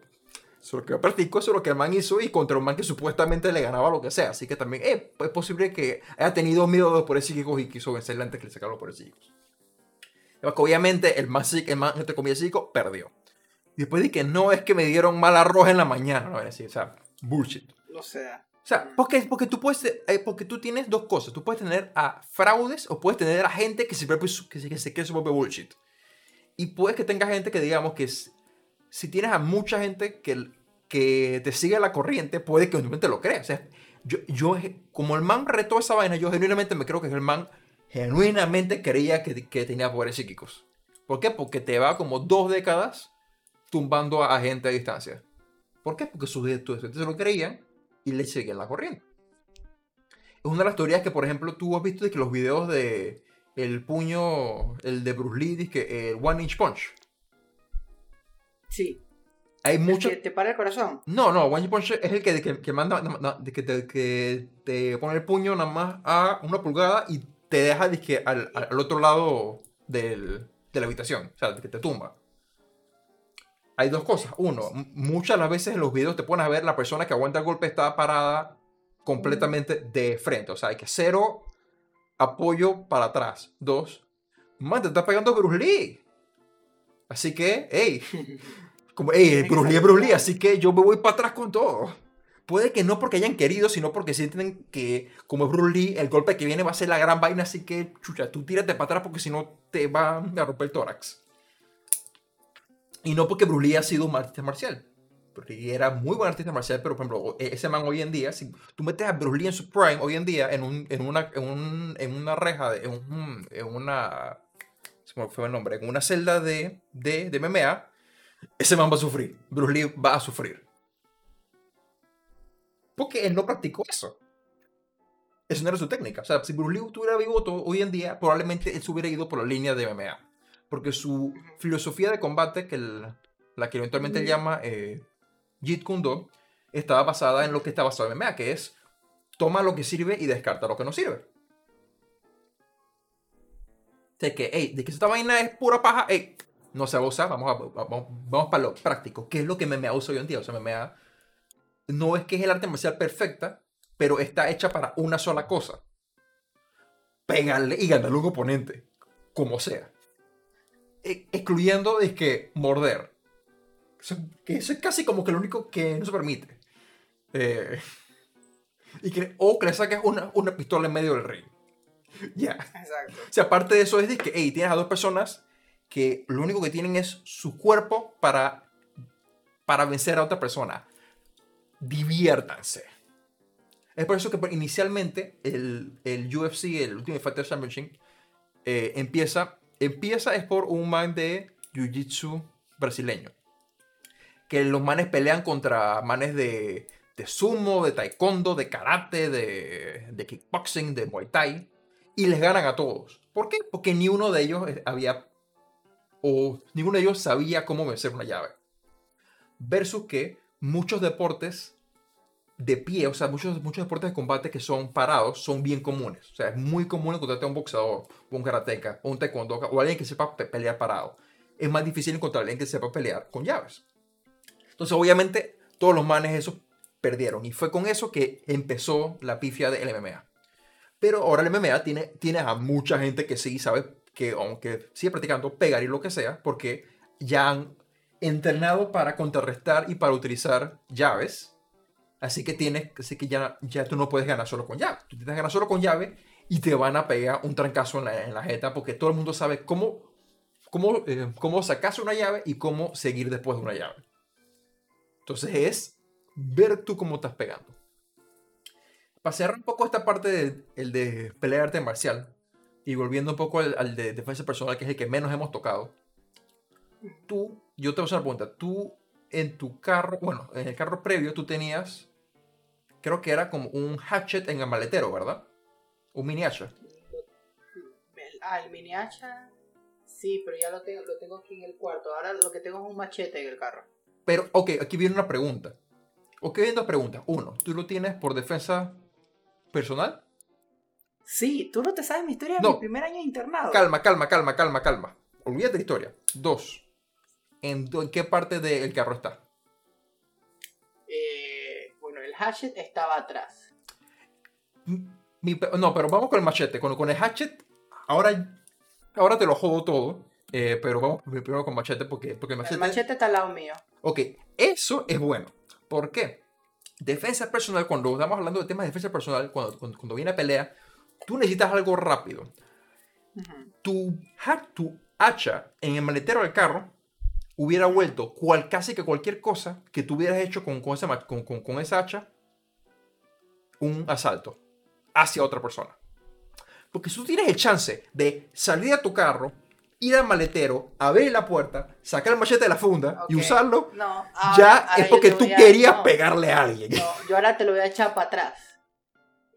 Eso es lo que yo practico, eso es lo que el man hizo y contra un man que supuestamente le ganaba lo que sea. Así que también eh, es posible que haya tenido miedo por el psíquico y quiso vencerle antes que le sacara por el psíquico. Obviamente el man, el man entre comillas psíquico perdió. Después de que no es que me dieron mal arroz en la mañana, ¿no? Decir, o sea, bullshit. No sea. O sea, porque, porque, tú puedes, eh, porque tú tienes dos cosas. Tú puedes tener a fraudes o puedes tener a gente que se, que se, que se cree su propio bullshit. Y puedes que tenga gente que digamos que si tienes a mucha gente que, que te sigue la corriente, puede que realmente lo crea. O sea, yo, yo, como el man retó esa vaina, yo genuinamente me creo que el man genuinamente creía que, que tenía poderes psíquicos. ¿Por qué? Porque te va como dos décadas tumbando a gente a distancia. ¿Por qué? Porque sus estudiantes se lo creían y le seguían la corriente. Es una de las teorías que, por ejemplo, tú has visto de que los videos de el puño, el de Bruce Lee, que el One Inch Punch. Sí. Hay mucho... que te para el corazón? No, no, One Inch Punch es el que, que, manda, que, te, que te pone el puño nada más a una pulgada y te deja al, al, otro lado del, de la habitación. O sea, que te tumba hay dos cosas. Uno, muchas de las veces en los videos te pones a ver la persona que aguanta el golpe está parada completamente de frente. O sea, hay que cero apoyo para atrás. Dos, man, te está pegando Bruce Lee. Así que, hey, como, hey, Bruce Lee es Bruce Lee, así que yo me voy para atrás con todo. Puede que no porque hayan querido, sino porque sienten que, como es Bruce Lee, el golpe que viene va a ser la gran vaina, así que, chucha, tú tírate para atrás porque si no te va a romper el tórax. Y no porque Bruce Lee ha sido un artista marcial. Porque era muy buen artista marcial, pero por ejemplo, e-, ese man hoy en día, si tú metes a Bruce Lee en su prime hoy en día en, un, en, una, en, un, en una reja, de, en, en una. Fue el nombre, en una celda de, de, de MMA, ese man va a sufrir. Bruce Lee va a sufrir. Porque él no practicó eso. Eso no era su técnica. O sea, si Bruce Lee estuviera vivo hoy en día, probablemente él se hubiera ido por la línea de MMA porque su filosofía de combate, que la que eventualmente llama eh, Jeet Kune Do, estaba basada en lo que está basado en MMA, que es toma lo que sirve y descarta lo que no sirve. De que, hey, de que esta vaina es pura paja, hey, no se abusa, vamos, a, vamos, vamos, para lo práctico. ¿Qué es lo que MMA usa hoy en día? O sea, MMA no es que es el arte marcial perfecta, pero está hecha para una sola cosa. Pegarle y ganarle a un oponente, como sea. E, excluyendo de que morder. que eso es casi como que lo único que no se permite. Eh, y que, o que le saques una, una pistola en medio del ring. Ya. Exacto. O sea, aparte de eso es de que, hey, tienes a dos personas que lo único que tienen es su cuerpo para, para vencer a otra persona. Diviértanse. Es por eso que inicialmente el, el UFC, el Ultimate Fighter Championship, eh, empieza Empieza es por un man de Jiu-Jitsu brasileño. que los manes pelean contra manes de, sumo, de taekwondo, de karate, de, de kickboxing, de muay thai, y les ganan a todos. ¿Por qué? Porque ni uno de ellos había, o ninguno de ellos sabía cómo vencer una llave. Versus que muchos deportes de pie, o sea, muchos, muchos deportes de combate que son parados son bien comunes. O sea, es muy común encontrarte a un boxeador, o un karateca, o un taekwondo, o alguien que sepa pelear parado. Es más difícil encontrar a alguien que sepa pelear con llaves. Entonces, obviamente, todos los manes esos perdieron. Y fue con eso que empezó la pifia del MMA. Pero ahora el MMA tiene, tiene a mucha gente que sí sabe que, aunque sigue practicando, pegar y lo que sea, porque ya han entrenado para contrarrestar y para utilizar llaves Así que tienes, así que ya, ya tú no puedes ganar solo con llave. Tú tienes que ganar solo con llave y te van a pegar un trancazo en la, en la jeta porque todo el mundo sabe cómo, cómo, eh, cómo sacarse una llave y cómo seguir después de una llave. Entonces es ver tú cómo estás pegando. Para cerrar un poco esta parte del el de pelea arte marcial y volviendo un poco al, al, de defensa personal, que es el que menos hemos tocado, tú, yo te voy a hacer una pregunta, tú en tu carro, bueno, en el carro previo tú tenías creo que era como un hatchet en el maletero, ¿verdad? Un mini hacha. Ah, el mini hacha. Sí, pero ya lo tengo, lo tengo aquí en el cuarto. Ahora lo que tengo es un machete en el carro. Pero, ok, aquí viene una pregunta. Ok, viene dos preguntas. Uno, ¿tú lo tienes por defensa personal? Sí, tú no te sabes mi historia de mi primer año internado. Calma, calma, calma, calma, calma. Olvídate la historia. Dos, ¿en, en qué parte del carro está? Hatchet estaba atrás. no, pero vamos con el machete. Con, con el hatchet, ahora, ahora te lo jodo todo. Eh, pero vamos primero con machete porque, porque el, machete, el machete está al lado mío. Ok, eso es bueno. ¿Por qué? Defensa personal, cuando estamos hablando de temas de defensa personal, cuando, cuando, viene a pelea, tú necesitas algo rápido. tu, tu hacha en el maletero del carro hubiera vuelto cual, casi que cualquier cosa que tú hubieras hecho con, con, esa, con, con, esa hacha un asalto hacia otra persona. Porque si tú tienes el chance de salir a tu carro, ir al maletero, abrir la puerta, sacar el machete de la funda y usarlo, ya es porque tú querías pegarle a alguien. yo ahora te lo voy a echar para atrás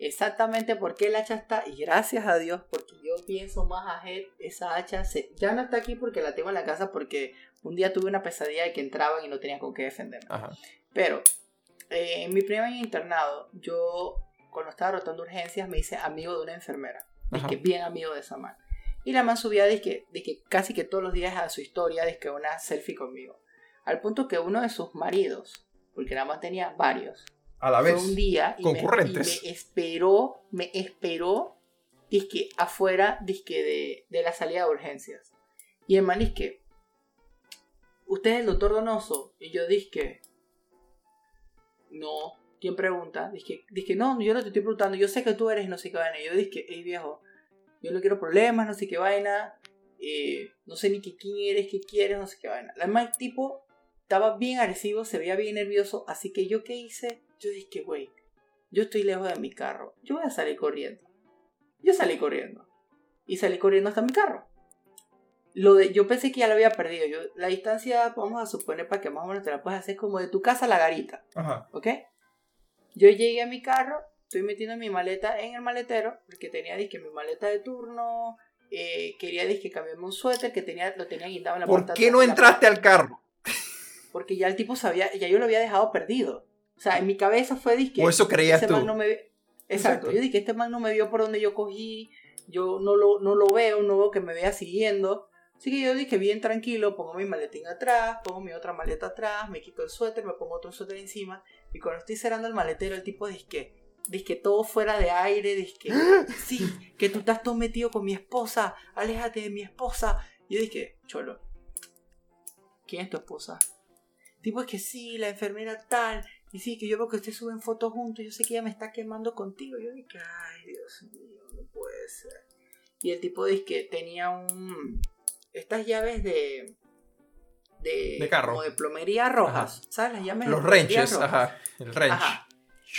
exactamente por qué el hacha está y gracias a Dios porque yo pienso más a esa hacha se, ya no está aquí porque la tengo en la casa porque un día tuve una pesadilla de que entraban y no tenía con qué defenderme. Pero eh, en mi primer año internado yo cuando estaba rotando urgencias me hice amigo de una enfermera, que bien amigo de esa man. Y la man subía de que, de que casi que todos los días a su historia de que una selfie conmigo. Al punto que uno de sus maridos, porque la man tenía varios, a la vez. un día y concurrentes. Me, esperó, me esperó, disque afuera, disque de, de la salida de urgencias. Y el man que ¿usted es el doctor Donoso? Y yo dije, no. ¿Quién pregunta? Dije, dije, no, yo no te estoy preguntando, yo sé que tú eres no sé qué vaina. Y yo dije, hey viejo, yo no quiero problemas, no sé qué vaina, eh, no sé ni qué quién eres, qué quieres, no sé qué vaina. Además, el tipo estaba bien agresivo, se veía bien nervioso, así que yo qué hice, yo dije, güey, yo estoy lejos de mi carro, yo voy a salir corriendo. Yo salí corriendo. Y salí corriendo hasta mi carro. Lo de, yo pensé que ya lo había perdido. Yo, la distancia, vamos a suponer para que más o menos te la puedas hacer como de tu casa a la garita. Ajá. ¿Ok? Yo llegué a mi carro, estoy metiendo mi maleta en el maletero, porque tenía disque mi maleta de turno, eh, quería disque cambiarme un suéter que tenía, lo tenía guindado en la puerta. ¿Por qué no entraste al carro? Porque ya el tipo sabía, ya yo lo había dejado perdido. O sea, en mi cabeza fue disque. O eso creías tú. no me... Exacto. Yo dije, este man no me vio por donde yo cogí, yo no lo, no lo veo, no veo que me vea siguiendo. Así que yo dije, bien tranquilo, pongo mi maletín atrás, pongo mi otra maleta atrás, me quito el suéter, me pongo otro suéter encima. Y cuando estoy cerrando el maletero, el tipo dice que, dice que todo fuera de aire, dice que, sí, que tú estás todo metido con mi esposa, aléjate de mi esposa. Y yo dije, cholo, ¿quién es tu esposa? Tipo, es que sí, la enfermera tal, y sí, que yo veo que ustedes suben fotos juntos, yo sé que ella me está quemando contigo. Yo dije, ay, Dios mío, no puede ser. Y el tipo dice que tenía un. Estas llaves de. De, de carro. Como de plomería rojas. ¿Sabes? Las llaves Los wrenches, ajá. El wrench. Ajá.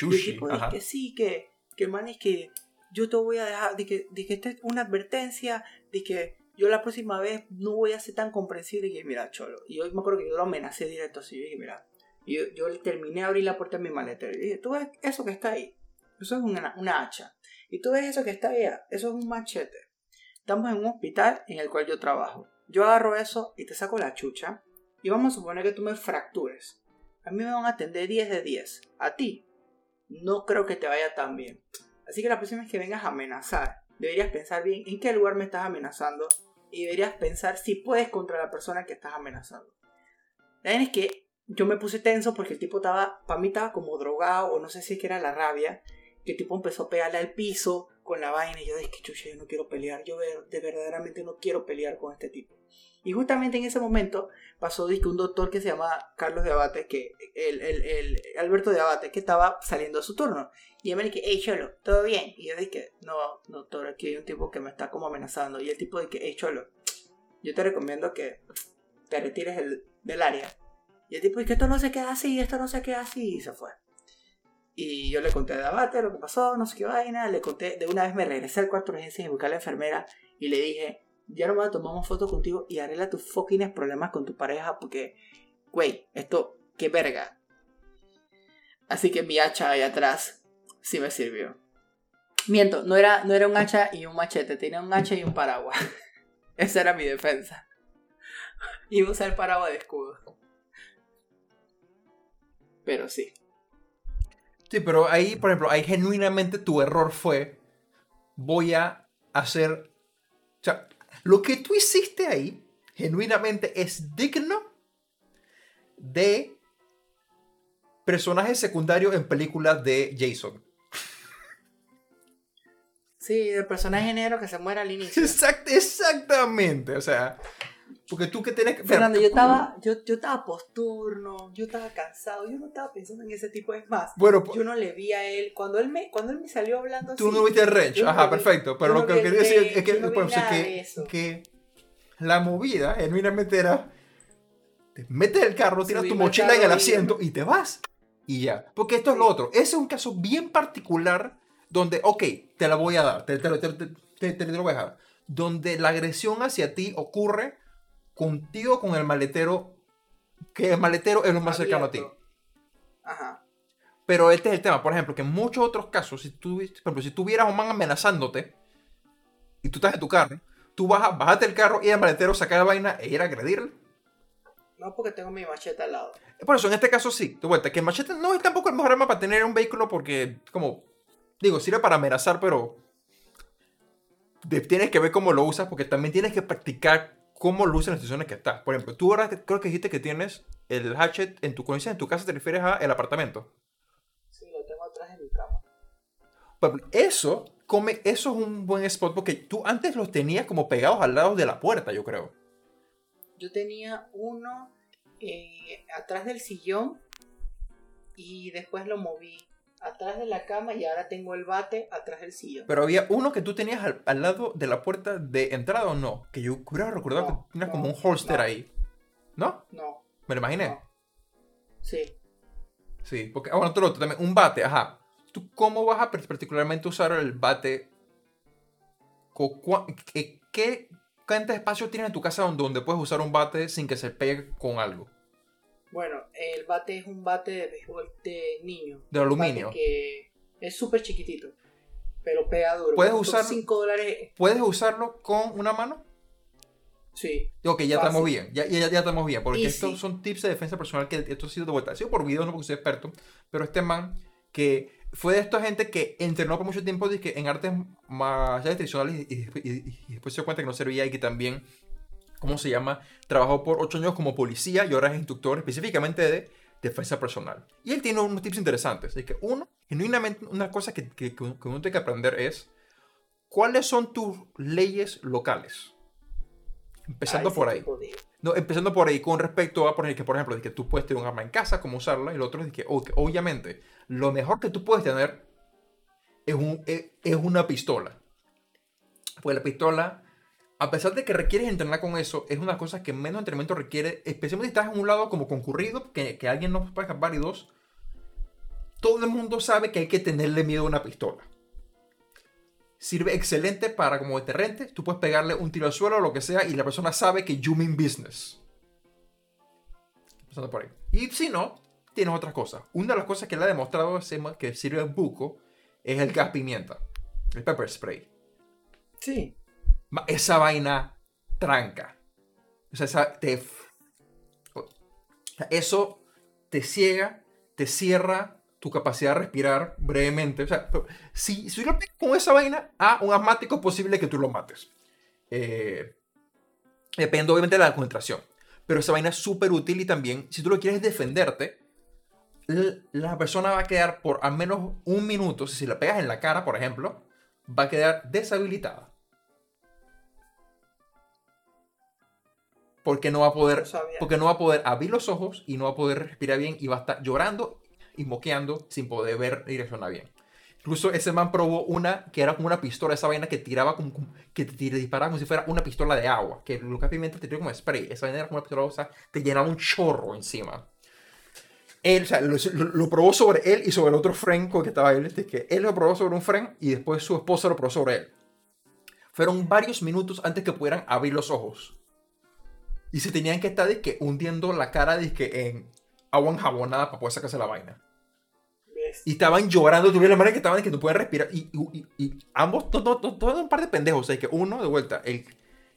y el tipo dice que sí, que, que man es que yo te voy a dejar. De que, de que esta es una advertencia. De que yo la próxima vez no voy a ser tan comprensible y dije, mira, cholo. Y yo me acuerdo que yo lo amenacé directo así. Yo dije, mira, yo, yo terminé de abrir la puerta de mi maletero. Y dije, tú ves eso que está ahí. Eso es una, una hacha. Y tú ves eso que está ahí. Eso es un machete. Estamos en un hospital en el cual yo trabajo. Yo agarro eso y te saco la chucha. Y vamos a suponer que tú me fractures. A mí me van a atender 10 de 10. A ti, no creo que te vaya tan bien. Así que la próxima vez que vengas a amenazar, deberías pensar bien en qué lugar me estás amenazando y deberías pensar si puedes contra la persona que estás amenazando. La es que yo me puse tenso porque el tipo estaba, para mí estaba como drogado o no sé si que era la rabia, que el tipo empezó a pegarle al piso con la vaina y yo dije, chucha, yo no quiero pelear, yo de verdaderamente no quiero pelear con este tipo. Y justamente en ese momento pasó que un doctor que se llama Carlos de Abate, que el, el, el Alberto de Abate, que estaba saliendo a su turno. Y él me dije, hey Cholo, ¿todo bien? Y yo dije, no, doctor, aquí hay un tipo que me está como amenazando. Y el tipo dije, hey Cholo, yo te recomiendo que te retires del área. Y el tipo dice, esto no se queda así, esto no se queda así, y se fue. Y yo le conté a Abate lo que pasó, no sé qué vaina, le conté, de una vez me regresé al cuarto de y busqué a la enfermera y le dije, ya no me voy a tomar una foto contigo y arregla tus fucking problemas con tu pareja porque, güey, esto, qué verga. Así que mi hacha ahí atrás sí me sirvió. Miento, no era, no era un hacha y un machete, tenía un hacha y un paraguas. Esa era mi defensa. Iba a usar paraguas de escudo. Pero sí. Sí, pero ahí, por ejemplo, ahí genuinamente tu error fue, voy a hacer... O sea, lo que tú hiciste ahí, genuinamente, es digno de personaje secundario en películas de Jason. Sí, el personaje negro que se muere al inicio. exactamente, o sea, porque tú que tienes que... Fernando, yo estaba, yo, yo estaba posturno, yo estaba cansado, yo no estaba pensando en ese tipo de más. Bueno, yo no le vi a él, cuando él me, cuando él me salió hablando Tú no viste el Rage, ajá, perfecto, pero lo que quería decir es que, que, que, la movida genuinamente era, te metes el carro, tiras tu mochila en el asiento y te vas. Y ya, porque esto es lo otro, ese es un caso bien particular donde, ok, te la voy a dar, te, te, te, te lo voy a dejar, donde la agresión hacia ti ocurre contigo con el maletero, que el maletero es lo más cercano a ti. Ajá. Pero este es el tema, por ejemplo, que en muchos otros casos, si tú, por ejemplo, si tuvieras un man amenazándote y tú estás en tu carro, tú vas a bajarte el carro y el maletero sacar la vaina e ir a agredirle. No, porque tengo mi machete al lado. Por eso, en este caso sí, de vuelta, que el machete no es tampoco el mejor arma para tener un vehículo porque, como, digo, sirve para amenazar, pero tienes que ver cómo lo usas porque también tienes que practicar cómo luce en las situaciones que estás. Por ejemplo, tú ahora creo que dijiste que tienes el hatchet en tu conciencia, en tu casa te refieres a el apartamento. Sí, lo tengo atrás de mi cama. eso, come, eso es un buen spot porque tú antes los tenías como pegados al lado de la puerta, yo creo. Yo tenía uno eh, atrás del sillón y después lo moví atrás de la cama y ahora tengo el bate atrás del sillón. Pero había uno que tú tenías al, lado de la puerta de entrada o no? Que yo hubiera recordado que tenías como un holster ahí. ¿No? No. ¿Me lo imaginé? Sí. Sí, porque, ah, bueno, otro, también, un bate, ajá. ¿Tú cómo vas a particularmente usar el bate? ¿Qué, qué de espacio tienes en tu casa donde, donde puedes usar un bate sin que se pegue con algo? Bueno, el bate es un bate de béisbol de niño. De aluminio. Que es súper chiquitito, pero pega duro. ¿Puedes, usarlo, dólares. ¿Puedes usarlo con una mano? Sí. Ok, ya estamos bien. Ya, ya, ya, estamos bien. Porque estos son tips de defensa personal que esto ha sido de vuelta. Ha sido por video, no porque soy experto. Pero este man que fue de esta gente que entrenó por mucho tiempo en artes más tradicionales y, y, después se dio cuenta que no servía y que también ¿cómo se llama? Trabajó por ocho años como policía y ahora es instructor específicamente de defensa personal. Y él tiene unos tips interesantes. Es que uno, genuinamente, una cosa que, que, que uno tiene que aprender es cuáles son tus leyes locales. Empezando por ahí. No, empezando por ahí con respecto a, por ejemplo, que, por ejemplo, de que tú puedes tener un arma en casa, cómo usarla, y lo otro es que, obviamente, lo mejor que tú puedes tener es, un, es, es una pistola. Pues la pistola a pesar de que requieres entrenar con eso, es una cosa que menos entrenamiento requiere, especialmente si estás en un lado como concurrido, que, que alguien no puede escapar y dos, todo el mundo sabe que hay que tenerle miedo a una pistola. sirve excelente para como deterrente. Tú puedes pegarle un tiro al suelo o lo que sea y la persona sabe que you mean business. Pasando por ahí. Y si no, tienes otras cosas. Una de las cosas que le ha demostrado que sirve en buco es el gas pimienta. El pepper spray. Sí. Esa vaina tranca. O sea, esa te... Eso te ciega, te cierra tu capacidad de respirar brevemente. O sea, si, si lo con esa vaina a un asmático, es posible que tú lo mates. Eh, depende obviamente de la concentración. Pero esa vaina es súper útil y también, si tú lo quieres defenderte, la persona va a quedar por al menos un minuto, si la pegas en la cara, por ejemplo, va a quedar deshabilitada. Porque no va a poder, porque no va a poder abrir los ojos y no va a poder respirar bien y va a estar llorando y moqueando sin poder ver direccionar bien. Incluso ese man probó una que era como una pistola, esa vaina que tiraba como, que te disparaba como si fuera una pistola de agua, que Lucas Pimenta te tiró como spray. Esa vaina era como una pistola, o sea, te llenaba un chorro encima. Él, o sea, lo, probó sobre él y sobre el otro friend con que estaba él. Este, que él lo probó sobre un friend y después su esposa lo probó sobre él. Fueron varios minutos antes que pudieran abrir los ojos. Y se tenían que estar que, hundiendo la cara en agua enjabonada para poder sacarse la vaina. Y estaban llorando, tuvieron la manera que estaban que no pueden respirar. Y, ambos, todos todo, un par de pendejos. O sea, que uno, de vuelta, el,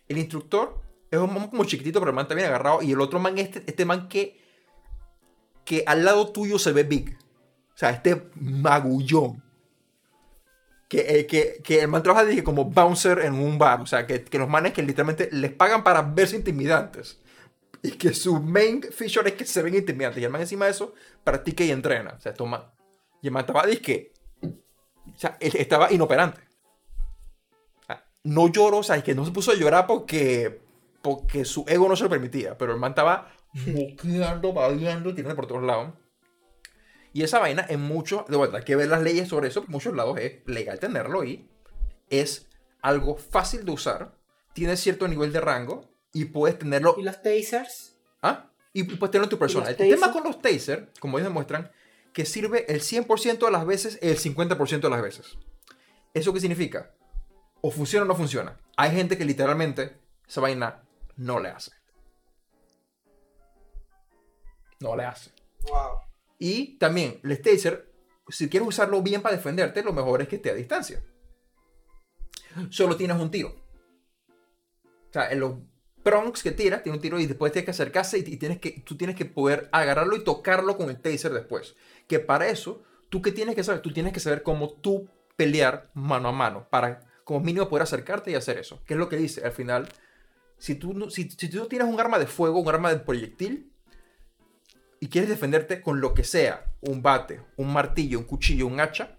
el instructor es un man como chiquitito, pero el man está bien agarrado. Y el otro man, este, este man que, que al lado tuyo se ve big. O sea, este magullón. Que, eh, que, que, el man trabaja dije, como bouncer en un bar. O sea, que, que, los manes que literalmente les pagan para verse intimidantes. Y que su main feature es que se ven intimidantes. Y el man encima de eso practica y entrena. O sea, toma y el man estaba disque. O sea, estaba inoperante. no lloró, o sea, es que no se puso a llorar porque, porque su ego no se lo permitía. Pero el man estaba moqueando, bailando, tirando por todos lados. Y esa vaina, en muchos, de vuelta, hay que ver las leyes sobre eso, en muchos lados es legal tenerlo y es algo fácil de usar, tiene cierto nivel de rango y puedes tenerlo. ¿Y los tasers? ¿Ah? Y puedes tenerlo en tu persona. El tema con los tasers, como ellos demuestran, que sirve el 100% de las veces el 50% de las veces. ¿Eso qué significa? O funciona o no funciona. Hay gente que literalmente esa vaina no le hace. No le hace. Y también, el taser, si quieres usarlo bien para defenderte, lo mejor es que esté a distancia. Solo tienes un tiro. O sea, en los prongs que tiras, tiene un tiro y después tienes que acercarse y, tienes que, tú tienes que poder agarrarlo y tocarlo con el taser después que para eso, ¿tú qué tienes que saber? Tú tienes que saber cómo tú pelear mano a mano, para como mínimo poder acercarte y hacer eso. ¿Qué es lo que dice? Al final, si tú, si, si tú tienes un arma de fuego, un arma de proyectil, y quieres defenderte con lo que sea, un bate, un martillo, un cuchillo, un hacha,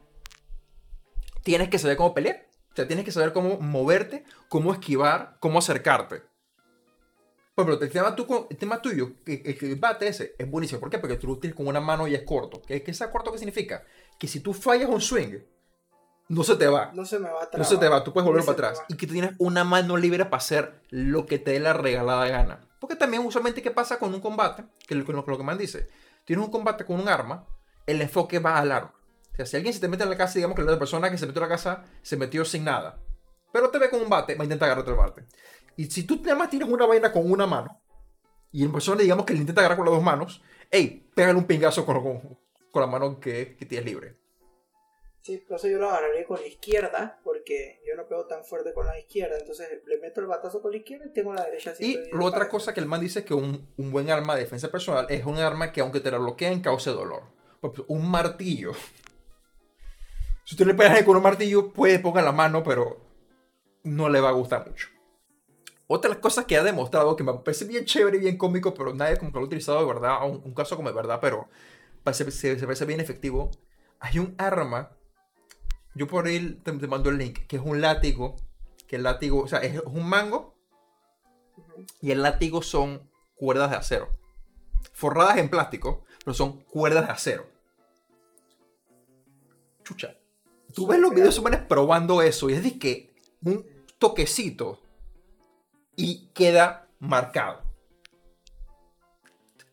tienes que saber cómo pelear. O sea, tienes que saber cómo moverte, cómo esquivar, cómo acercarte. Bueno, pero el tema, el tema tuyo, el, el bate ese, es buenísimo. ¿Por qué? Porque tú lo tienes con una mano y es corto. ¿Qué, qué es corto? ¿Qué significa? Que si tú fallas un swing, no se te va. No se me va atrás. No se te va, tú puedes volver para atrás. Y que tú tienes una mano libre para hacer lo que te dé la regalada gana. Porque también usualmente, ¿qué pasa con un combate? Que lo, lo, lo que man dice. Tienes un combate con un arma, el enfoque va al arma. O sea, si alguien se te mete en la casa, digamos que la persona que se metió en la casa se metió sin nada. Pero te ve con un bate, va a intentar agarrarte el bate. Y si tú nada más tienes una vaina con una mano, y en persona digamos que le intenta agarrar con las dos manos, hey, pégale un pingazo con, con, la mano que, que tienes libre. Sí, por eso yo lo agarraré con la izquierda, porque yo no pego tan fuerte con la izquierda, entonces le meto el batazo con la izquierda y tengo la derecha así. Y la otra cosa que el man dice es que un, un, buen arma de defensa personal es un arma que aunque te la bloqueen cause dolor. Un martillo. Si usted le pegas con un martillo, puede poner la mano, pero no le va a gustar mucho. Otra de las cosas que ha demostrado, que me parece bien chévere y bien cómico, pero nadie como que lo ha utilizado de verdad, un, caso como de verdad, pero se, se, parece bien efectivo. Hay un arma, yo por ahí te, mando el link, que es un látigo, que el látigo, o sea, es un mango y el látigo son cuerdas de acero. Forradas en plástico, pero son cuerdas de acero. Chucha. Tú ves los videos de probando eso y es de que un toquecito y queda marcado.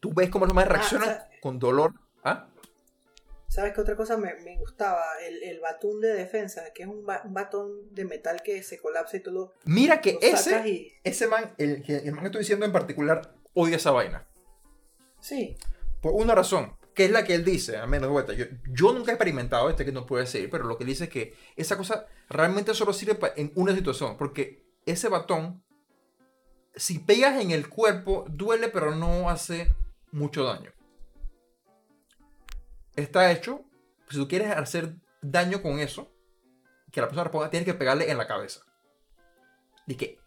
Tú ves cómo los más ah, reaccionan con dolor. ¿Ah? ¿Sabes qué otra cosa me, me gustaba? El, el, batón de defensa, que es un, ba, un, batón de metal que se colapsa y todo. Mira que ese, y... ese man, el, el man que estoy diciendo en particular, odia esa vaina. Sí. Por una razón, que es la que él dice, a menos de vuelta. Yo, yo nunca he experimentado este que no puede ser, pero lo que él dice es que esa cosa realmente solo sirve en una situación, porque ese batón, si pegas en el cuerpo, duele, pero no hace mucho daño está hecho, si tú quieres hacer daño con eso, que la persona responda, tienes que pegarle en la cabeza. De que,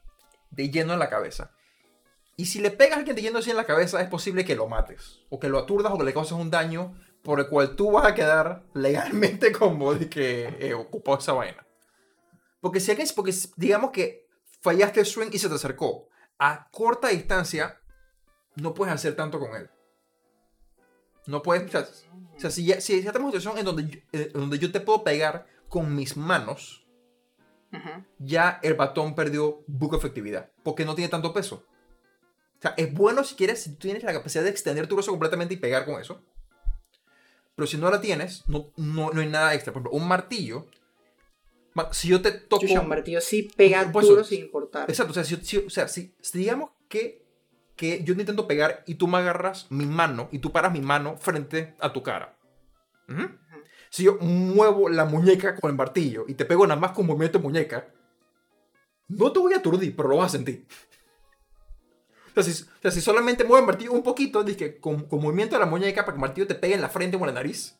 de lleno en la cabeza. Y si le pegas a alguien de lleno así en la cabeza, es posible que lo mates. O que lo aturdas o que le causes un daño por el cual tú vas a quedar legalmente como de que eh, ocupó esa vaina. Porque si alguien, porque digamos que fallaste el swing y se te acercó a corta distancia, no puedes hacer tanto con él. No puedes, o sea, si ya, si ya tenemos una situación en donde, yo, eh, donde yo te puedo pegar con mis manos, uh -huh. ya el batón perdió buco efectividad, porque no tiene tanto peso. O sea, es bueno si quieres, si tú tienes la capacidad de extender tu brazo completamente y pegar con eso. Pero si no la tienes, no, no, no hay nada extra. Por ejemplo, un martillo, si yo te toco... Chucha, un martillo sí pega duro sin importar. Exacto, o sea, si, si, o sea si digamos que que yo te intento pegar y tú me agarras mi mano y tú paras mi mano frente a tu cara. Uh -huh. Si yo muevo la muñeca con el martillo y te pego nada más con movimiento de muñeca, no te voy a aturdir, pero lo vas a sentir. O sea, si, o sea, si solamente muevo el martillo un poquito, que con, con, movimiento de la muñeca para que el martillo te pegue en la frente o en la nariz,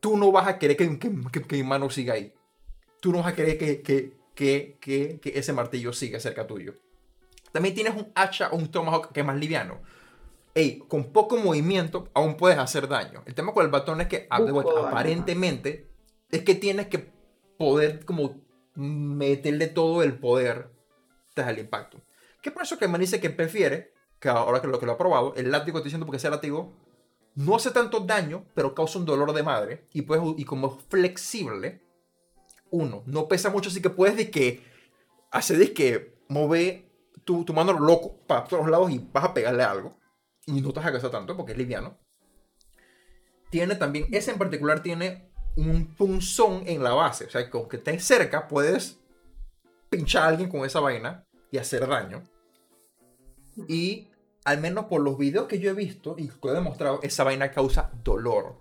tú no vas a querer que, que, que, que mi mano siga ahí. Tú no vas a querer que, que ese martillo siga cerca tuyo. También tienes un hacha o un tomahawk que es más liviano. Ey, con poco movimiento aún puedes hacer daño. El tema con el batón es que aparentemente es que tienes que poder como meterle todo el poder tras el impacto. Que por eso que me dice que prefiere, que ahora que lo que lo ha probado, el látigo, estoy diciendo porque ese látigo no hace tanto daño, pero causa un dolor de madre. Y, puedes, y como es flexible, uno, no pesa mucho, así que puedes de que hacer de que mover tu, tu mano loco para todos lados y vas a pegarle algo. Y no te vas a tanto porque es liviano. Tiene también, ese en particular tiene un punzón en la base. O sea, que aunque estés cerca, puedes pinchar a alguien con esa vaina y hacer daño. Y al menos por los videos que yo he visto y que he demostrado, esa vaina causa dolor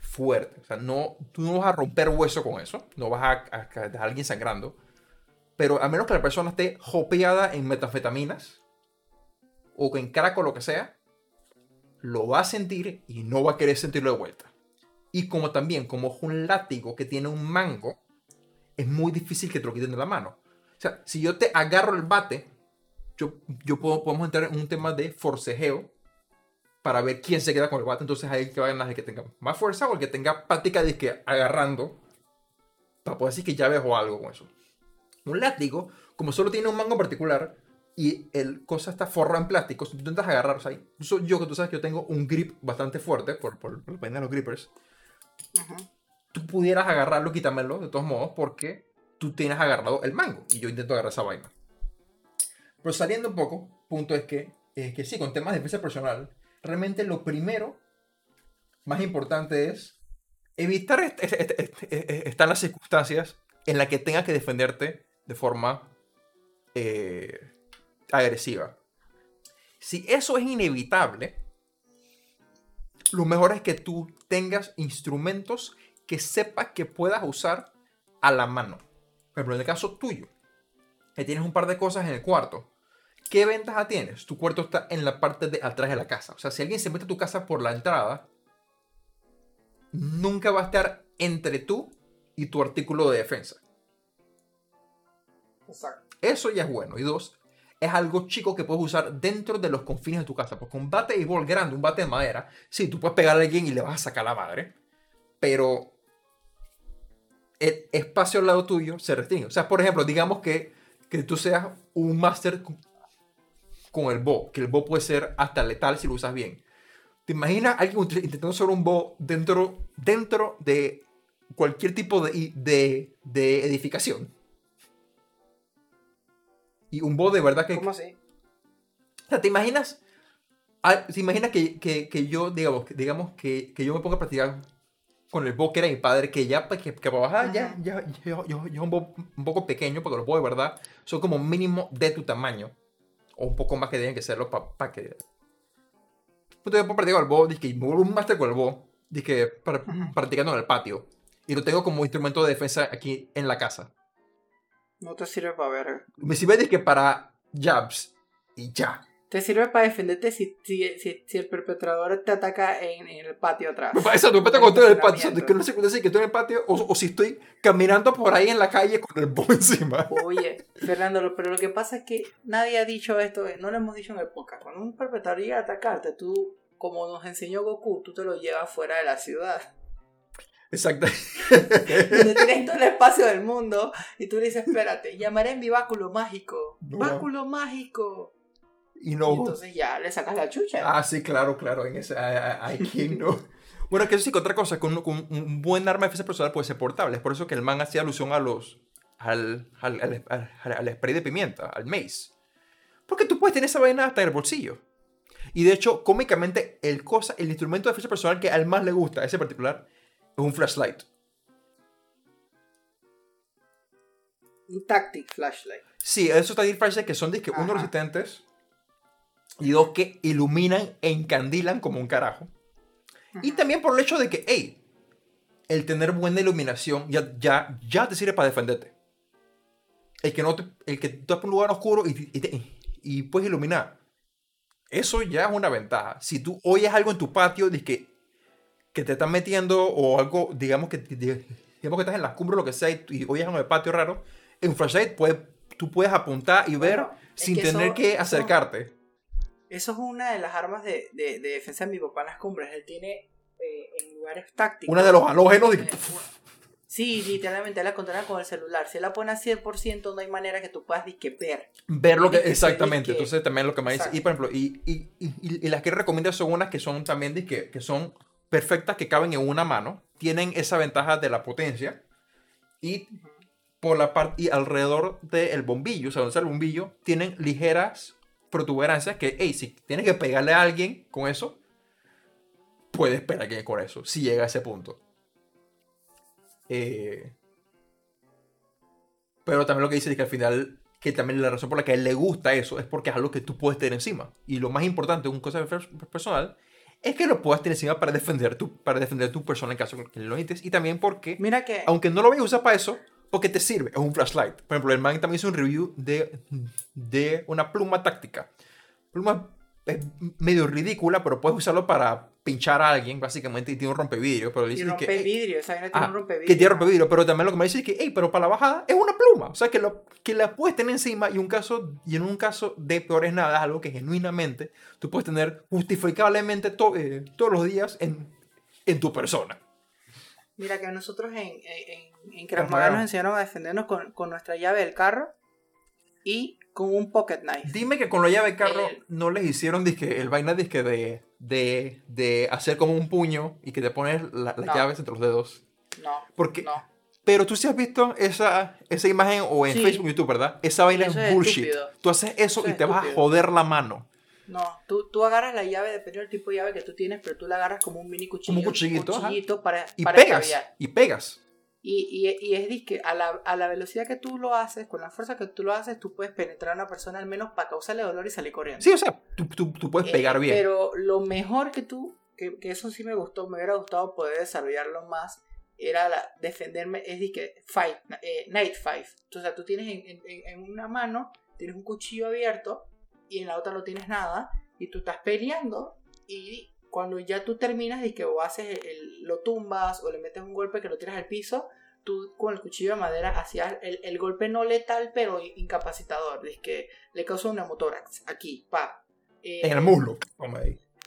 fuerte. O sea, no, tú no vas a romper hueso con eso. No vas a, a, a dejar a alguien sangrando pero a menos que la persona esté jopeada en metanfetaminas o en crack o lo que sea, lo va a sentir y no va a querer sentirlo de vuelta. Y como también, como un látigo que tiene un mango, es muy difícil que te lo quiten de la mano. O sea, si yo te agarro el bate, yo, yo puedo, podemos entrar en un tema de forcejeo para ver quién se queda con el bate. Entonces hay que ganar el que tenga más fuerza o el que tenga práctica de que agarrando para poder decir que ya o algo con eso. Un látigo, como solo tiene un mango particular y el cosa está forrado en plástico, si tú intentas agarrar, o sea, yo que tú sabes que yo tengo un grip bastante fuerte por, por, por de los grippers, -huh. tú pudieras agarrarlo y quitármelo de todos modos porque tú tienes agarrado el mango y yo intento agarrar esa vaina. Pero saliendo un poco, punto es que, es que sí, con temas de defensa personal, realmente lo primero más importante es evitar est est est estar en las circunstancias en las que tengas que defenderte de forma eh, agresiva. Si eso es inevitable, lo mejor es que tú tengas instrumentos que sepas que puedas usar a la mano. Por ejemplo, en el caso tuyo, que tienes un par de cosas en el cuarto, ¿qué ventaja tienes? Tu cuarto está en la parte de atrás de la casa. O sea, si alguien se mete a tu casa por la entrada, nunca va a estar entre tú y tu artículo de defensa. Eso ya es bueno. Y dos, es algo chico que puedes usar dentro de los confines de tu casa. Porque un bate de béisbol grande, un bate de madera, sí, tú puedes pegarle a alguien y le vas a sacar la madre. Pero el espacio al lado tuyo se restringe. O sea, por ejemplo, digamos que, que tú seas un máster con el bo, que el bo puede ser hasta letal si lo usas bien. ¿Te imaginas alguien intentando usar un bo dentro, dentro de cualquier tipo de, de, de edificación? Y un bo de verdad que... ¿Cómo así? O sea, ¿te imaginas Ah, ¿Se imagina que, que, que yo, digamos, que- digamos que, que yo me ponga a practicar con el bow que era mi padre, que ya, pues, que, que para bajar, ya, ya, yo, yo, yo un, bow un poco pequeño, porque los bows de verdad son como mínimo de tu tamaño, o un poco más que deben que serlo para que... Entonces yo puedo practicar el bow, dije, me vuelvo un máster con el bow, dije, para, practicando en el patio, y lo tengo como instrumento de defensa aquí en la casa. No te sirve para ver. Me sirve dije, para jabs, y ya. Te sirve para defenderte si, si, si, si el perpetrador te ataca en, en el patio atrás. Eso, me meto con todo en el patio. Que no sé cuándo que estoy en el patio o, o si estoy caminando por ahí en la calle con el bow encima. Oye, Fernando, pero lo que pasa es que nadie ha dicho esto, eh, no lo hemos dicho en el podcast. Cuando un perpetrador llega a atacarte, tú, como nos enseñó Goku, tú te lo llevas fuera de la ciudad. Exacto. Donde tienes todo el espacio del mundo y tú le dices, espérate, llamaré en mi báculo mágico. No. Báculo mágico. Y Y no. entonces ya le sacas la chucha. Ah, sí, claro, claro. En ese, hay quien no. Bueno, que eso sí, que otra cosa, con, con un buen arma de defensa personal puede ser portable. Es por eso que el man hacía alusión a los. al, al, al, al- spray de pimienta, al mace. Porque tú puedes tener esa vaina hasta en el bolsillo. Y de hecho, cómicamente, el, cosa, el instrumento de defensa personal que al más le gusta, ese particular, un flashlight. Un tactic flashlight. Sí, esos Tactic Flashlights que son disque uno resistentes y dos que iluminan e encandilan como un carajo. Y también por el hecho de que, hey, el tener buena iluminación ya, ya, ya te sirve para defenderte. El que, no te- el que tú estás en un lugar oscuro y, y, te- y puedes iluminar. Eso ya es una ventaja. Si tú oyes algo en tu patio que, que te están metiendo o algo, digamos que, digamos que estás en las cumbres o lo que sea y, y algo en el patio raro, en flashlight puede- tú puedes apuntar y ver Bueno, sin que tener eso- que acercarte. Eso es una de las armas de, de, de defensa de mi papá en las cumbres. Él tiene eh, en lugares tácticos. Una de los halógenos. Eh, de- Sí, literalmente la controla con el celular. Si la pone a 100%, no hay manera que tú puedas disque ver. ver lo que exactamente disque- entonces también lo que me dice y por ejemplo y, y, y, y las que recomiendo son unas que son también disque, que son perfectas que caben en una mano tienen esa ventaja de la potencia y por la parte y alrededor del bombillo o sea donde el bombillo tienen ligeras protuberancias que hey si tienes que pegarle a alguien con eso puedes a alguien con eso si llega a ese punto Eh, pero también lo que dice es que al final, que también la razón por la que a él le gusta eso es porque es algo que tú puedes tener encima. Y lo más importante, un cosa per- personal, es que lo puedas tener encima para defender tu, para defender tu persona en caso que lo necesites. Y también porque, Mira que. aunque no lo vayas a usar para eso, porque te sirve, es un flashlight. Por ejemplo, el man también hizo un review de, de una pluma táctica. Pluma es medio ridícula, pero puedes usarlo para pinchar a alguien, básicamente, y tiene un rompevidrio. Pero Y dice rompe que, vidrio, esa vaina tiene Ah, un rompevidrio. que tiene rompevidrio, pero también lo que me dice es que, hey, pero para la bajada es una pluma. O sea, que, lo, que la puedes tener encima y, un caso, y en un caso de peores nada, es algo que genuinamente tú puedes tener justificablemente to- eh, todos los días en, en tu persona. Mira que nosotros en, en, en, Krav Maga nos enseñaron a defendernos con, con nuestra llave del carro y con un pocket knife. Dime que con la llave de carro El- no les hicieron disque, el vaina disque de, de, de hacer como un puño y que te pones la- las No. llaves entre los dedos. No, Porque, no. Pero tú sí has visto esa, esa imagen o en Sí. Facebook, YouTube, ¿verdad? Esa vaina es bullshit. estúpido. Tú haces eso, Eso y es te vas a estúpido. joder la mano. No, tú, tú agarras la llave, dependiendo del tipo de llave que tú tienes, pero tú la agarras como un mini cuchillo. Como un cuchillito, ajá. cuchillito para, Y para pegas. escabear. Y pegas. Y, y, y es disque, a la, a la velocidad que tú lo haces, con la fuerza que tú lo haces, tú puedes penetrar a una persona al menos para causarle dolor y salir corriendo. Sí, o sea, tú, tú- tú puedes Eh, pegar bien. Pero lo mejor que tú, que, que eso sí me gustó, me hubiera gustado poder desarrollarlo más, era la, defenderme, es disque, fight, eh, night fight. O sea, tú tienes en, en- en- en una mano, tienes un cuchillo abierto y en la otra no tienes nada, y tú estás peleando y cuando ya tú terminas y que o haces el, el- lo tumbas o le metes un golpe que lo tiras al piso, tú con el cuchillo de madera hacías el, el golpe no letal pero incapacitador, es que le causa un hemotórax aquí, pa. Eh, en el muslo.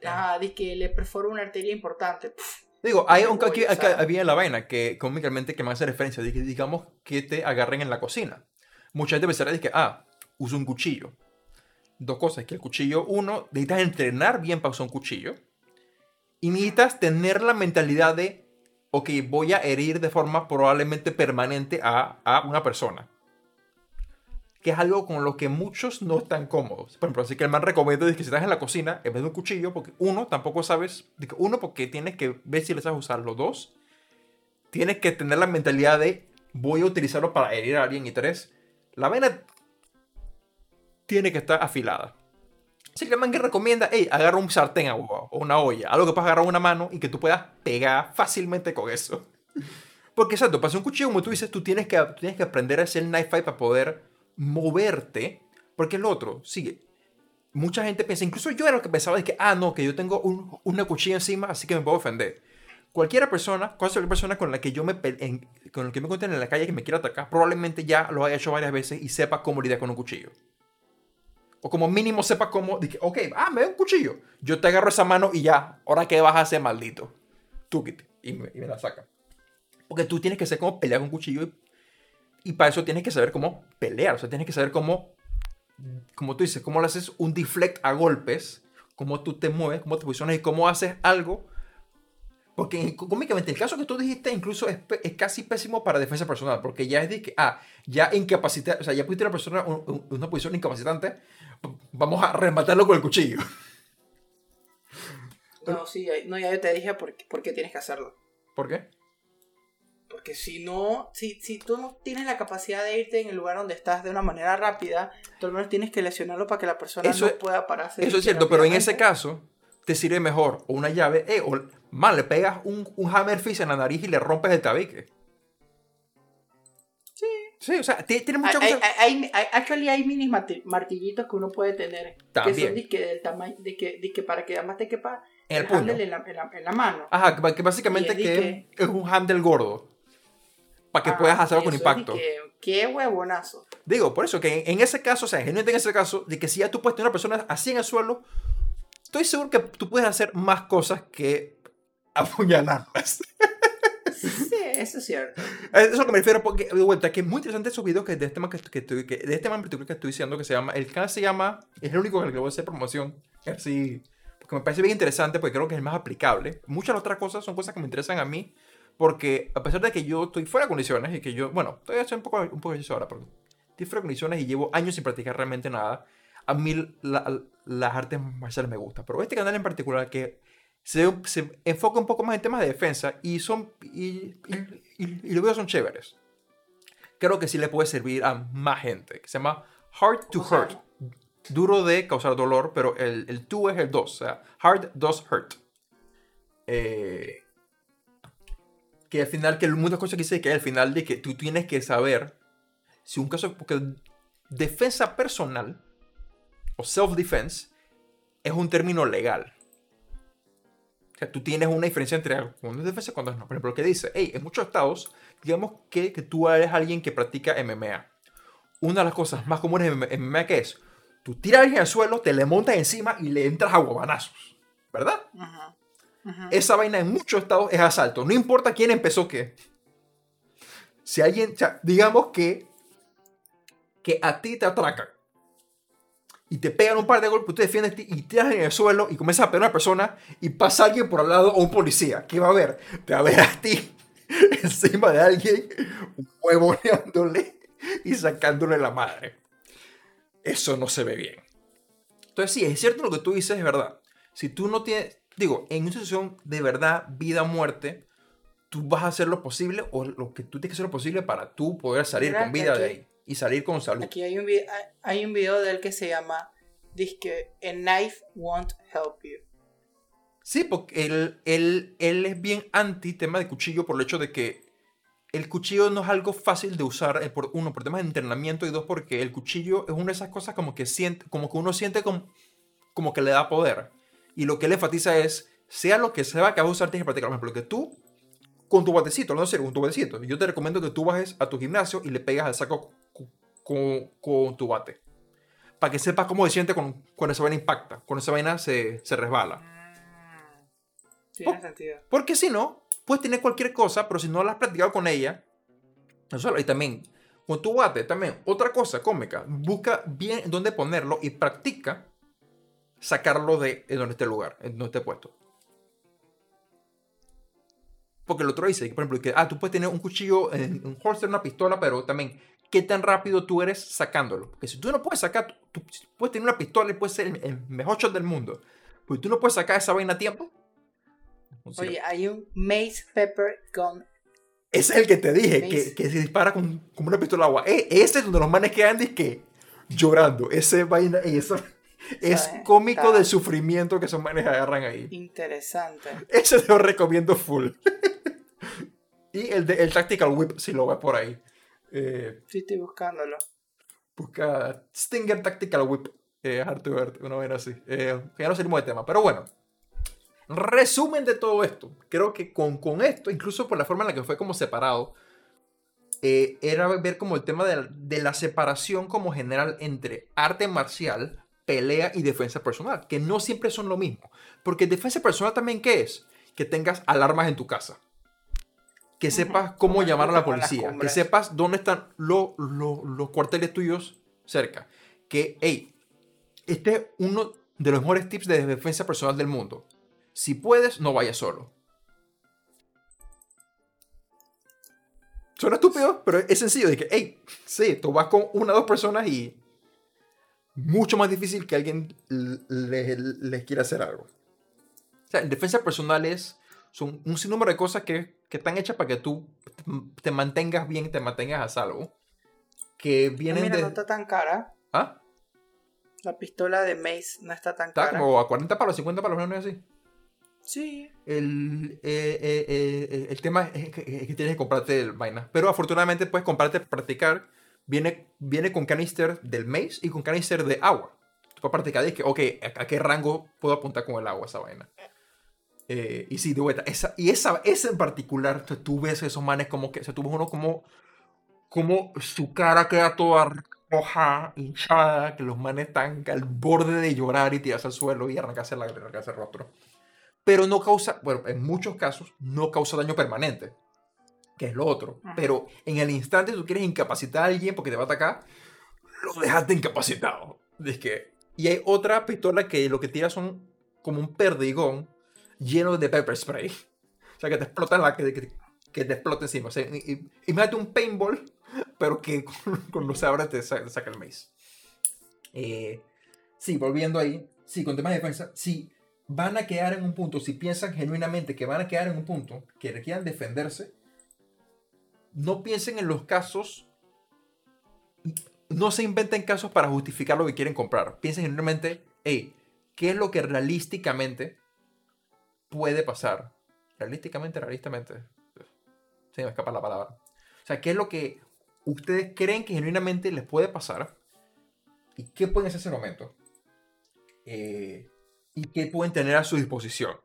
Ajá, dice que le perfora una arteria importante. Pff, Digo, hay un aquí, sea- había la vaina que cómicamente que me hace referencia, de que, digamos que te agarren en la cocina. Mucha gente pensaría de que, ah, uso un cuchillo. Dos cosas, que el cuchillo, uno, necesitas entrenar bien para usar un cuchillo. Y necesitas tener la mentalidad de, ok, voy a herir de forma probablemente permanente a, a una persona. que es algo con lo que muchos no están cómodos. Por ejemplo, así que el man recomienda que si estás en la cocina, en vez de un cuchillo, porque uno, tampoco sabes, uno, porque tienes que ver si le sabes usarlo, dos, tienes que tener la mentalidad de voy a utilizarlo para herir a alguien, y tres, la vena tiene que estar afilada. Así que el que recomienda, hey, agarra un sartén o una olla, algo que puedas agarrar una mano y que tú puedas pegar fácilmente con eso. Porque exacto, para hacer un cuchillo, como tú dices, tú tienes que, tienes que aprender a hacer knife fight para poder moverte. Porque el otro, sigue. Mucha gente piensa, incluso yo era lo que pensaba de que, ah, no, que yo tengo un, una cuchilla encima, así que me puedo ofender. Cualquier persona, cualquier persona con la que yo me con la que me encuentre en la calle que me quiera atacar, probablemente ya lo haya hecho varias veces y sepa cómo lidiar con un cuchillo. O como mínimo sepa cómo, que, ok, ah, me da un cuchillo. Yo te agarro esa mano y ya, ahora qué vas a hacer, maldito. Tú y me, y me la saca. Porque tú tienes que saber cómo pelear con un cuchillo y, para eso tienes que saber cómo pelear. O sea, tienes que saber cómo, como tú dices, cómo le haces un deflect a golpes, cómo tú te mueves, cómo te posicionas y cómo haces algo. Porque cómicamente el caso que tú dijiste incluso es, es, casi pésimo para defensa personal, porque ya es de que, ah, ya incapacita, o sea, ya pusiste a la persona en una posición incapacitante, vamos a rematarlo con el cuchillo. No, sí, no, ya yo te dije por por qué tienes que hacerlo. ¿Por qué? Porque si no, si, si tú no tienes la capacidad de irte en el lugar donde estás de una manera rápida, tú al menos tienes que lesionarlo para que la persona no pueda pararse. Eso es cierto, pero en ese caso te sirve mejor o una llave, eh, o mal, le pegas un, un hammer fist en la nariz y le rompes el tabique. Sí. O sea, tiene muchas cosas. Hay, hay, actually hay mini martillitos que uno puede tener. También. Que son de que, del tamaño, de que, de que para que además te quepa en el, handle en la, en, la, mano. Ajá, que básicamente que es un handle gordo para que ah, puedas hacerlo con impacto. qué huevonazo. Digo, por eso que en, ese caso, o sea, en ese caso, de que si ya tú puedes tener una persona así en el suelo, estoy seguro que tú puedes hacer más cosas que apuñalarlas. Eso es cierto. Eso es lo que me refiero, porque de vuelta, que es muy interesante esos videos que de este man que, que, que, de este man en particular que estoy diciendo que se llama, el canal se llama, es el único que le voy a hacer promoción, así, porque me parece bien interesante, porque creo que es el más aplicable. Muchas otras cosas son cosas que me interesan a mí, porque a pesar de que yo estoy fuera de condiciones y que yo, bueno, todavía estoy un poco, un poco ahora, pero estoy fuera de condiciones y llevo años sin practicar realmente nada, a mí las artes marciales me gustan. Pero este canal en particular que se, se, enfoca un poco más en temas de defensa y son y, y, los videos son chéveres. Creo que sí le puede servir a más gente. Que se llama Hard to Hurt. Duro de causar dolor, pero el, el to es el dos. O sea, hard does hurt. Eh, que al final, que muchas cosas que dice que al final de que tú tienes que saber si un caso, porque defensa personal o self-defense es un término legal. O sea, tú tienes una diferencia entre cuando es defensa y cuando no. Por ejemplo, que dice, hey, en muchos estados, digamos que, que tú eres alguien que practica MMA. Una de las cosas más comunes en MMA que es, tú tiras a alguien al suelo, te le montas encima y le entras a guabanazos. ¿Verdad? Ajá. Esa vaina en muchos estados es asalto. No importa quién empezó qué. Si alguien, digamos que, que a ti te atracan y te pegan un par de golpes, tú defiendes y tiras en el suelo y comienzas a pegar a una persona y pasa alguien por al lado o un policía. ¿Qué va a ver? Te va a ver a ti encima de alguien huevoneándole y sacándole la madre. Eso no se ve bien. Entonces sí, es cierto lo que tú dices, es verdad. Si tú no tienes, digo, en una situación de verdad, vida o muerte, tú vas a hacer lo posible o lo que tú tienes que hacer lo posible para tú poder salir con vida de ahí y salir con salud. Aquí hay un, video, hay un video de él que se llama Dice A Knife Won't Help You. Sí, porque él, él, él es bien anti tema de cuchillo por el hecho de que el cuchillo no es algo fácil de usar, eh, por, uno, por temas de entrenamiento y dos, porque el cuchillo es una de esas cosas como que, siente, como que uno siente como, como que le da poder. Y lo que él enfatiza es, sea lo que sea que vas a usar, tienes que practicar. Por ejemplo, que tú, con tu batecito, no sé, con tu batecito, yo te recomiendo que tú bajes a tu gimnasio y le pegas al saco con, con, tu bate. Para que sepas cómo se siente cuando, cuando esa vaina impacta, cuando esa vaina se, se resbala. Tiene sentido. Porque si no, puedes tener cualquier cosa, pero si no la has practicado con ella, eso, y también con tu bate, también otra cosa cómica, busca bien dónde ponerlo y practica sacarlo de donde esté el lugar, en donde esté puesto. Porque el otro dice, por ejemplo, que ah, tú puedes tener un cuchillo, un holster, una pistola, pero también qué tan rápido tú eres sacándolo. Porque si tú no puedes sacar, tú, puedes tener una pistola y puedes ser el, mejor shot del mundo. Pero tú no puedes sacar esa vaina a tiempo. Oye, hay un Mace Pepper Gun. Ese es el que te dije, que, que, se dispara con, con, una pistola de agua. E, ese es donde los manes quedan que llorando. Ese vaina, eso es cómico del sufrimiento que esos manes agarran ahí. Interesante. Ese te lo recomiendo full. y el, de, el Tactical Whip, si lo ves por ahí. Eh, sí, estoy buscándolo. Busca Stinger Tactical Whip. Eh, Hard to una vez así. Eh, ya no salimos de tema, pero bueno. Resumen de todo esto. Creo que con, con esto, incluso por la forma en la que fue como separado, eh, era ver como el tema de, de, la separación como general entre arte marcial, pelea y defensa personal, que no siempre son lo mismo. Porque defensa personal también, ¿qué es? Que tengas alarmas en tu casa que sepas cómo llamar a la policía, que sepas dónde están los, los, cuarteles tuyos cerca. Que, hey, este es uno de los mejores tips de defensa personal del mundo. Si puedes, no vayas solo. Suena estúpido, pero es sencillo. De que, hey, sí, tú vas con una o dos personas y mucho más difícil que alguien les, les quiera hacer algo. O sea, en defensa personal es son un sinnúmero de cosas que, que están hechas para que tú te mantengas bien, te mantengas a salvo. Que vienen Mira, no está tan cara. ¿Ah? La pistola de Mace no está tan cara. Como a 40 palos, 50 palos, ¿no es así? Sí. El, eh, eh, eh, el tema es que, tienes que comprarte el vaina. Pero afortunadamente puedes comprarte practicar. Viene, viene con canister del Mace y con canister de agua. Tú puedes practicar y que, ok, ¿a, qué rango puedo apuntar con el agua esa vaina? Eh, y sí, de vuelta, esa, y esa, esa en particular, tú ves esos manes como que, se tuvo uno como, como su cara queda toda roja, hinchada, que los manes están al borde de llorar y tirarse al suelo y arrancarse, la, arrancarse el rostro. Pero no causa, bueno, en muchos casos no causa daño permanente, que es lo otro. Pero en el instante tú quieres incapacitar a alguien porque te va a atacar, lo dejaste incapacitado. Es que, y hay otra pistola que lo que tira son como un perdigón lleno de pepper spray. O sea, que te explota la que, que, te explota encima. O sea, imagínate un paintball, pero que con, los abres te, saca, el maíz. Eh, sí, volviendo ahí. Sí, con temas de defensa. Sí, van a quedar en un punto, si piensan genuinamente que van a quedar en un punto que requieran defenderse, no piensen en los casos, no se inventen casos para justificar lo que quieren comprar. Piensen genuinamente, hey, ¿qué es lo que realísticamente puede pasar. Realísticamente, realistamente. Se me escapa la palabra. O sea, ¿qué es lo que ustedes creen que genuinamente les puede pasar? ¿Y qué pueden hacer en ese momento? Eh, ¿Y qué pueden tener a su disposición?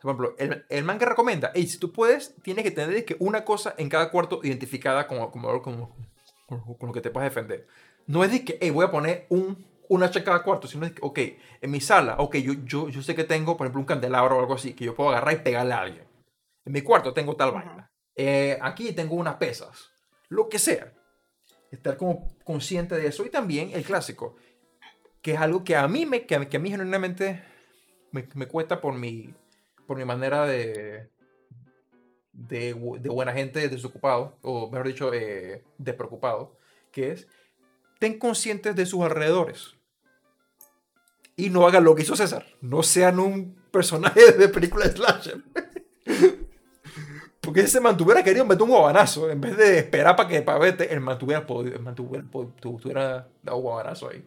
Por ejemplo, el, el man que recomienda, hey, si tú puedes, tienes que tener que una cosa en cada cuarto identificada como, como, como, con lo que te puedes defender. No es de que, hey, voy a poner un una hacha cada cuarto, sino que, ok, en mi sala, ok, yo, yo, yo sé que tengo, por ejemplo, un candelabro o algo así, que yo puedo agarrar y pegarle a alguien. En mi cuarto tengo tal vaina. Eh, aquí tengo unas pesas. Lo que sea. Estar como consciente de eso. Y también el clásico, que es algo que a mí, me, que, a mí genuinamente me, me, cuesta por mi, por mi manera de, de, de buena gente desocupado, o mejor dicho, eh, despreocupado, que es, ten conscientes de sus alrededores y no hagan lo que hizo César. No sean un personaje de película de slasher. Porque ese mantuviera querido meter un guabanazo. En vez de esperar para que para verte, el mantuviera, el mantuviera, tuviera dado un guabanazo ahí.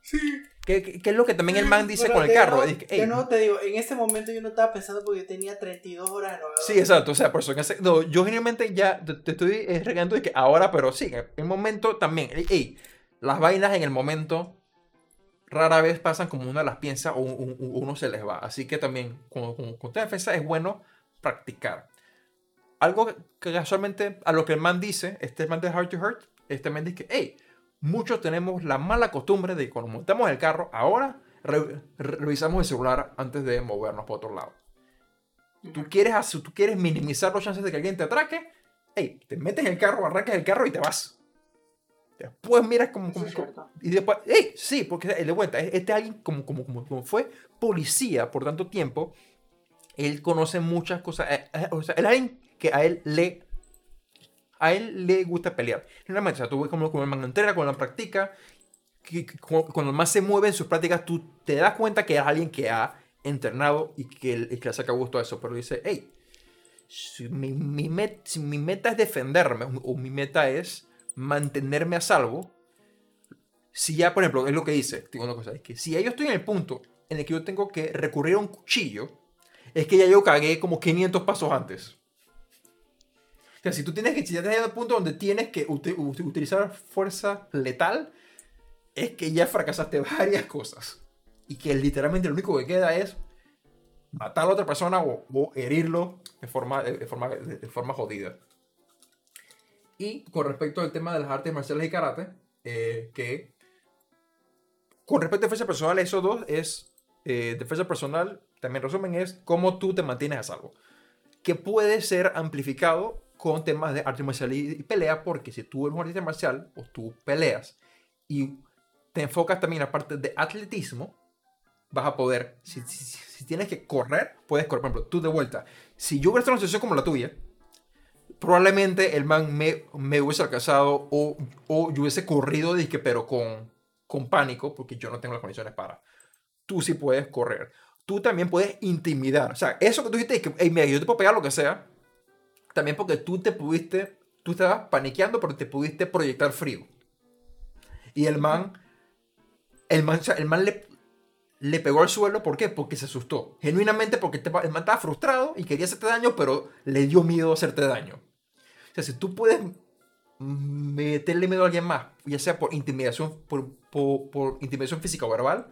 Sí. ¿Qué, es lo que también el man dice con el carro? yo no te digo, en ese momento yo no estaba pensando porque yo tenía 32 horas novela. Sí, exacto. O sea, por eso en ese, no, yo generalmente ya te, estoy regando de que ahora, pero sí, en el momento también. Ey, las vainas en el momento rara vez pasan como uno las piensa o uno se les va. Así que también con, con, defensa es bueno practicar. Algo que casualmente a lo que el man dice, este man de Heart to Heart, este man dice que, hey, muchos tenemos la mala costumbre de cuando montamos el carro, ahora revisamos el celular antes de movernos para otro lado. Tú quieres, tú quieres minimizar los chances de que alguien te atraque, hey, te metes en el carro, arrancas el carro y te vas. Después miras como, y después, hey, sí, porque de vuelta, este alguien como, como, como, fue policía por tanto tiempo, él conoce muchas cosas. Eh, eh, o sea, él alguien que a él le, a él le gusta pelear. Realmente, o sea, tú ves como, como el man entrena, cuando la practica, que, que- como- cuando el man se mueve en sus prácticas, tú te das cuenta que es alguien que ha entrenado y que, que le saca gusto a eso. Pero dice, hey, si mi, mi met- si mi meta es defenderme o, o mi meta es mantenerme a salvo, si ya, por ejemplo, es lo que dice, digo una cosa, es que si yo estoy en el punto en el que yo tengo que recurrir a un cuchillo, es que ya yo cagué como 500 pasos antes. O sea, si tú tienes que, si el punto donde tienes que uti- ut- utilizar fuerza letal, es que ya fracasaste varias cosas. Y que literalmente lo único que queda es matar a otra persona o, o herirlo de forma, de, forma, de, de forma jodida. Y con respecto al tema de las artes marciales y karate, eh, que con respecto a defensa personal, eso dos es eh, defensa personal, también resumen, es cómo tú te mantienes a salvo. Que puede ser amplificado con temas de arte marcial y, pelea, porque si tú eres un artista marcial o tú peleas y te enfocas también en la parte de atletismo, vas a poder, si- si- si tienes que correr, puedes correr. Por ejemplo, tú de vuelta, si yo hubiera estado en una situación como la tuya, probablemente el man me, me hubiese alcanzado o, o yo hubiese corrido, dizque, pero con, con pánico, porque yo no tengo las condiciones para. Tú sí puedes correr. Tú también puedes intimidar. O sea, eso que tú dijiste, que, hey, mira, yo te puedo pegar lo que sea, también porque tú te pudiste, tú estabas paniqueando, pero te pudiste proyectar frío. Y el man, el man, el man le, le pegó al suelo, ¿por qué? Porque se asustó. Genuinamente porque el man estaba frustrado y quería hacerte daño, pero le dio miedo hacerte daño. O sea, si tú puedes meterle miedo a alguien más, ya sea por intimidación, por, por, por intimidación física o verbal,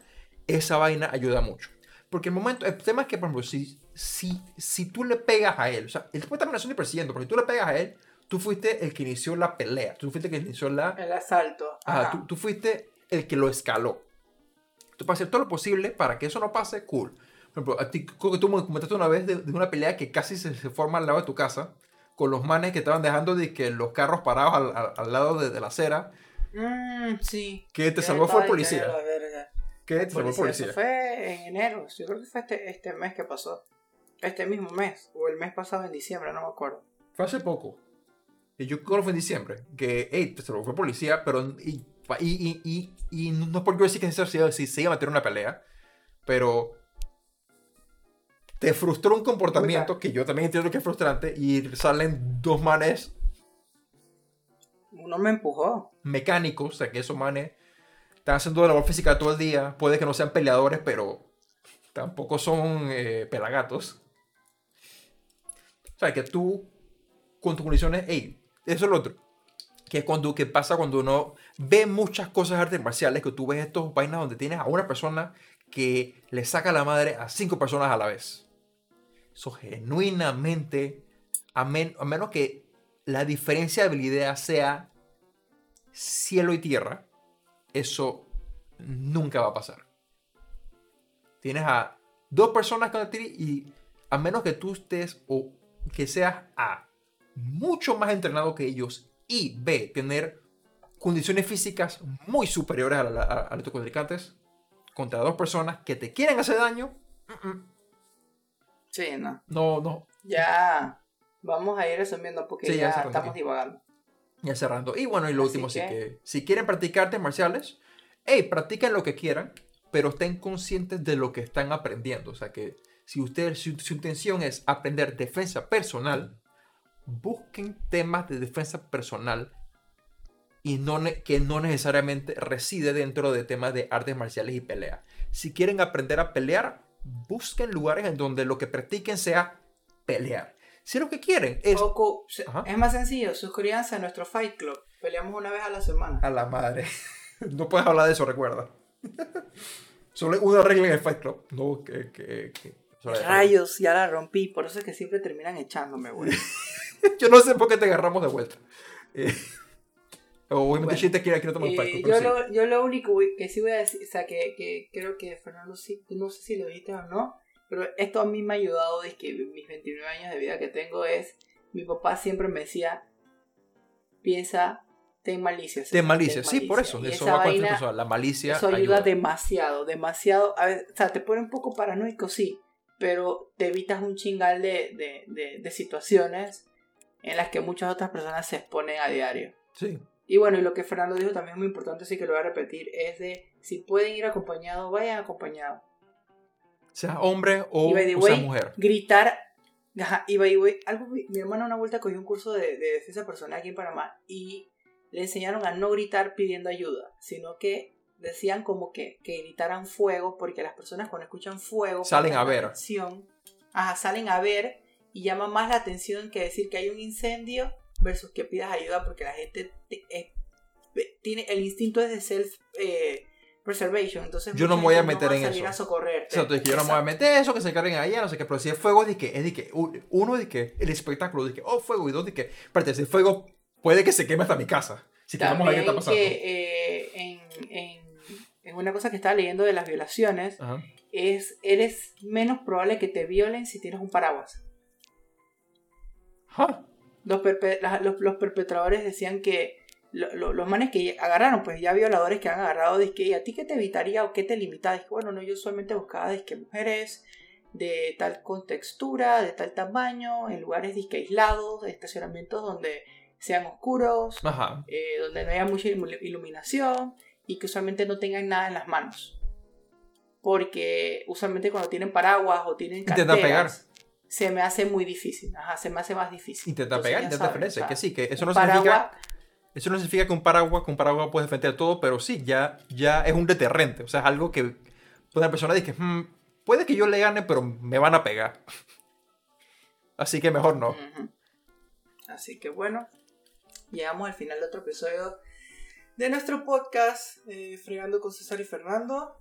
esa vaina ayuda mucho. Porque el momento, el tema es que, por ejemplo, si, si, si tú le pegas a él, o sea, él puede estar amenazando y persiguiendo, pero si tú le pegas a él, tú fuiste el que inició la pelea, tú fuiste el que inició la, El asalto. Ajá, tú, tú fuiste el que lo escaló. Tú para hacer todo lo posible para que eso no pase, cool. Por ejemplo, a ti, creo que tú me comentaste una vez de, de una pelea que casi se, se forma al lado de tu casa, con los manes que estaban dejando de que los carros parados al, al- al lado de, de la acera, Mm, sí. que te salvó fue el policía. Que te salvó el Policía. Eso fue en enero. Yo creo que fue este, este mes que pasó. Este mismo mes. O el mes pasado en diciembre, no me acuerdo. Fue hace poco. Y yo creo que fue en diciembre. Que, hey, te salvó fue policía, pero. Y, y, y, y, no es porque yo decir que se, se, se iba a meter una pelea, pero. Te frustró un comportamiento que yo también entiendo que es frustrante y salen dos manes Uno me empujó. mecánicos, o sea que esos manes están haciendo labor física todo el día, puede que no sean peleadores, pero tampoco son eh, pelagatos. O sea que tú, con tus condiciones, hey, eso es lo otro. Que es cuando, que pasa cuando uno ve muchas cosas de artes marciales, que tú ves estos vainas donde tienes a una persona que le saca la madre a cinco personas a la vez. Eso genuinamente, a, men- a menos que la diferencia de habilidad sea cielo y tierra, eso nunca va a pasar. Tienes a dos personas contra ti y a menos que tú estés o que seas A, mucho más entrenado que ellos y B, tener condiciones físicas muy superiores a, la- a- a los contrincantes contra dos personas que te quieren hacer daño, mm, mm, Sí, no. no, no, Ya. Vamos a ir resumiendo porque Sí, ya ya, estamos divagando. Ya cerrando. Y bueno, y lo Así último, sí que- que si quieren practicar artes marciales, hey, practiquen lo que quieran, pero estén conscientes de lo que están aprendiendo. O sea que si usted, si su intención es aprender defensa personal, busquen temas de defensa personal y no que no necesariamente reside dentro de temas de artes marciales y pelea. Si quieren aprender a pelear, busquen lugares en donde lo que practiquen sea pelear. Si lo que quieren es es más sencillo, suscríbanse a nuestro Fight Club. Peleamos una vez a la semana. A la madre. No puedes hablar de eso, recuerda. Solo una regla en el Fight Club. No, que. que, que- Rayos, ya la rompí. Por eso es que siempre terminan echándome, güey. Yo no sé por qué te agarramos de vuelta. Eh, obviamente, Bueno, Shin te quiere, quiere tomar un Club. yo, sí. lo, yo lo único que sí voy a decir, o sea, que, que creo que Fernando sí, no sé si lo dijiste o no, pero esto a mí me ha ayudado desde que mis 29 años de vida que tengo es, mi papá siempre me decía, piensa, ten malicia. César, malicia, ten sí, por eso. Y Eso va con vaina- personal. La malicia. Eso ayuda, demasiado, demasiado. A ver, o sea, te pone un poco paranoico, sí, pero te evitas un chingal de, de, de, de situaciones en las que muchas otras personas se exponen a diario. Sí. Y bueno, y lo que Fernando dijo también es muy importante, así que lo voy a repetir, es de si pueden ir acompañados, vayan acompañados. Sea hombre o, Y by the o sea way, mujer. Gritar, ajá, y by the way, algo, mi hermana una vuelta cogió un curso de, de defensa personal aquí en Panamá y le enseñaron a no gritar pidiendo ayuda, sino que decían como que, que gritaran fuego, porque las personas cuando escuchan fuego Salen a ver. ajá, salen a ver y llama más la atención que decir que hay un incendio versus que pidas ayuda porque la gente te- es- tiene el instinto es de self eh, preservation entonces Yo no me voy a meter en eso. a socorrerte Exacto, es que yo no me voy a meter eso, que se carguen allá, no sé qué, pero si es fuego, es de que, es de que, uno de que, el espectáculo, de que, oh, fuego, y dos de que, espérate, si es fuego, puede que se queme hasta mi casa. Si queremos ver qué está También pasando. que eh, en, en- en una cosa que estaba leyendo de las violaciones Ajá. es eres menos probable que te violen si tienes un paraguas. Los, perpe- los, los perpetradores decían que lo- lo- los manes que agarraron, pues ya violadores que han agarrado, que ¿y a ti qué te evitaría o qué te limita? Dije, bueno, no, yo solamente buscaba que mujeres de tal contextura, de tal tamaño, en lugares disque aislados, estacionamientos donde sean oscuros, eh, donde no haya mucha ilu- iluminación y que usualmente no tengan nada en las manos. Porque usualmente cuando tienen paraguas o tienen carteras, se me hace muy difícil. Ajá, se me hace más difícil. Intenta Entonces, pegar, intenta defenderse, o sea, que sí, que eso no significa, eso no significa que un paraguas, con un paraguas puedes defender todo, pero sí, ya, ya es un deterrente, o sea, es algo que una persona dice, "Hmm, puede que yo le gane, pero me van a pegar. Así que mejor no. Así que bueno, llegamos al final de otro episodio de nuestro podcast, eh, Fregando con César y Fernando.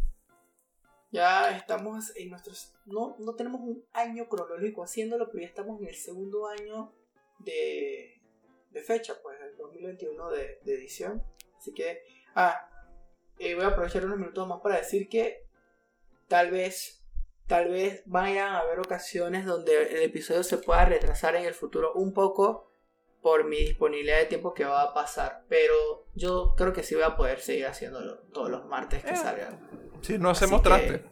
Ya estamos en nuestros... No, no tenemos un año cronológico haciéndolo, pero ya estamos en el segundo año de, de fecha, pues, el 2021 de, de edición. Así que... Ah, eh, voy a aprovechar unos minutos más para decir que tal vez tal vez vayan a haber ocasiones donde el episodio se pueda retrasar en el futuro un poco por mi disponibilidad de tiempo que va a pasar. Pero yo creo que sí voy a poder seguir haciéndolo todos los martes que Eh. salgan. Sí, no hacemos que- traste.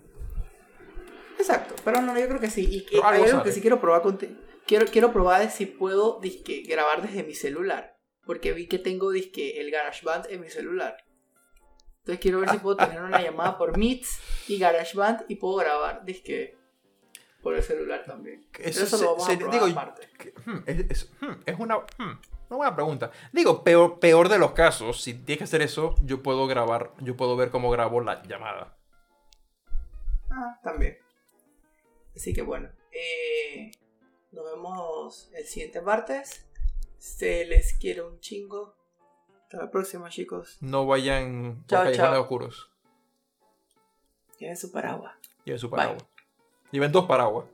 Exacto, pero no, yo creo que sí. Y, hay algo algo sale. que sí quiero probar contigo. Quiero, quiero probar de si puedo disque, grabar desde mi celular. Porque vi que tengo disque el GarageBand en mi celular. Entonces quiero ver si puedo tener una llamada por Meets y GarageBand y puedo grabar disque por el celular también. Eso Eso, se- lo vamos se- a probar digo, aparte. que, hmm, es, es- hmm, es una, hmm, una buena pregunta. Digo, peor, peor de los casos, si tienes que hacer eso, yo puedo grabar, yo puedo ver cómo grabo la llamada. Ah, también. Así que bueno, eh, nos vemos el siguiente martes. Se les quiere un chingo. Hasta la próxima, chicos. No vayan por callejones oscuros. Tienen su paraguas. Lleven su Bye. Lleven dos paraguas.